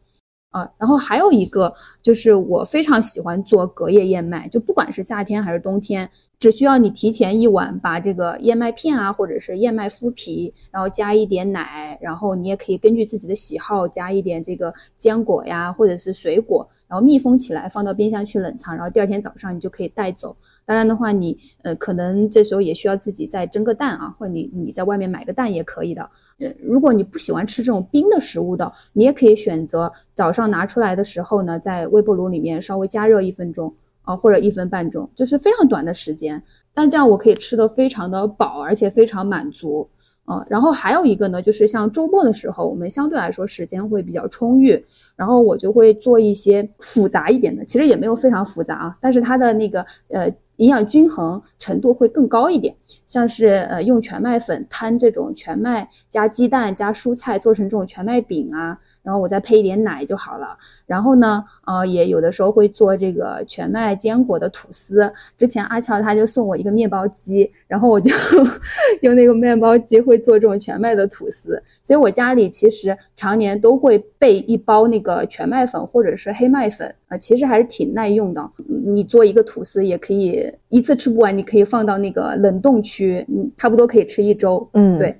啊，然后还有一个就是我非常喜欢做隔夜燕麦，就不管是夏天还是冬天。只需要你提前一晚把这个燕麦片啊，或者是燕麦麸皮，然后加一点奶，然后你也可以根据自己的喜好加一点这个坚果呀，或者是水果，然后密封起来放到冰箱去冷藏，然后第二天早上你就可以带走。当然的话，你呃可能这时候也需要自己再蒸个蛋啊，或者你你在外面买个蛋也可以的。呃，如果你不喜欢吃这种冰的食物的，你也可以选择早上拿出来的时候呢，在微波炉里面稍微加热一分钟。啊，或者一分半钟，就是非常短的时间，但这样我可以吃的非常的饱，而且非常满足。啊，然后还有一个呢，就是像周末的时候，我们相对来说时间会比较充裕，然后我就会做一些复杂一点的，其实也没有非常复杂啊，但是它的那个呃营养均衡程度会更高一点，像是呃用全麦粉摊这种全麦加鸡蛋加蔬菜做成这种全麦饼啊。然后我再配一点奶就好了。然后呢，呃，也有的时候会做这个全麦坚果的吐司。之前阿乔他就送我一个面包机，然后我就 <laughs> 用那个面包机会做这种全麦的吐司。所以我家里其实常年都会备一包那个全麦粉或者是黑麦粉，呃，其实还是挺耐用的。你做一个吐司也可以一次吃不完，你可以放到那个冷冻区，嗯，差不多可以吃一周。嗯，对。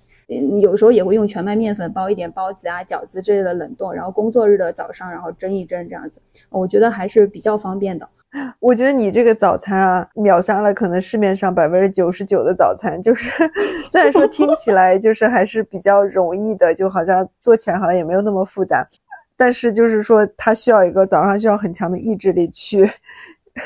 有时候也会用全麦面粉包一点包子啊、饺子之类的冷冻，然后工作日的早上然后蒸一蒸这样子，我觉得还是比较方便的。<laughs> 我觉得你这个早餐啊，秒杀了可能市面上百分之九十九的早餐。就是 <laughs> 虽然说听起来就是还是比较容易的，就好像做起来好像也没有那么复杂，但是就是说它需要一个早上需要很强的意志力去。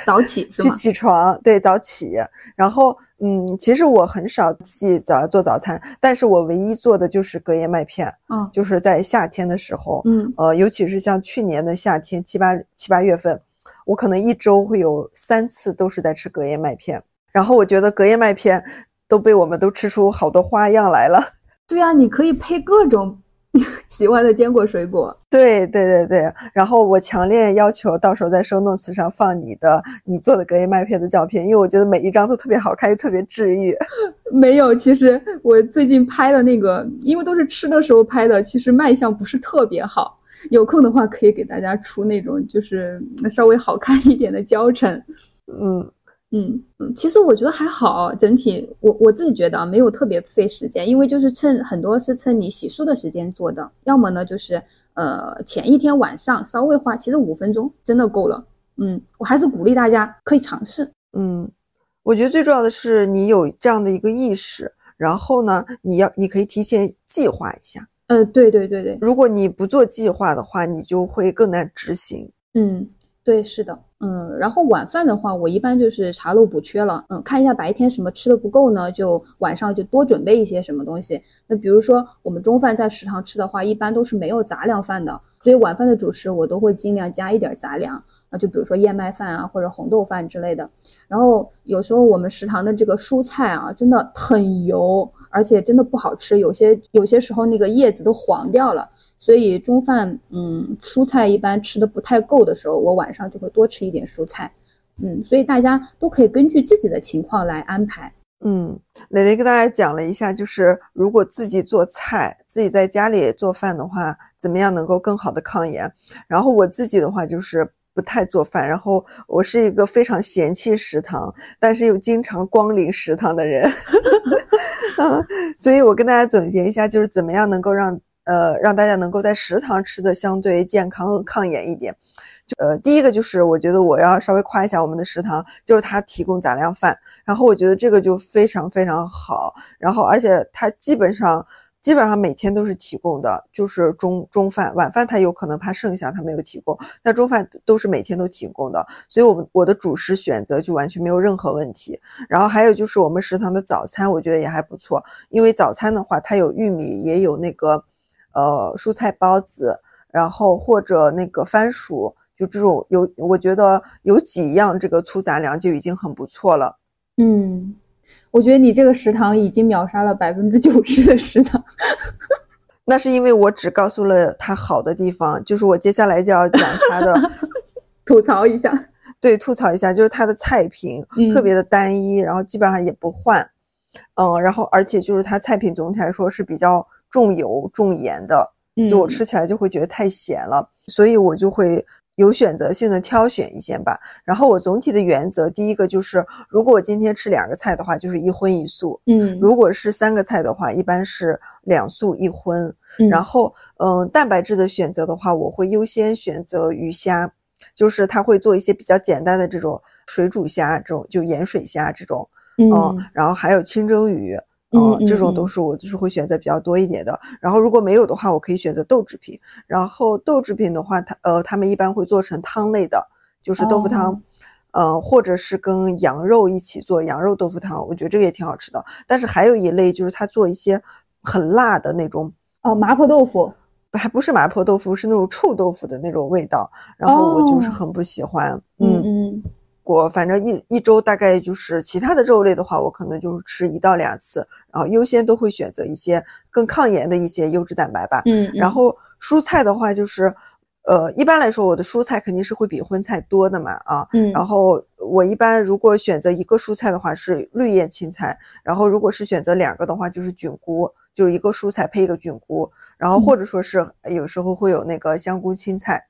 早起去起床，对早起。然后，嗯，其实我很少自己早做早餐，但是我唯一做的就是隔夜麦片。嗯，就是在夏天的时候，嗯，呃，尤其是像去年的夏天七八七八月份，我可能一周会有三次都是在吃隔夜麦片。然后我觉得隔夜麦片都被我们都吃出好多花样来了。<laughs> 对啊，你可以配各种。<laughs> 喜欢的坚果水果，对对对对，然后我强烈要求到时候在生动词上放你的你做的隔夜麦片的照片，因为我觉得每一张都特别好看，又特别治愈。<laughs> 没有，其实我最近拍的那个，因为都是吃的时候拍的，其实卖相不是特别好。有空的话可以给大家出那种就是稍微好看一点的教程。嗯。嗯嗯，其实我觉得还好，整体我我自己觉得没有特别费时间，因为就是趁很多是趁你洗漱的时间做的，要么呢就是呃前一天晚上稍微花，其实五分钟真的够了。嗯，我还是鼓励大家可以尝试。嗯，我觉得最重要的是你有这样的一个意识，然后呢，你要你可以提前计划一下。呃，对对对对，如果你不做计划的话，你就会更难执行。嗯。对，是的，嗯，然后晚饭的话，我一般就是查漏补缺了，嗯，看一下白天什么吃的不够呢，就晚上就多准备一些什么东西。那比如说我们中饭在食堂吃的话，一般都是没有杂粮饭的，所以晚饭的主食我都会尽量加一点杂粮，啊，就比如说燕麦饭啊或者红豆饭之类的。然后有时候我们食堂的这个蔬菜啊，真的很油，而且真的不好吃，有些有些时候那个叶子都黄掉了。所以中饭，嗯，蔬菜一般吃的不太够的时候，我晚上就会多吃一点蔬菜，嗯，所以大家都可以根据自己的情况来安排。嗯，蕾蕾跟大家讲了一下，就是如果自己做菜，自己在家里做饭的话，怎么样能够更好的抗炎。然后我自己的话就是不太做饭，然后我是一个非常嫌弃食堂，但是又经常光临食堂的人，<laughs> 所以我跟大家总结一下，就是怎么样能够让。呃，让大家能够在食堂吃的相对健康抗炎一点。呃，第一个就是我觉得我要稍微夸一下我们的食堂，就是它提供杂粮饭，然后我觉得这个就非常非常好，然后而且它基本上。基本上每天都是提供的，就是中中饭、晚饭，他有可能怕剩下，他没有提供。那中饭都是每天都提供的，所以，我们我的主食选择就完全没有任何问题。然后还有就是我们食堂的早餐，我觉得也还不错，因为早餐的话，它有玉米，也有那个呃蔬菜包子，然后或者那个番薯，就这种有，我觉得有几样这个粗杂粮就已经很不错了。嗯。我觉得你这个食堂已经秒杀了百分之九十的食堂，那是因为我只告诉了他好的地方，就是我接下来就要讲他的 <laughs> 吐槽一下。对，吐槽一下，就是它的菜品特别的单一，然后基本上也不换，嗯，然后而且就是它菜品总体来说是比较重油重盐的，就我吃起来就会觉得太咸了，所以我就会。有选择性的挑选一些吧，然后我总体的原则，第一个就是，如果我今天吃两个菜的话，就是一荤一素，嗯，如果是三个菜的话，一般是两素一荤，然后，嗯，蛋白质的选择的话，我会优先选择鱼虾，就是他会做一些比较简单的这种水煮虾，这种就盐水虾这种，嗯，然后还有清蒸鱼。嗯，这种都是我就是会选择比较多一点的。然后如果没有的话，我可以选择豆制品。然后豆制品的话，它呃，他们一般会做成汤类的，就是豆腐汤，呃，或者是跟羊肉一起做羊肉豆腐汤，我觉得这个也挺好吃的。但是还有一类就是他做一些很辣的那种，哦，麻婆豆腐，还不是麻婆豆腐，是那种臭豆腐的那种味道，然后我就是很不喜欢。嗯嗯。我反正一一周大概就是其他的肉类的话，我可能就是吃一到两次，然后优先都会选择一些更抗炎的一些优质蛋白吧。嗯，然后蔬菜的话，就是呃，一般来说我的蔬菜肯定是会比荤菜多的嘛啊。嗯，然后我一般如果选择一个蔬菜的话是绿叶青菜，然后如果是选择两个的话就是菌菇，就是一个蔬菜配一个菌菇，然后或者说是有时候会有那个香菇青菜，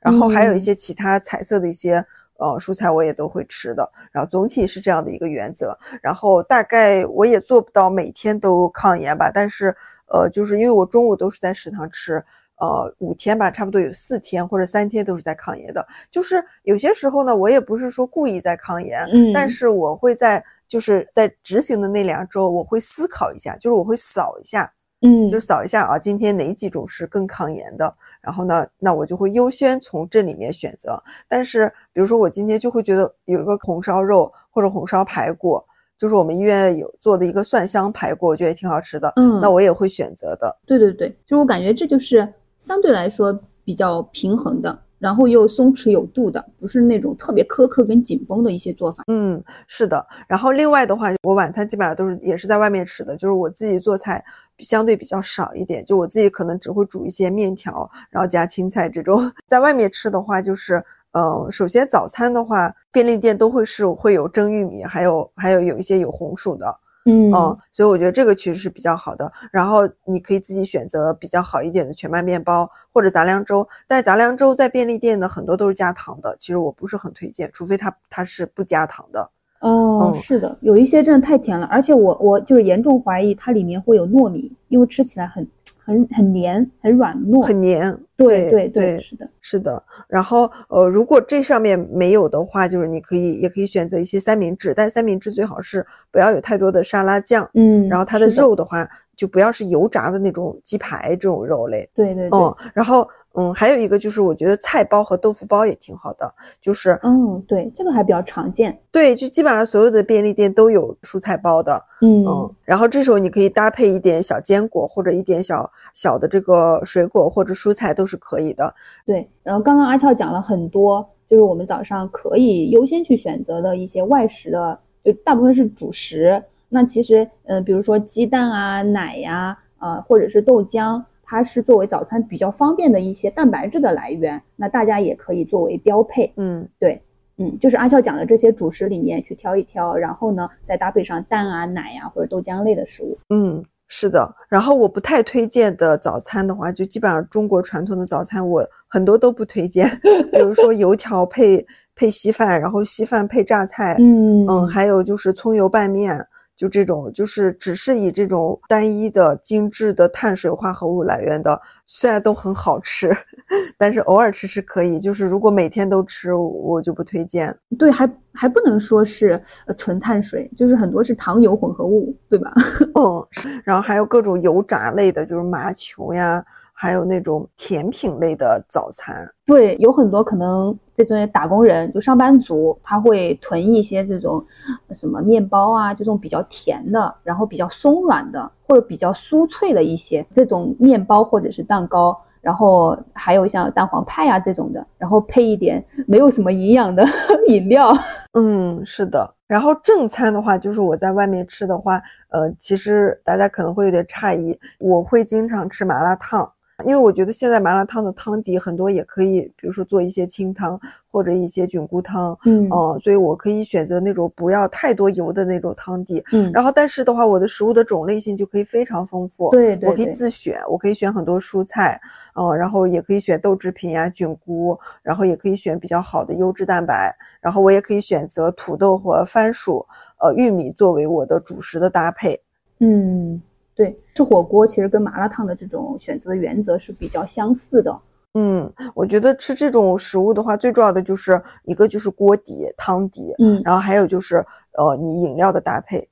然后还有一些其他彩色的一些。呃，蔬菜我也都会吃的，然后总体是这样的一个原则，然后大概我也做不到每天都抗炎吧，但是呃，就是因为我中午都是在食堂吃，呃，五天吧，差不多有四天或者三天都是在抗炎的，就是有些时候呢，我也不是说故意在抗炎，嗯，但。是我会在就是在执行的那两周，我会思考一下，就是我会扫一下，嗯，就扫一下啊，今天哪几种是更抗炎的。然后呢，那我就会优先从这里面选择。但是，比如说我今天就会觉得有一个红烧肉或者红烧排骨，就是我们医院有做的一个蒜香排骨，我觉得也挺好吃的。嗯，那我也会选择的。对对对，就是我感觉这就是相对来说比较平衡的，然后又松弛有度的，不是那种特别苛刻跟紧绷的一些做法。嗯，是的。然后另外的话，我晚餐基本上都是也是在外面吃的，就是我自己做菜。相对比较少一点，就我自己可能只会煮一些面条，然后加青菜这种。<laughs> 在外面吃的话，就是，嗯，首先早餐的话，便利店都会是会有蒸玉米，还有还有有一些有红薯的，嗯所以我觉得这个其实是比较好的。然后你可以自己选择比较好一点的全麦面包或者杂粮粥，但是杂粮粥在便利店呢很多都是加糖的，其实我不是很推荐，除非它它是不加糖的。哦，是的，有一些真的太甜了，而且我我就是严重怀疑它里面会有糯米，因为吃起来很很很黏，很软糯，很黏。对对对，是的，是的。然后呃，如果这上面没有的话，就是你可以也可以选择一些三明治，但三明治最好是不要有太多的沙拉酱。嗯，然后它的肉的话，就不要是油炸的那种鸡排这种肉类。对对对。嗯，然后。嗯，还有一个就是，我觉得菜包和豆腐包也挺好的，就是，嗯，对，这个还比较常见。对，就基本上所有的便利店都有蔬菜包的，嗯嗯。然后这时候你可以搭配一点小坚果或者一点小小的这个水果或者蔬菜都是可以的。对，然后刚刚阿俏讲了很多，就是我们早上可以优先去选择的一些外食的，就大部分是主食。那其实，嗯，比如说鸡蛋啊、奶呀，呃，或者是豆浆。它是作为早餐比较方便的一些蛋白质的来源，那大家也可以作为标配。嗯，对，嗯，就是阿俏讲的这些主食里面去挑一挑，然后呢，再搭配上蛋啊、奶呀或者豆浆类的食物。嗯，是的。然后我不太推荐的早餐的话，就基本上中国传统的早餐我很多都不推荐，<laughs> 比如说油条配配稀饭，然后稀饭配榨菜，嗯嗯，还有就是葱油拌面。就这种就是只是以这种单一的精致的碳水化合物来源的，虽然都很好吃，<laughs> 但是偶尔吃吃可以。就是如果每天都吃，我就不推荐。对，还还不能说是呃纯碳水，就是很多是糖油混合物，对吧？<laughs> 嗯，然后还有各种油炸类的，就是麻球呀。还有那种甜品类的早餐，对，有很多可能这种打工人，就上班族，他会囤一些这种什么面包啊，这种比较甜的，然后比较松软的，或者比较酥脆的一些这种面包或者是蛋糕，然后还有像蛋黄派啊这种的，然后配一点没有什么营养的 <laughs> 饮料。嗯，是的。然后正餐的话，就是我在外面吃的话，呃，其实大家可能会有点诧异，我会经常吃麻辣烫。因为我觉得现在麻辣烫的汤底很多也可以，比如说做一些清汤或者一些菌菇汤，嗯，哦，所以我可以选择那种不要太多油的那种汤底，嗯，然后但是的话，我的食物的种类性就可以非常丰富，对对，我可以自选，我可以选很多蔬菜，嗯，然后也可以选豆制品呀、菌菇，然后也可以选比较好的优质蛋白，然后我也可以选择土豆或番薯、呃玉米作为我的主食的搭配，嗯。对，吃火锅其实跟麻辣烫的这种选择的原则是比较相似的。嗯，我觉得吃这种食物的话，最重要的就是一个就是锅底、汤底，嗯，然后还有就是呃你饮料的搭配，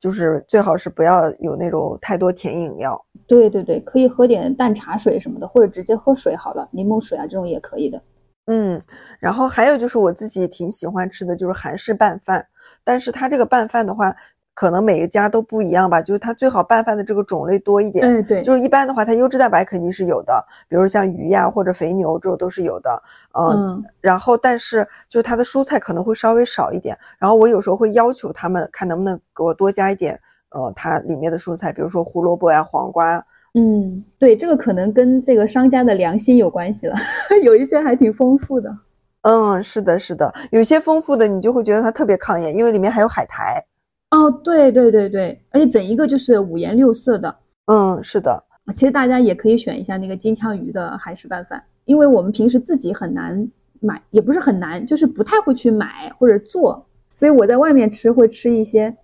就是最好是不要有那种太多甜饮料。对对对，可以喝点淡茶水什么的，或者直接喝水好了，柠檬水啊这种也可以的。嗯，然后还有就是我自己挺喜欢吃的就是韩式拌饭，但是它这个拌饭的话。可能每个家都不一样吧，就是它最好拌饭的这个种类多一点。嗯，对，就是一般的话，它优质蛋白肯定是有的，比如像鱼呀或者肥牛这种都是有的。嗯，然后但是就是它的蔬菜可能会稍微少一点。然后我有时候会要求他们看能不能给我多加一点，呃，它里面的蔬菜，比如说胡萝卜呀、黄瓜。嗯，对，这个可能跟这个商家的良心有关系了，<laughs> 有一些还挺丰富的。嗯，是的，是的，有些丰富的你就会觉得它特别抗炎，因为里面还有海苔。哦，对对对对，而且整一个就是五颜六色的。嗯，是的。其实大家也可以选一下那个金枪鱼的海式拌饭，因为我们平时自己很难买，也不是很难，就是不太会去买或者做，所以我在外面吃会吃一些，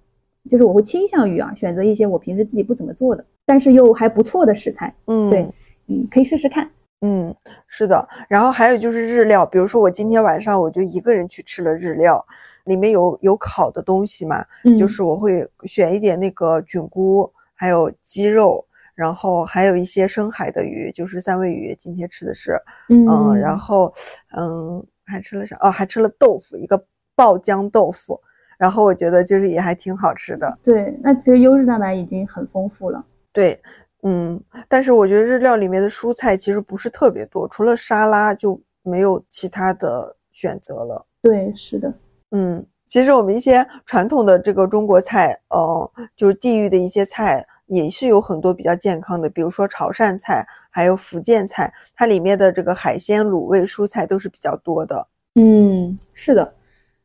就是我会倾向于啊选择一些我平时自己不怎么做的，但是又还不错的食材。嗯，对，嗯，可以试试看。嗯，是的。然后还有就是日料，比如说我今天晚上我就一个人去吃了日料。里面有有烤的东西嘛，就是我会选一点那个菌菇，还有鸡肉，然后还有一些深海的鱼，就是三文鱼。今天吃的是，嗯，然后嗯还吃了啥？哦，还吃了豆腐，一个爆浆豆腐。然后我觉得就是也还挺好吃的。对，那其实优质蛋白已经很丰富了。对，嗯，但是我觉得日料里面的蔬菜其实不是特别多，除了沙拉就没有其他的选择了。对，是的。嗯，其实我们一些传统的这个中国菜，呃，就是地域的一些菜，也是有很多比较健康的，比如说潮汕菜，还有福建菜，它里面的这个海鲜、卤味、蔬菜都是比较多的。嗯，是的，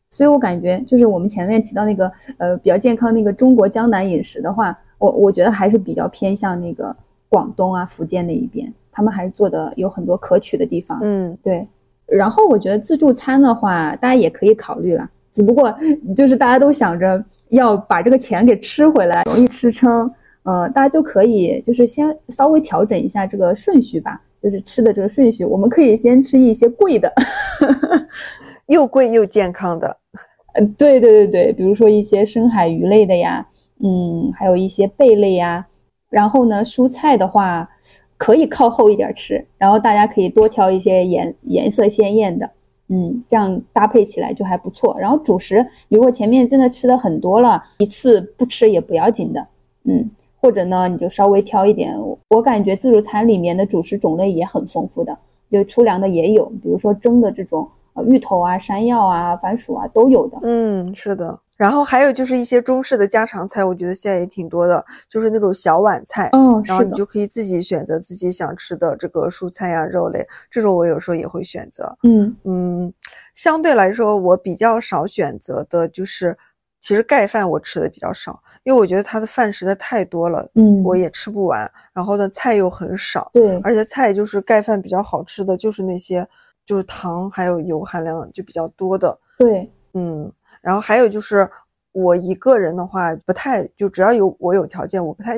所以我感觉就是我们前面提到那个呃比较健康那个中国江南饮食的话，我我觉得还是比较偏向那个广东啊、福建那一边，他们还是做的有很多可取的地方。嗯，对。然后我觉得自助餐的话，大家也可以考虑了。只不过就是大家都想着要把这个钱给吃回来，容易吃撑。呃，大家就可以就是先稍微调整一下这个顺序吧，就是吃的这个顺序。我们可以先吃一些贵的，<laughs> 又贵又健康的。嗯，对对对对，比如说一些深海鱼类的呀，嗯，还有一些贝类呀。然后呢，蔬菜的话。可以靠后一点吃，然后大家可以多挑一些颜颜色鲜艳的，嗯，这样搭配起来就还不错。然后主食，如果前面真的吃的很多了，一次不吃也不要紧的，嗯，或者呢你就稍微挑一点。我感觉自助餐里面的主食种类也很丰富的，就粗粮的也有，比如说蒸的这种呃芋头啊、山药啊、番薯啊都有的。嗯，是的。然后还有就是一些中式的家常菜，我觉得现在也挺多的，就是那种小碗菜，嗯，然后你就可以自己选择自己想吃的这个蔬菜呀、肉类，这种我有时候也会选择。嗯嗯，相对来说我比较少选择的就是，其实盖饭我吃的比较少，因为我觉得它的饭实在太多了，嗯，我也吃不完。然后呢，菜又很少，对，而且菜就是盖饭比较好吃的就是那些就是糖还有油含量就比较多的，对，嗯。然后还有就是，我一个人的话，不太就只要有我有条件，我不太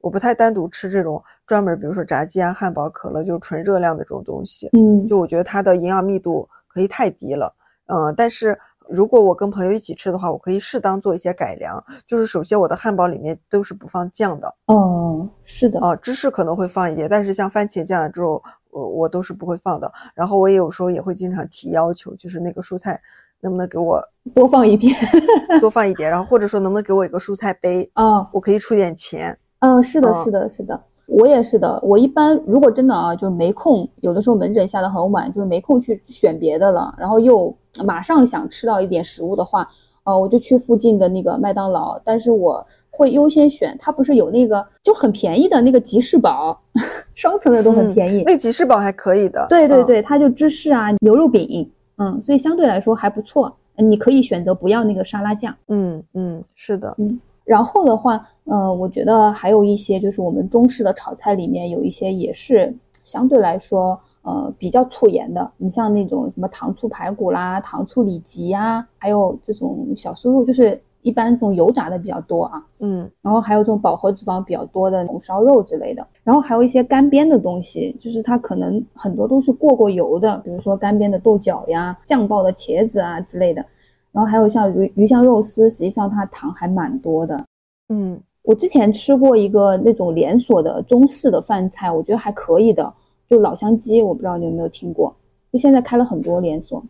我不太单独吃这种专门，比如说炸鸡啊、汉堡、可乐，就是纯热量的这种东西。嗯，就我觉得它的营养密度可以太低了。嗯，但是如果我跟朋友一起吃的话，我可以适当做一些改良。就是首先我的汉堡里面都是不放酱的。哦，是的。啊，芝士可能会放一点，但是像番茄酱这种，我我都是不会放的。然后我也有时候也会经常提要求，就是那个蔬菜。能不能给我多放一遍，<laughs> 多放一点，然后或者说能不能给我一个蔬菜杯啊？<laughs> 我可以出点钱。嗯，是的，是的，是的，我也是的。我一般如果真的啊，就是没空，有的时候门诊下的很晚，就是没空去选别的了，然后又马上想吃到一点食物的话，呃，我就去附近的那个麦当劳。但是我会优先选，它不是有那个就很便宜的那个吉士堡，<laughs> 双层的都很便宜。那吉士堡还可以的。对对对，它就芝士啊，牛肉饼。嗯，所以相对来说还不错。你可以选择不要那个沙拉酱。嗯嗯，是的。嗯，然后的话，呃，我觉得还有一些就是我们中式的炒菜里面有一些也是相对来说呃比较粗盐的。你像那种什么糖醋排骨啦、糖醋里脊呀，还有这种小酥肉，就是。一般这种油炸的比较多啊，嗯，然后还有这种饱和脂肪比较多的红烧肉之类的，然后还有一些干煸的东西，就是它可能很多都是过过油的，比如说干煸的豆角呀、酱爆的茄子啊之类的，然后还有像鱼鱼香肉丝，实际上它糖还蛮多的，嗯，我之前吃过一个那种连锁的中式的饭菜，我觉得还可以的，就老乡鸡，我不知道你有没有听过，就现在开了很多连锁，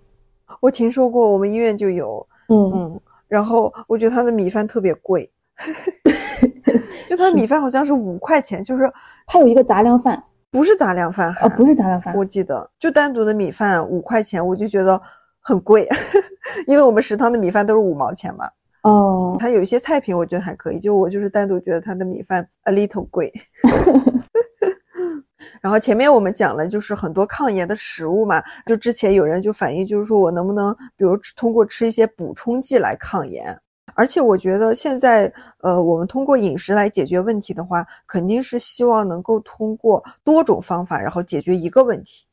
我听说过，我们医院就有，嗯。嗯。然后我觉得他的米饭特别贵，<laughs> 就他的米饭好像是五块钱，就是 <laughs> 他有一个杂粮饭，不是杂粮饭，哦，不是杂粮饭，我记得就单独的米饭五块钱，我就觉得很贵，<laughs> 因为我们食堂的米饭都是五毛钱嘛。哦，他有一些菜品我觉得还可以，就我就是单独觉得他的米饭 a little 贵。然后前面我们讲了，就是很多抗炎的食物嘛，就之前有人就反映，就是说我能不能，比如通过吃一些补充剂来抗炎？而且我觉得现在，呃，我们通过饮食来解决问题的话，肯定是希望能够通过多种方法，然后解决一个问题。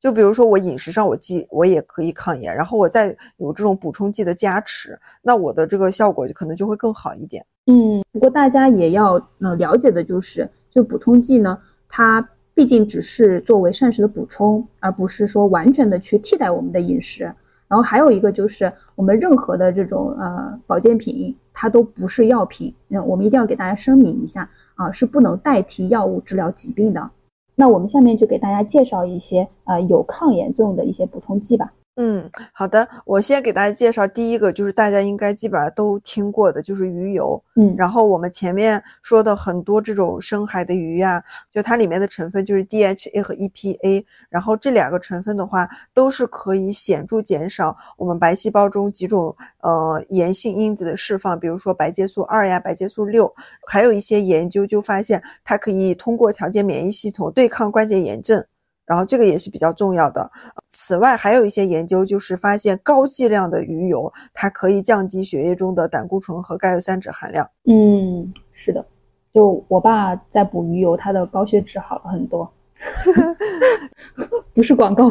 就比如说我饮食上我既我也可以抗炎，然后我再有这种补充剂的加持，那我的这个效果就可能就会更好一点。嗯，不过大家也要呃了解的就是，就补充剂呢，它。毕竟只是作为膳食的补充，而不是说完全的去替代我们的饮食。然后还有一个就是，我们任何的这种呃保健品，它都不是药品。那我们一定要给大家声明一下啊，是不能代替药物治疗疾病的。那我们下面就给大家介绍一些呃有抗炎作用的一些补充剂吧。嗯，好的，我先给大家介绍第一个，就是大家应该基本上都听过的，就是鱼油。嗯，然后我们前面说的很多这种深海的鱼呀，就它里面的成分就是 DHA 和 EPA，然后这两个成分的话，都是可以显著减少我们白细胞中几种呃炎性因子的释放，比如说白介素二呀、白介素六，还有一些研究就发现它可以通过调节免疫系统对抗关节炎症。然后这个也是比较重要的。此外，还有一些研究就是发现高剂量的鱼油，它可以降低血液中的胆固醇和甘油三酯含量。嗯，是的。就我爸在补鱼油，他的高血脂好了很多。<laughs> <laughs> 不是广告。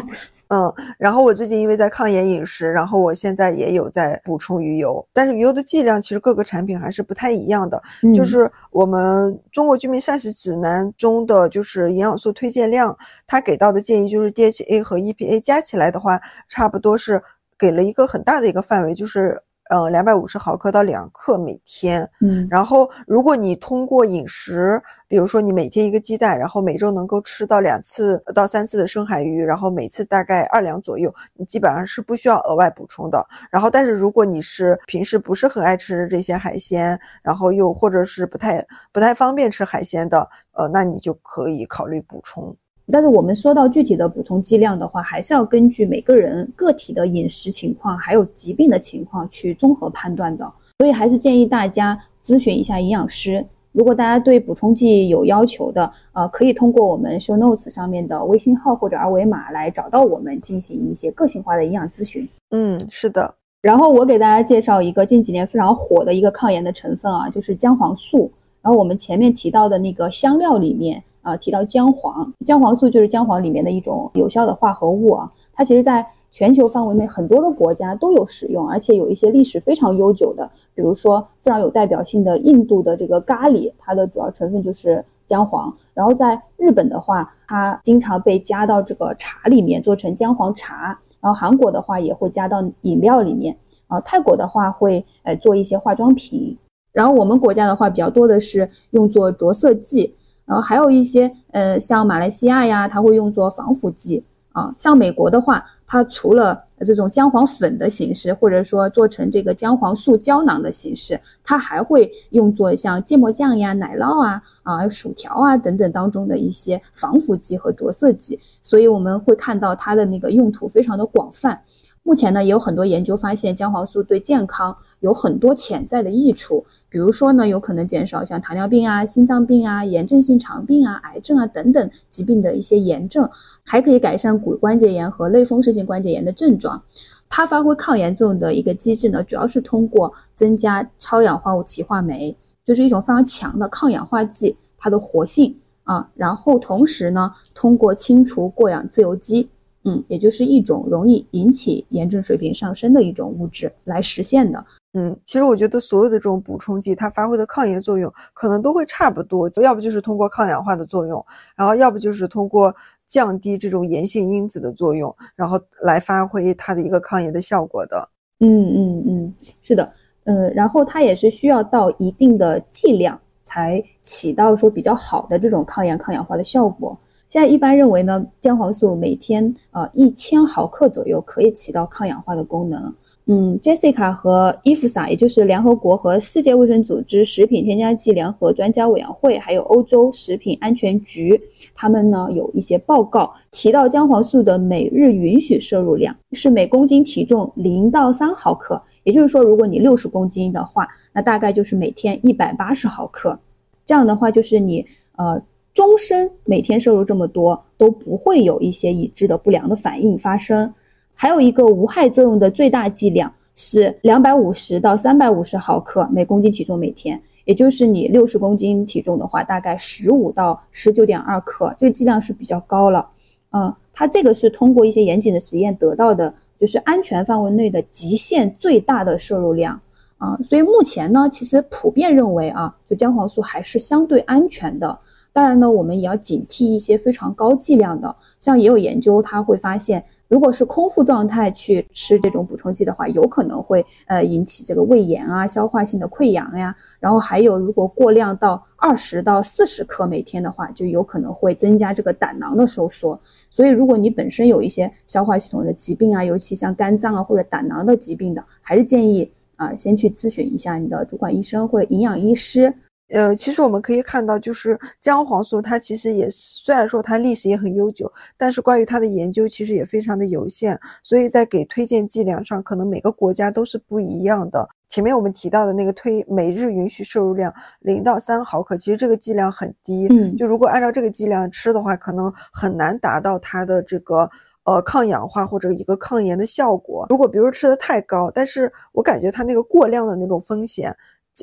嗯，然后我最近因为在抗炎饮食，然后我现在也有在补充鱼油，但是鱼油的剂量其实各个产品还是不太一样的。就是我们中国居民膳食指南中的就是营养素推荐量，它给到的建议就是 DHA 和 EPA 加起来的话，差不多是给了一个很大的一个范围，就是。呃，两百五十毫克到两克每天。嗯，然后如果你通过饮食，比如说你每天一个鸡蛋，然后每周能够吃到两次到三次的深海鱼，然后每次大概二两左右，你基本上是不需要额外补充的。然后，但是如果你是平时不是很爱吃这些海鲜，然后又或者是不太不太方便吃海鲜的，呃，那你就可以考虑补充。但是我们说到具体的补充剂量的话，还是要根据每个人个体的饮食情况，还有疾病的情况去综合判断的。所以还是建议大家咨询一下营养师。如果大家对补充剂有要求的，呃，可以通过我们 show notes 上面的微信号或者二维码来找到我们，进行一些个性化的营养咨询。嗯，是的。然后我给大家介绍一个近几年非常火的一个抗炎的成分啊，就是姜黄素。然后我们前面提到的那个香料里面。啊，提到姜黄，姜黄素就是姜黄里面的一种有效的化合物啊。它其实，在全球范围内很多的国家都有使用，而且有一些历史非常悠久的，比如说非常有代表性的印度的这个咖喱，它的主要成分就是姜黄。然后在日本的话，它经常被加到这个茶里面做成姜黄茶。然后韩国的话也会加到饮料里面。啊，泰国的话会呃做一些化妆品。然后我们国家的话比较多的是用作着色剂。然后还有一些呃像马来西亚呀，它会用作防腐剂。啊，像美国的话，它除了这种姜黄粉的形式，或者说做成这个姜黄素胶囊的形式，它还会用作像芥末酱呀、奶酪啊、啊薯条啊等等当中的一些防腐剂和着色剂。所以我们会看到它的那个用途非常的广泛。目前呢，也有很多研究发现，姜黄素对健康有很多潜在的益处。比如说呢，有可能减少像糖尿病啊、心脏病啊、炎症性肠病啊、癌症啊等等疾病的一些炎症，还可以改善骨关节炎和类风湿性关节炎的症状。它发挥抗炎作用的一个机制呢，主要是通过增加超氧化物歧化酶，就是一种非常强的抗氧化剂，它的活性啊，然后同时呢，通过清除过氧自由基。嗯，也就是一种容易引起炎症水平上升的一种物质来实现的。嗯，其实我觉得所有的这种补充剂，它发挥的抗炎作用可能都会差不多，要不就是通过抗氧化的作用，然后要不就是通过降低这种炎性因子的作用，然后来发挥它的一个抗炎的效果的。嗯嗯嗯，是的，嗯，然后它也是需要到一定的剂量才起到说比较好的这种抗炎抗氧化的效果。现在一般认为呢，姜黄素每天呃一千毫克左右可以起到抗氧化的功能。嗯，Jessica 和 IFSA，也就是联合国和世界卫生组织食品添加剂联合专家委员会，还有欧洲食品安全局，他们呢有一些报告提到姜黄素的每日允许摄入量是每公斤体重零到三毫克。也就是说，如果你六十公斤的话，那大概就是每天一百八十毫克。这样的话，就是你呃。终身每天摄入这么多都不会有一些已知的不良的反应发生。还有一个无害作用的最大剂量是两百五十到三百五十毫克每公斤体重每天，也就是你六十公斤体重的话，大概十五到十九点二克，这个剂量是比较高了。嗯，它这个是通过一些严谨的实验得到的，就是安全范围内的极限最大的摄入量啊。所以目前呢，其实普遍认为啊，就姜黄素还是相对安全的。当然呢，我们也要警惕一些非常高剂量的，像也有研究，他会发现，如果是空腹状态去吃这种补充剂的话，有可能会呃引起这个胃炎啊、消化性的溃疡呀。然后还有，如果过量到二十到四十克每天的话，就有可能会增加这个胆囊的收缩。所以，如果你本身有一些消化系统的疾病啊，尤其像肝脏啊或者胆囊的疾病的，还是建议啊先去咨询一下你的主管医生或者营养医师。呃，其实我们可以看到，就是姜黄素，它其实也虽然说它历史也很悠久，但是关于它的研究其实也非常的有限，所以在给推荐剂量上，可能每个国家都是不一样的。前面我们提到的那个推每日允许摄入量零到三毫克，其实这个剂量很低，嗯，就如果按照这个剂量吃的话，可能很难达到它的这个呃抗氧化或者一个抗炎的效果。如果比如吃的太高，但是我感觉它那个过量的那种风险。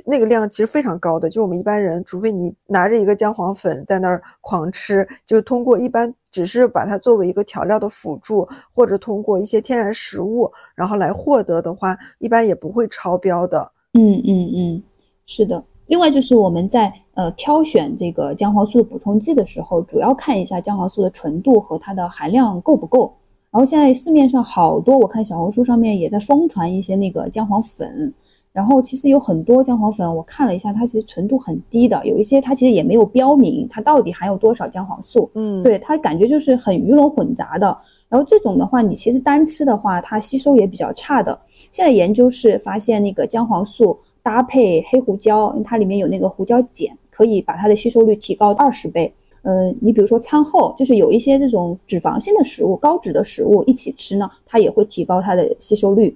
那个量其实非常高的，就我们一般人，除非你拿着一个姜黄粉在那儿狂吃，就通过一般只是把它作为一个调料的辅助，或者通过一些天然食物，然后来获得的话，一般也不会超标的。嗯嗯嗯，是的。另外就是我们在呃挑选这个姜黄素补充剂的时候，主要看一下姜黄素的纯度和它的含量够不够。然后现在市面上好多，我看小红书上面也在疯传一些那个姜黄粉。然后其实有很多姜黄粉，我看了一下，它其实纯度很低的，有一些它其实也没有标明它到底含有多少姜黄素。嗯，对，它感觉就是很鱼龙混杂的。然后这种的话，你其实单吃的话，它吸收也比较差的。现在研究是发现那个姜黄素搭配黑胡椒，它里面有那个胡椒碱，可以把它的吸收率提高二十倍。呃，你比如说餐后，就是有一些这种脂肪性的食物、高脂的食物一起吃呢，它也会提高它的吸收率。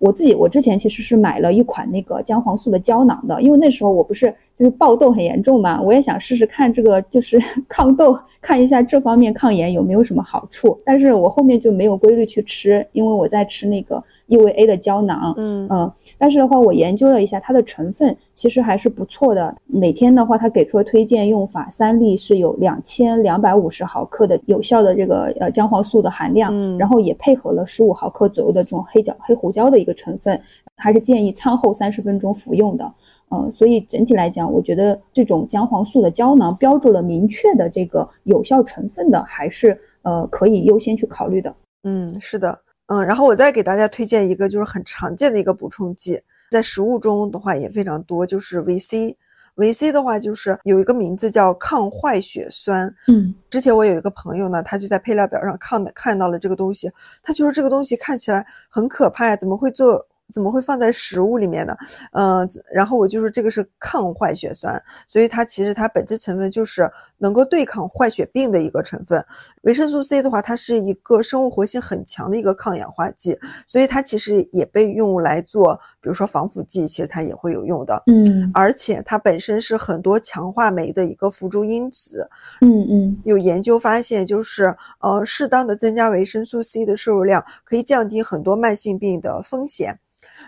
我自己，我之前其实是买了一款那个姜黄素的胶囊的，因为那时候我不是就是爆痘很严重嘛，我也想试试看这个就是 <laughs> 抗痘，看一下这方面抗炎有没有什么好处。但是我后面就没有规律去吃，因为我在吃那个伊维 A 的胶囊，嗯嗯，但是的话，我研究了一下它的成分，其实还是不错的。每天的话，它给出的推荐用法，三粒是有两千两百五十毫克的有效的这个呃姜黄素的含量，嗯然后也配合了十五毫克左右的这种黑椒黑胡椒的一个成分，还是建议餐后三十分钟服用的。嗯，所以整体来讲，我觉得这种姜黄素的胶囊标注了明确的这个有效成分的，还是呃可以优先去考虑的。嗯，是的，嗯，然后我再给大家推荐一个就是很常见的一个补充剂，在食物中的话也非常多，就是维 C。维 C 的话就是有一个名字叫抗坏血酸，嗯之前我有一个朋友呢，他就在配料表上看的看到了这个东西，他就说这个东西看起来很可怕呀，怎么会做？怎么会放在食物里面呢？呃，然后我就说这个是抗坏血酸，所以它其实它本质成分就是能够对抗坏血病的一个成分。维生素 C 的话，它是一个生物活性很强的一个抗氧化剂，所以它其实也被用来做，比如说防腐剂，其实它也会有用的。嗯而且它本身是很多强化酶的一个辅助因子，嗯嗯有研究发现，就是呃，适当的增加维生素 C 的摄入量，可以降低很多慢性病的风险。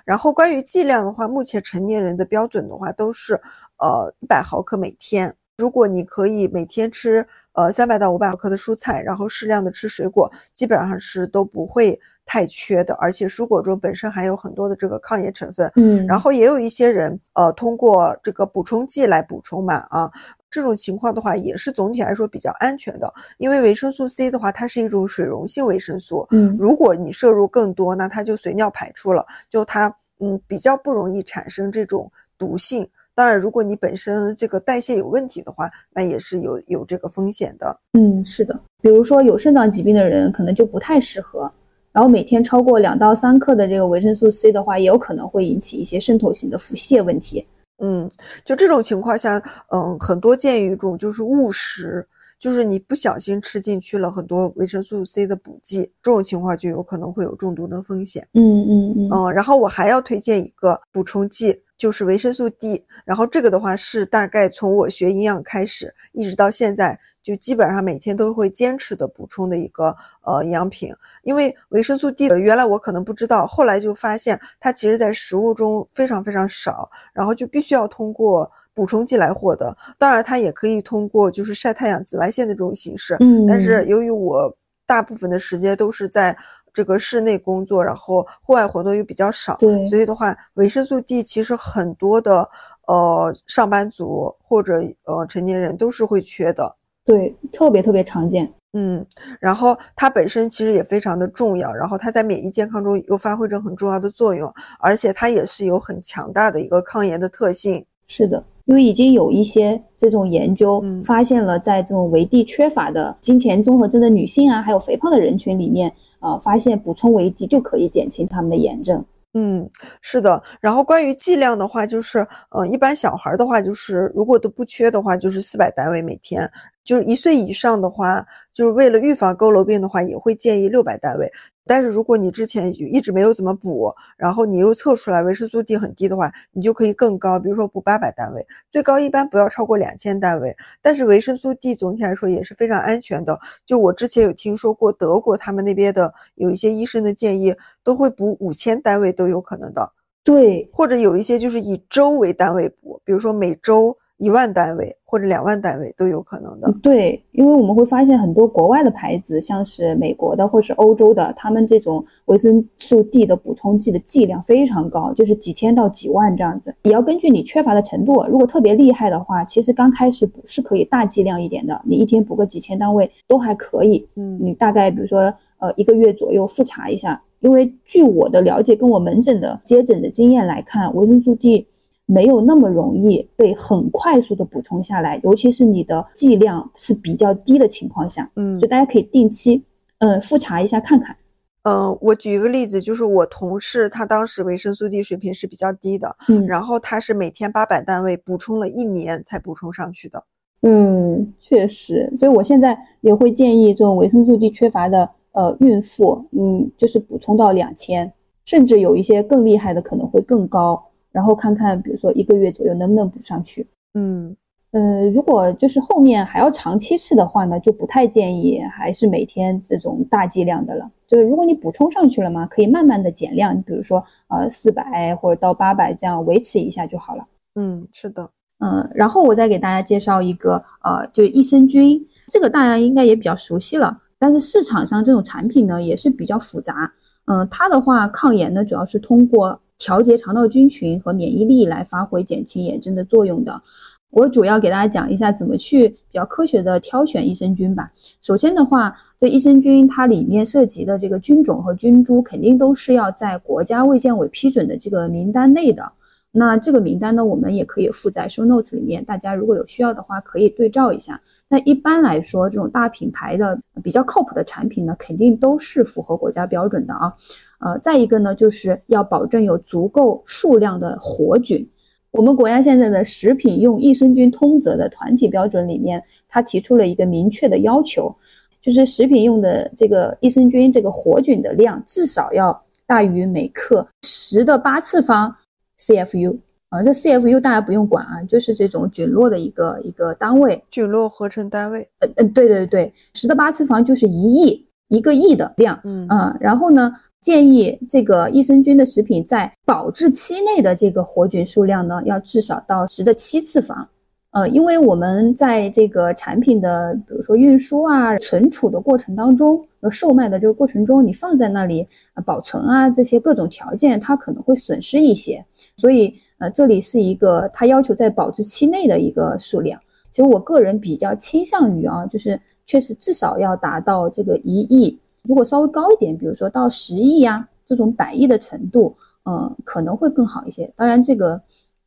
然后关于剂量的话，目前成年人的标准的话都是呃一百毫克每天。如果你可以每天吃呃三百到五百毫克的蔬菜，然后适量的吃水果，基本上是都不会太缺的。而且蔬果中本身含有很多的这个抗炎成分，嗯，然后也有一些人，呃，通过这个补充剂来补充嘛，啊，这种情况的话，也是总体来说比较安全的。因为维生素 C 的话，它是一种水溶性维生素，嗯如果你摄入更多，那它就随尿排出了，就它嗯比较不容易产生这种毒性。当然，如果你本身这个代谢有问题的话，那也是有有这个风险的。嗯，是的，比如说有肾脏疾病的人，可能就不太适合。然后每天超过两到三克的这个维生素 C 的话，也有可能会引起一些渗透性的腹泻问题。嗯，就这种情况下，嗯，很多建议一种就是误食，就是你不小心吃进去了很多维生素 C 的补剂，这种情况就有可能会有中毒的风险。嗯嗯嗯嗯，然后我还要推荐一个补充剂，就是维生素 D。然后这个的话是大概从我学营养开始，一直到现在，就基本上每天都会坚持的补充的一个呃营养品。因为维生素 D 原来我可能不知道，后来就发现它其实在食物中非常非常少，然后就必须要通过补充剂来获得。当然，它也可以通过就是晒太阳、紫外线的这种形式，嗯，但是由于我大部分的时间都是在这个室内工作，然后户外活动又比较少，对所以的话，维生素 D 其实很多的呃上班族或者呃成年人都是会缺的。对特别特别常见。嗯，然后它本身其实也非常的重要，然后它在免疫健康中又发挥着很重要的作用，而且它也是有很强大的一个抗炎的特性。是的，因为已经有一些这种研究嗯发现了，在这种维 D 缺乏的金钱综合症的女性啊，还有肥胖的人群里面，呃，发现补充维 D 就可以减轻他们的炎症。嗯，是的。然后关于剂量的话，就是，呃，一般小孩儿的话，就是如果都不缺的话，就是四百单位每天。就是一岁以上的话，就是为了预防佝偻病的话，也会建议六百单位。但是如果你之前一直没有怎么补，然后你又测出来维生素 D 很低的话，你就可以更高，比如说补八百单位，最高一般不要超过两千单位。但是维生素 D 总体来说也是非常安全的。就我之前有听说过德国他们那边的有一些医生的建议，都会补五千单位都有可能的，对，或者有一些就是以周为单位补，比如说每周一万单位或者两万单位都有可能的。对，因为我们会发现很多国外的牌子，像是美国的或是欧洲的，他们这种维生素 D 的补充剂的剂量非常高，就是几千到几万这样子。也要根据你缺乏的程度，如果特别厉害的话，其实刚开始补是可以大剂量一点的，你一天补个几千单位都还可以。嗯你大概比如说呃一个月左右复查一下，因为据我的了解，跟我门诊的接诊的经验来看，维生素 D 没有那么容易被很快速的补充下来，尤其是你的剂量是比较低的情况下，嗯所以大家可以定期呃复查一下看看。嗯，我举一个例子，就是我同事他当时维生素 D 水平是比较低的，嗯然后他是每天八百单位，补充了一年才补充上去的。嗯，确实，所以我现在也会建议这种维生素 D 缺乏的呃孕妇，嗯，就是补充到两千。甚至有一些更厉害的可能会更高。然后看看，比如说一个月左右能不能补上去。嗯呃，如果就是后面还要长期吃的话呢，就不太建议还是每天这种大剂量的了。就是如果你补充上去了嘛，可以慢慢的减量，比如说呃四百或者到八百这样维持一下就好了。嗯，是的。嗯，然后我再给大家介绍一个呃，就是益生菌，这个大家应该也比较熟悉了。但是市场上这种产品呢也是比较复杂。嗯，它的话抗炎呢主要是通过调节肠道菌群和免疫力来发挥减轻炎症的作用的。我主要给大家讲一下怎么去比较科学的挑选益生菌吧。首先的话，这益生菌它里面涉及的这个菌种和菌株肯定都是要在国家卫健委批准的这个名单内的。那这个名单呢，我们也可以附在 show notes 里面，大家如果有需要的话，可以对照一下。那一般来说，这种大品牌的比较靠谱的产品呢，肯定都是符合国家标准的啊。呃，再一个呢，就是要保证有足够数量的活菌。我们国家现在的食品用益生菌通则的团体标准里面，它提出了一个明确的要求，就是食品用的这个益生菌这个活菌的量至少要大于每克十的八次方 CFU。啊，这 CFU 大家不用管啊，就是这种菌落的一个一个单位，菌落合成单位。嗯嗯，对对对，十的八次方就是一亿，一个亿的量。嗯啊，然后呢，建议这个益生菌的食品在保质期内的这个活菌数量呢，要至少到十的七次方。呃，因为我们在这个产品的比如说运输啊、存储的过程当中，呃，售卖的这个过程中，你放在那里保存啊，这些各种条件，它可能会损失一些，所以。呃，这里是一个它要求在保质期内的一个数量。其实我个人比较倾向于啊，就是确实至少要达到这个一亿，如果稍微高一点，比如说到十亿呀这种百亿的程度，嗯，可能会更好一些。当然，这个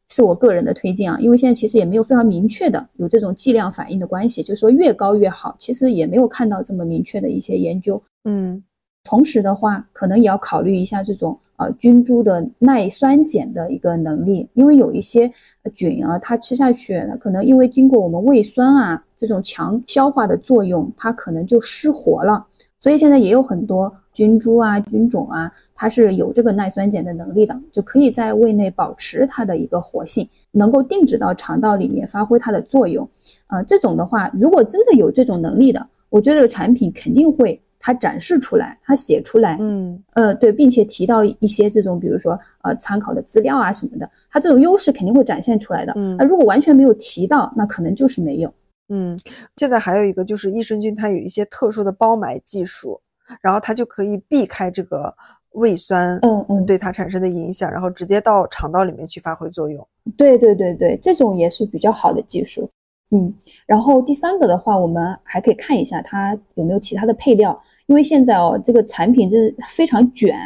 是我个人的推荐啊，因为现在其实也没有非常明确的有这种剂量反应的关系，就是说越高越好，其实也没有看到这么明确的一些研究。嗯，同时的话，可能也要考虑一下这种。呃，菌株的耐酸碱的一个能力，因为有一些菌啊，它吃下去，可能因为经过我们胃酸啊这种强消化的作用，它可能就失活了。所以现在也有很多菌株啊、菌种啊，它是有这个耐酸碱的能力的，就可以在胃内保持它的一个活性，能够定植到肠道里面发挥它的作用。呃，这种的话，如果真的有这种能力的，我觉得这个产品肯定会。它展示出来，它写出来，嗯，呃，对，并且提到一些这种，比如说呃参考的资料啊什么的，它这种优势肯定会展现出来的。嗯，那如果完全没有提到，那可能就是没有。嗯，现在还有一个就是益生菌，它有一些特殊的包埋技术，然后它就可以避开这个胃酸，嗯嗯，对它产生的影响，然后直接到肠道里面去发挥作用。对对对对，这种也是比较好的技术。嗯，然后第三个的话，我们还可以看一下它有没有其他的配料。因为现在哦，这个产品就是非常卷，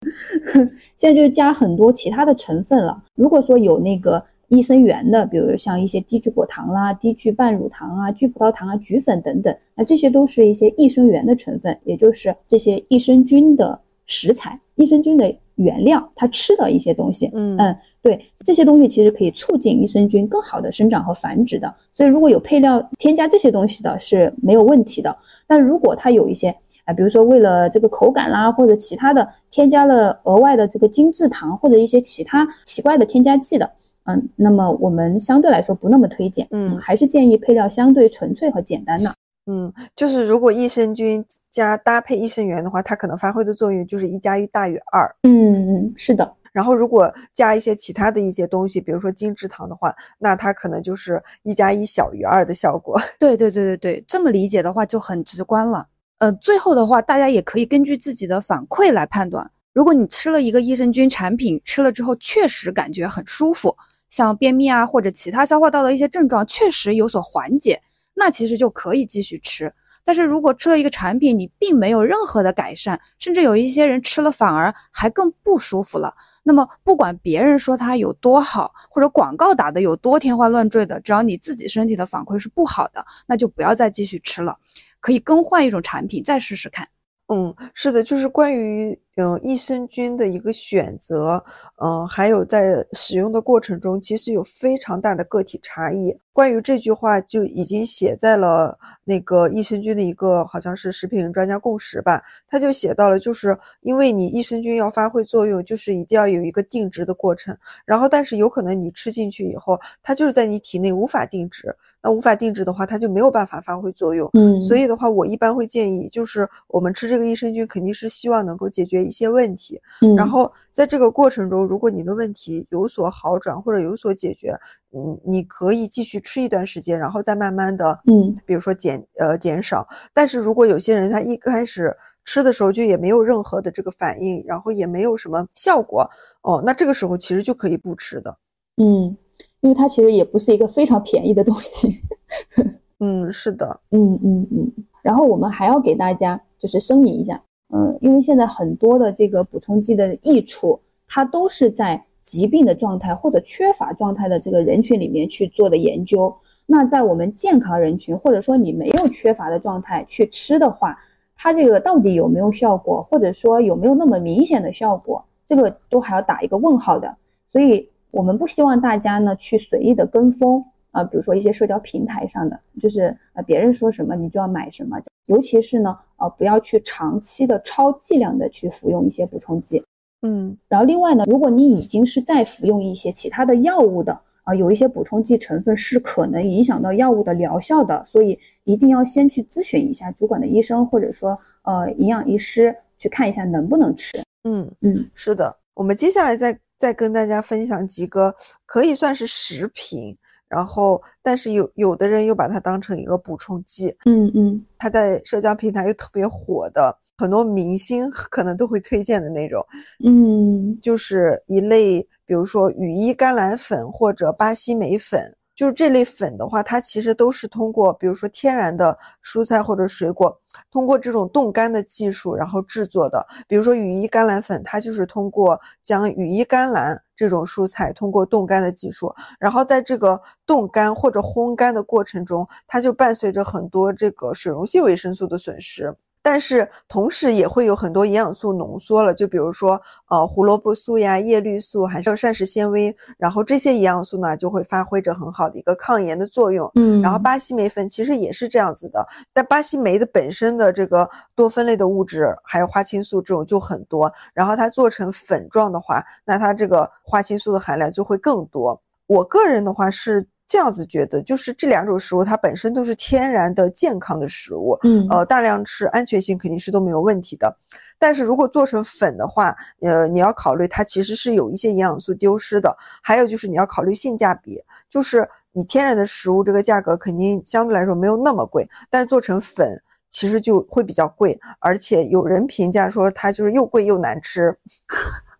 <laughs> 现在就加很多其他的成分了。如果说有那个益生元的，比如像一些低聚果糖啦、低聚半乳糖啊、聚葡萄糖啊、菊粉等等，那这些都是一些益生元的成分，也就是这些益生菌的食材、益生菌的原料，它吃的一些东西。嗯嗯，对，这些东西其实可以促进益生菌更好的生长和繁殖的。所以如果有配料添加这些东西的，是没有问题的。但如果它有一些啊，比如说为了这个口感啦，或者其他的添加了额外的这个精制糖或者一些其他奇怪的添加剂的，嗯，那么我们相对来说不那么推荐，嗯，还是建议配料相对纯粹和简单的。嗯，就是如果益生菌加搭配益生元的话，它可能发挥的作用就是一加一大于二。嗯嗯，是的。然后如果加一些其他的一些东西，比如说精制糖的话，那它可能就是一加一小于二的效果。对对对对对，这么理解的话就很直观了。呃，最后的话，大家也可以根据自己的反馈来判断。如果你吃了一个益生菌产品，吃了之后确实感觉很舒服，像便秘啊或者其他消化道的一些症状确实有所缓解，那其实就可以继续吃。但是如果吃了一个产品，你并没有任何的改善，甚至有一些人吃了反而还更不舒服了，那么不管别人说它有多好，或者广告打的有多天花乱坠的，只要你自己身体的反馈是不好的，那就不要再继续吃了。可以更换一种产品再试试看。嗯，是的，就是关于嗯，益生菌的一个选择，嗯，还有在使用的过程中，其实有非常大的个体差异。关于这句话，就已经写在了那个益生菌的一个好像是食品专家共识吧，他就写到了，就是因为你益生菌要发挥作用，就是一定要有一个定植的过程，然后但是有可能你吃进去以后，它就是在你体内无法定植，那无法定植的话，它就没有办法发挥作用。嗯，所以的话，我一般会建议，就是我们吃这个益生菌，肯定是希望能够解决一些问题，嗯然后。在这个过程中，如果你的问题有所好转或者有所解决，嗯，你可以继续吃一段时间，然后再慢慢的，嗯，比如说减呃减少。但是如果有些人他一开始吃的时候就也没有任何的这个反应，然后也没有什么效果，哦，那这个时候其实就可以不吃的。嗯，因为它其实也不是一个非常便宜的东西。<laughs> 嗯，是的，嗯嗯嗯。然后我们还要给大家就是声明一下。嗯，因为现在很多的这个补充剂的益处，它都是在疾病的状态或者缺乏状态的这个人群里面去做的研究。那在我们健康人群，或者说你没有缺乏的状态去吃的话，它这个到底有没有效果，或者说有没有那么明显的效果，这个都还要打一个问号的。所以我们不希望大家呢去随意的跟风啊，比如说一些社交平台上的，就是呃别人说什么你就要买什么。尤其是呢，呃，不要去长期的超剂量的去服用一些补充剂，嗯，然后另外呢，如果你已经是在服用一些其他的药物的，啊，有一些补充剂成分是可能影响到药物的疗效的，所以一定要先去咨询一下主管的医生或者说呃营养医师，去看一下能不能吃。嗯嗯，是的，我们接下来再再跟大家分享几个可以算是食品。然后，但是有有的人又把它当成一个补充剂，嗯嗯，它在社交平台又特别火的，很多明星 <laughs> 可能都会推荐的那种，嗯，就是一类，比如说羽衣甘蓝粉或者巴西莓粉。就是这类粉的话，它其实都是通过，比如说天然的蔬菜或者水果，通过这种冻干的技术然后制作的。比如说羽衣甘蓝粉，它就是通过将羽衣甘蓝这种蔬菜通过冻干的技术，然后在这个冻干或者烘干的过程中，它就伴随着很多这个水溶性维生素的损失。但是同时也会有很多营养素浓缩了，就比如说呃胡萝卜素呀、叶绿素，还有膳食纤维，然后这些营养素呢就会发挥着很好的一个抗炎的作用。嗯，然后巴西莓粉其实也是这样子的，但巴西莓的本身的这个多酚类的物质，还有花青素这种就很多，然后它做成粉状的话，那它这个花青素的含量就会更多。我个人的话是。这样子觉得，就是这两种食物它本身都是天然的健康的食物，嗯，呃，大量吃安全性肯定是都没有问题的。但是如果做成粉的话，呃，你要考虑它其实是有一些营养素丢失的，还有就是你要考虑性价比，就是你天然的食物这个价格肯定相对来说没有那么贵，但是做成粉其实就会比较贵，而且有人评价说它就是又贵又难吃。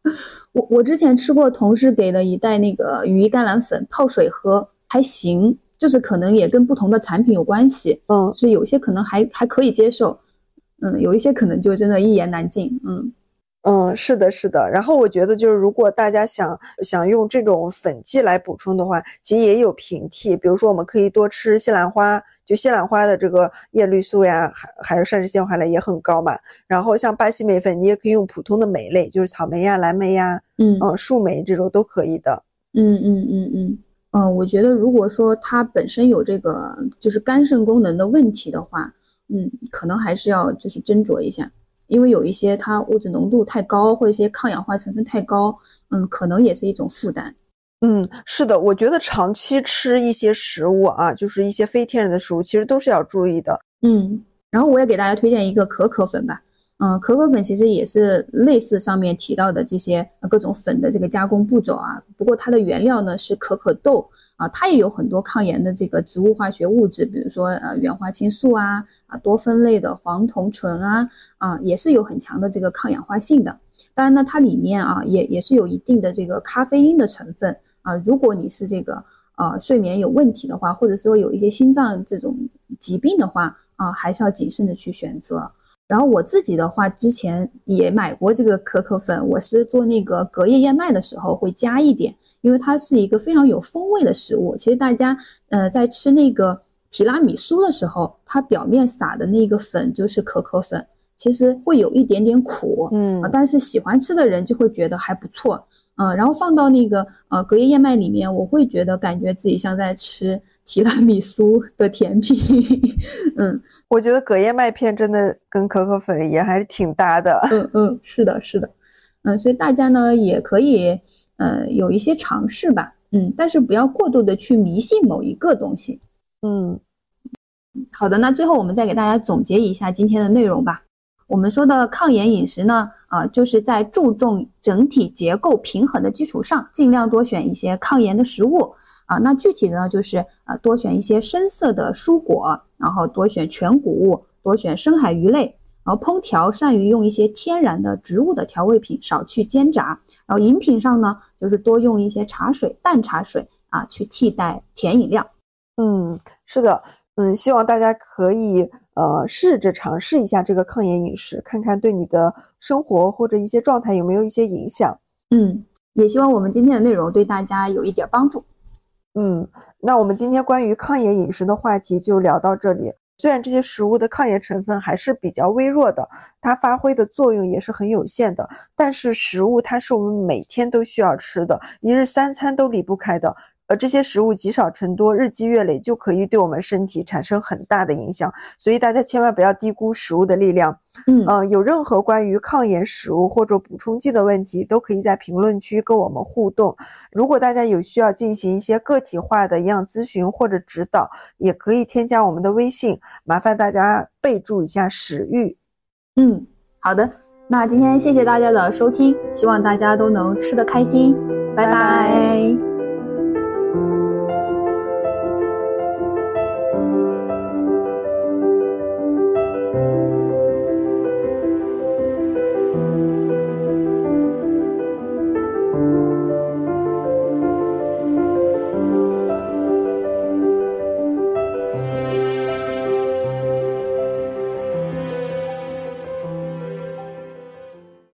<laughs> 我我之前吃过同事给的一袋那个羽衣甘蓝粉泡水喝。还行，就是可能也跟不同的产品有关系，嗯，就是有些可能还还可以接受，嗯，有一些可能就真的一言难尽，嗯嗯，是的，是的。然后我觉得就是如果大家想想用这种粉剂来补充的话，其实也有平替，比如说我们可以多吃西兰花，就西兰花的这个叶绿素呀，还还有膳食纤维含量也很高嘛。然后像巴西莓粉，你也可以用普通的莓类，就是草莓呀、蓝莓呀，嗯嗯，树莓这种都可以的，嗯嗯嗯嗯。嗯，我觉得如果说它本身有这个就是肝肾功能的问题的话，嗯，可能还是要就是斟酌一下，因为有一些它物质浓度太高，或一些抗氧化成分太高，嗯，可能也是一种负担。嗯，是的，我觉得长期吃一些食物啊，就是一些非天然的食物，其实都是要注意的。嗯，然后我也给大家推荐一个可可粉吧。嗯，可可粉其实也是类似上面提到的这些各种粉的这个加工步骤啊。不过它的原料呢是可可豆啊，它也有很多抗炎的这个植物化学物质，比如说呃原花青素啊啊多酚类的黄酮醇啊啊也是有很强的这个抗氧化性的。当然呢，它里面啊也也是有一定的这个咖啡因的成分啊。如果你是这个啊睡眠有问题的话，或者说有一些心脏这种疾病的话啊，还是要谨慎的去选择。然后我自己的话，之前也买过这个可可粉，我是做那个隔夜燕麦的时候会加一点，因为它是一个非常有风味的食物。其实大家呃在吃那个提拉米苏的时候，它表面撒的那个粉就是可可粉，其实会有一点点苦，嗯啊，但是喜欢吃的人就会觉得还不错，嗯、然后放到那个呃隔夜燕麦里面，我会觉得感觉自己像在吃提拉米苏的甜品，嗯我觉得隔夜麦片真的跟可可粉也还是挺搭的。嗯嗯，是的，是的，嗯、所以大家呢也可以呃有一些尝试吧，嗯，但是不要过度的去迷信某一个东西。嗯好的，那最后我们再给大家总结一下今天的内容吧。我们说的抗炎饮食呢，啊、就是在注重整体结构平衡的基础上，尽量多选一些抗炎的食物啊。那具体的呢，就是呃多选一些深色的蔬果，然后多选全谷物，多选深海鱼类，然后烹调善于用一些天然的植物的调味品，少去煎炸。然后饮品上呢，就是多用一些茶水、淡茶水啊，去替代甜饮料。嗯，是的，嗯，希望大家可以呃试着尝试一下这个抗炎饮食，看看对你的生活或者一些状态有没有一些影响。嗯，也希望我们今天的内容对大家有一点帮助。嗯，那我们今天关于抗炎饮食的话题就聊到这里。虽然这些食物的抗炎成分还是比较微弱的，它发挥的作用也是很有限的，但是食物它是我们每天都需要吃的，一日三餐都离不开的。呃，这些食物积少成多，日积月累，就可以对我们身体产生很大的影响。所以大家千万不要低估食物的力量。嗯嗯、有任何关于抗炎食物或者补充剂的问题，都可以在评论区跟我们互动。如果大家有需要进行一些个体化的营养咨询或者指导，也可以添加我们的微信，麻烦大家备注一下食欲。嗯，好的，那今天谢谢大家的收听，希望大家都能吃得开心，拜拜拜拜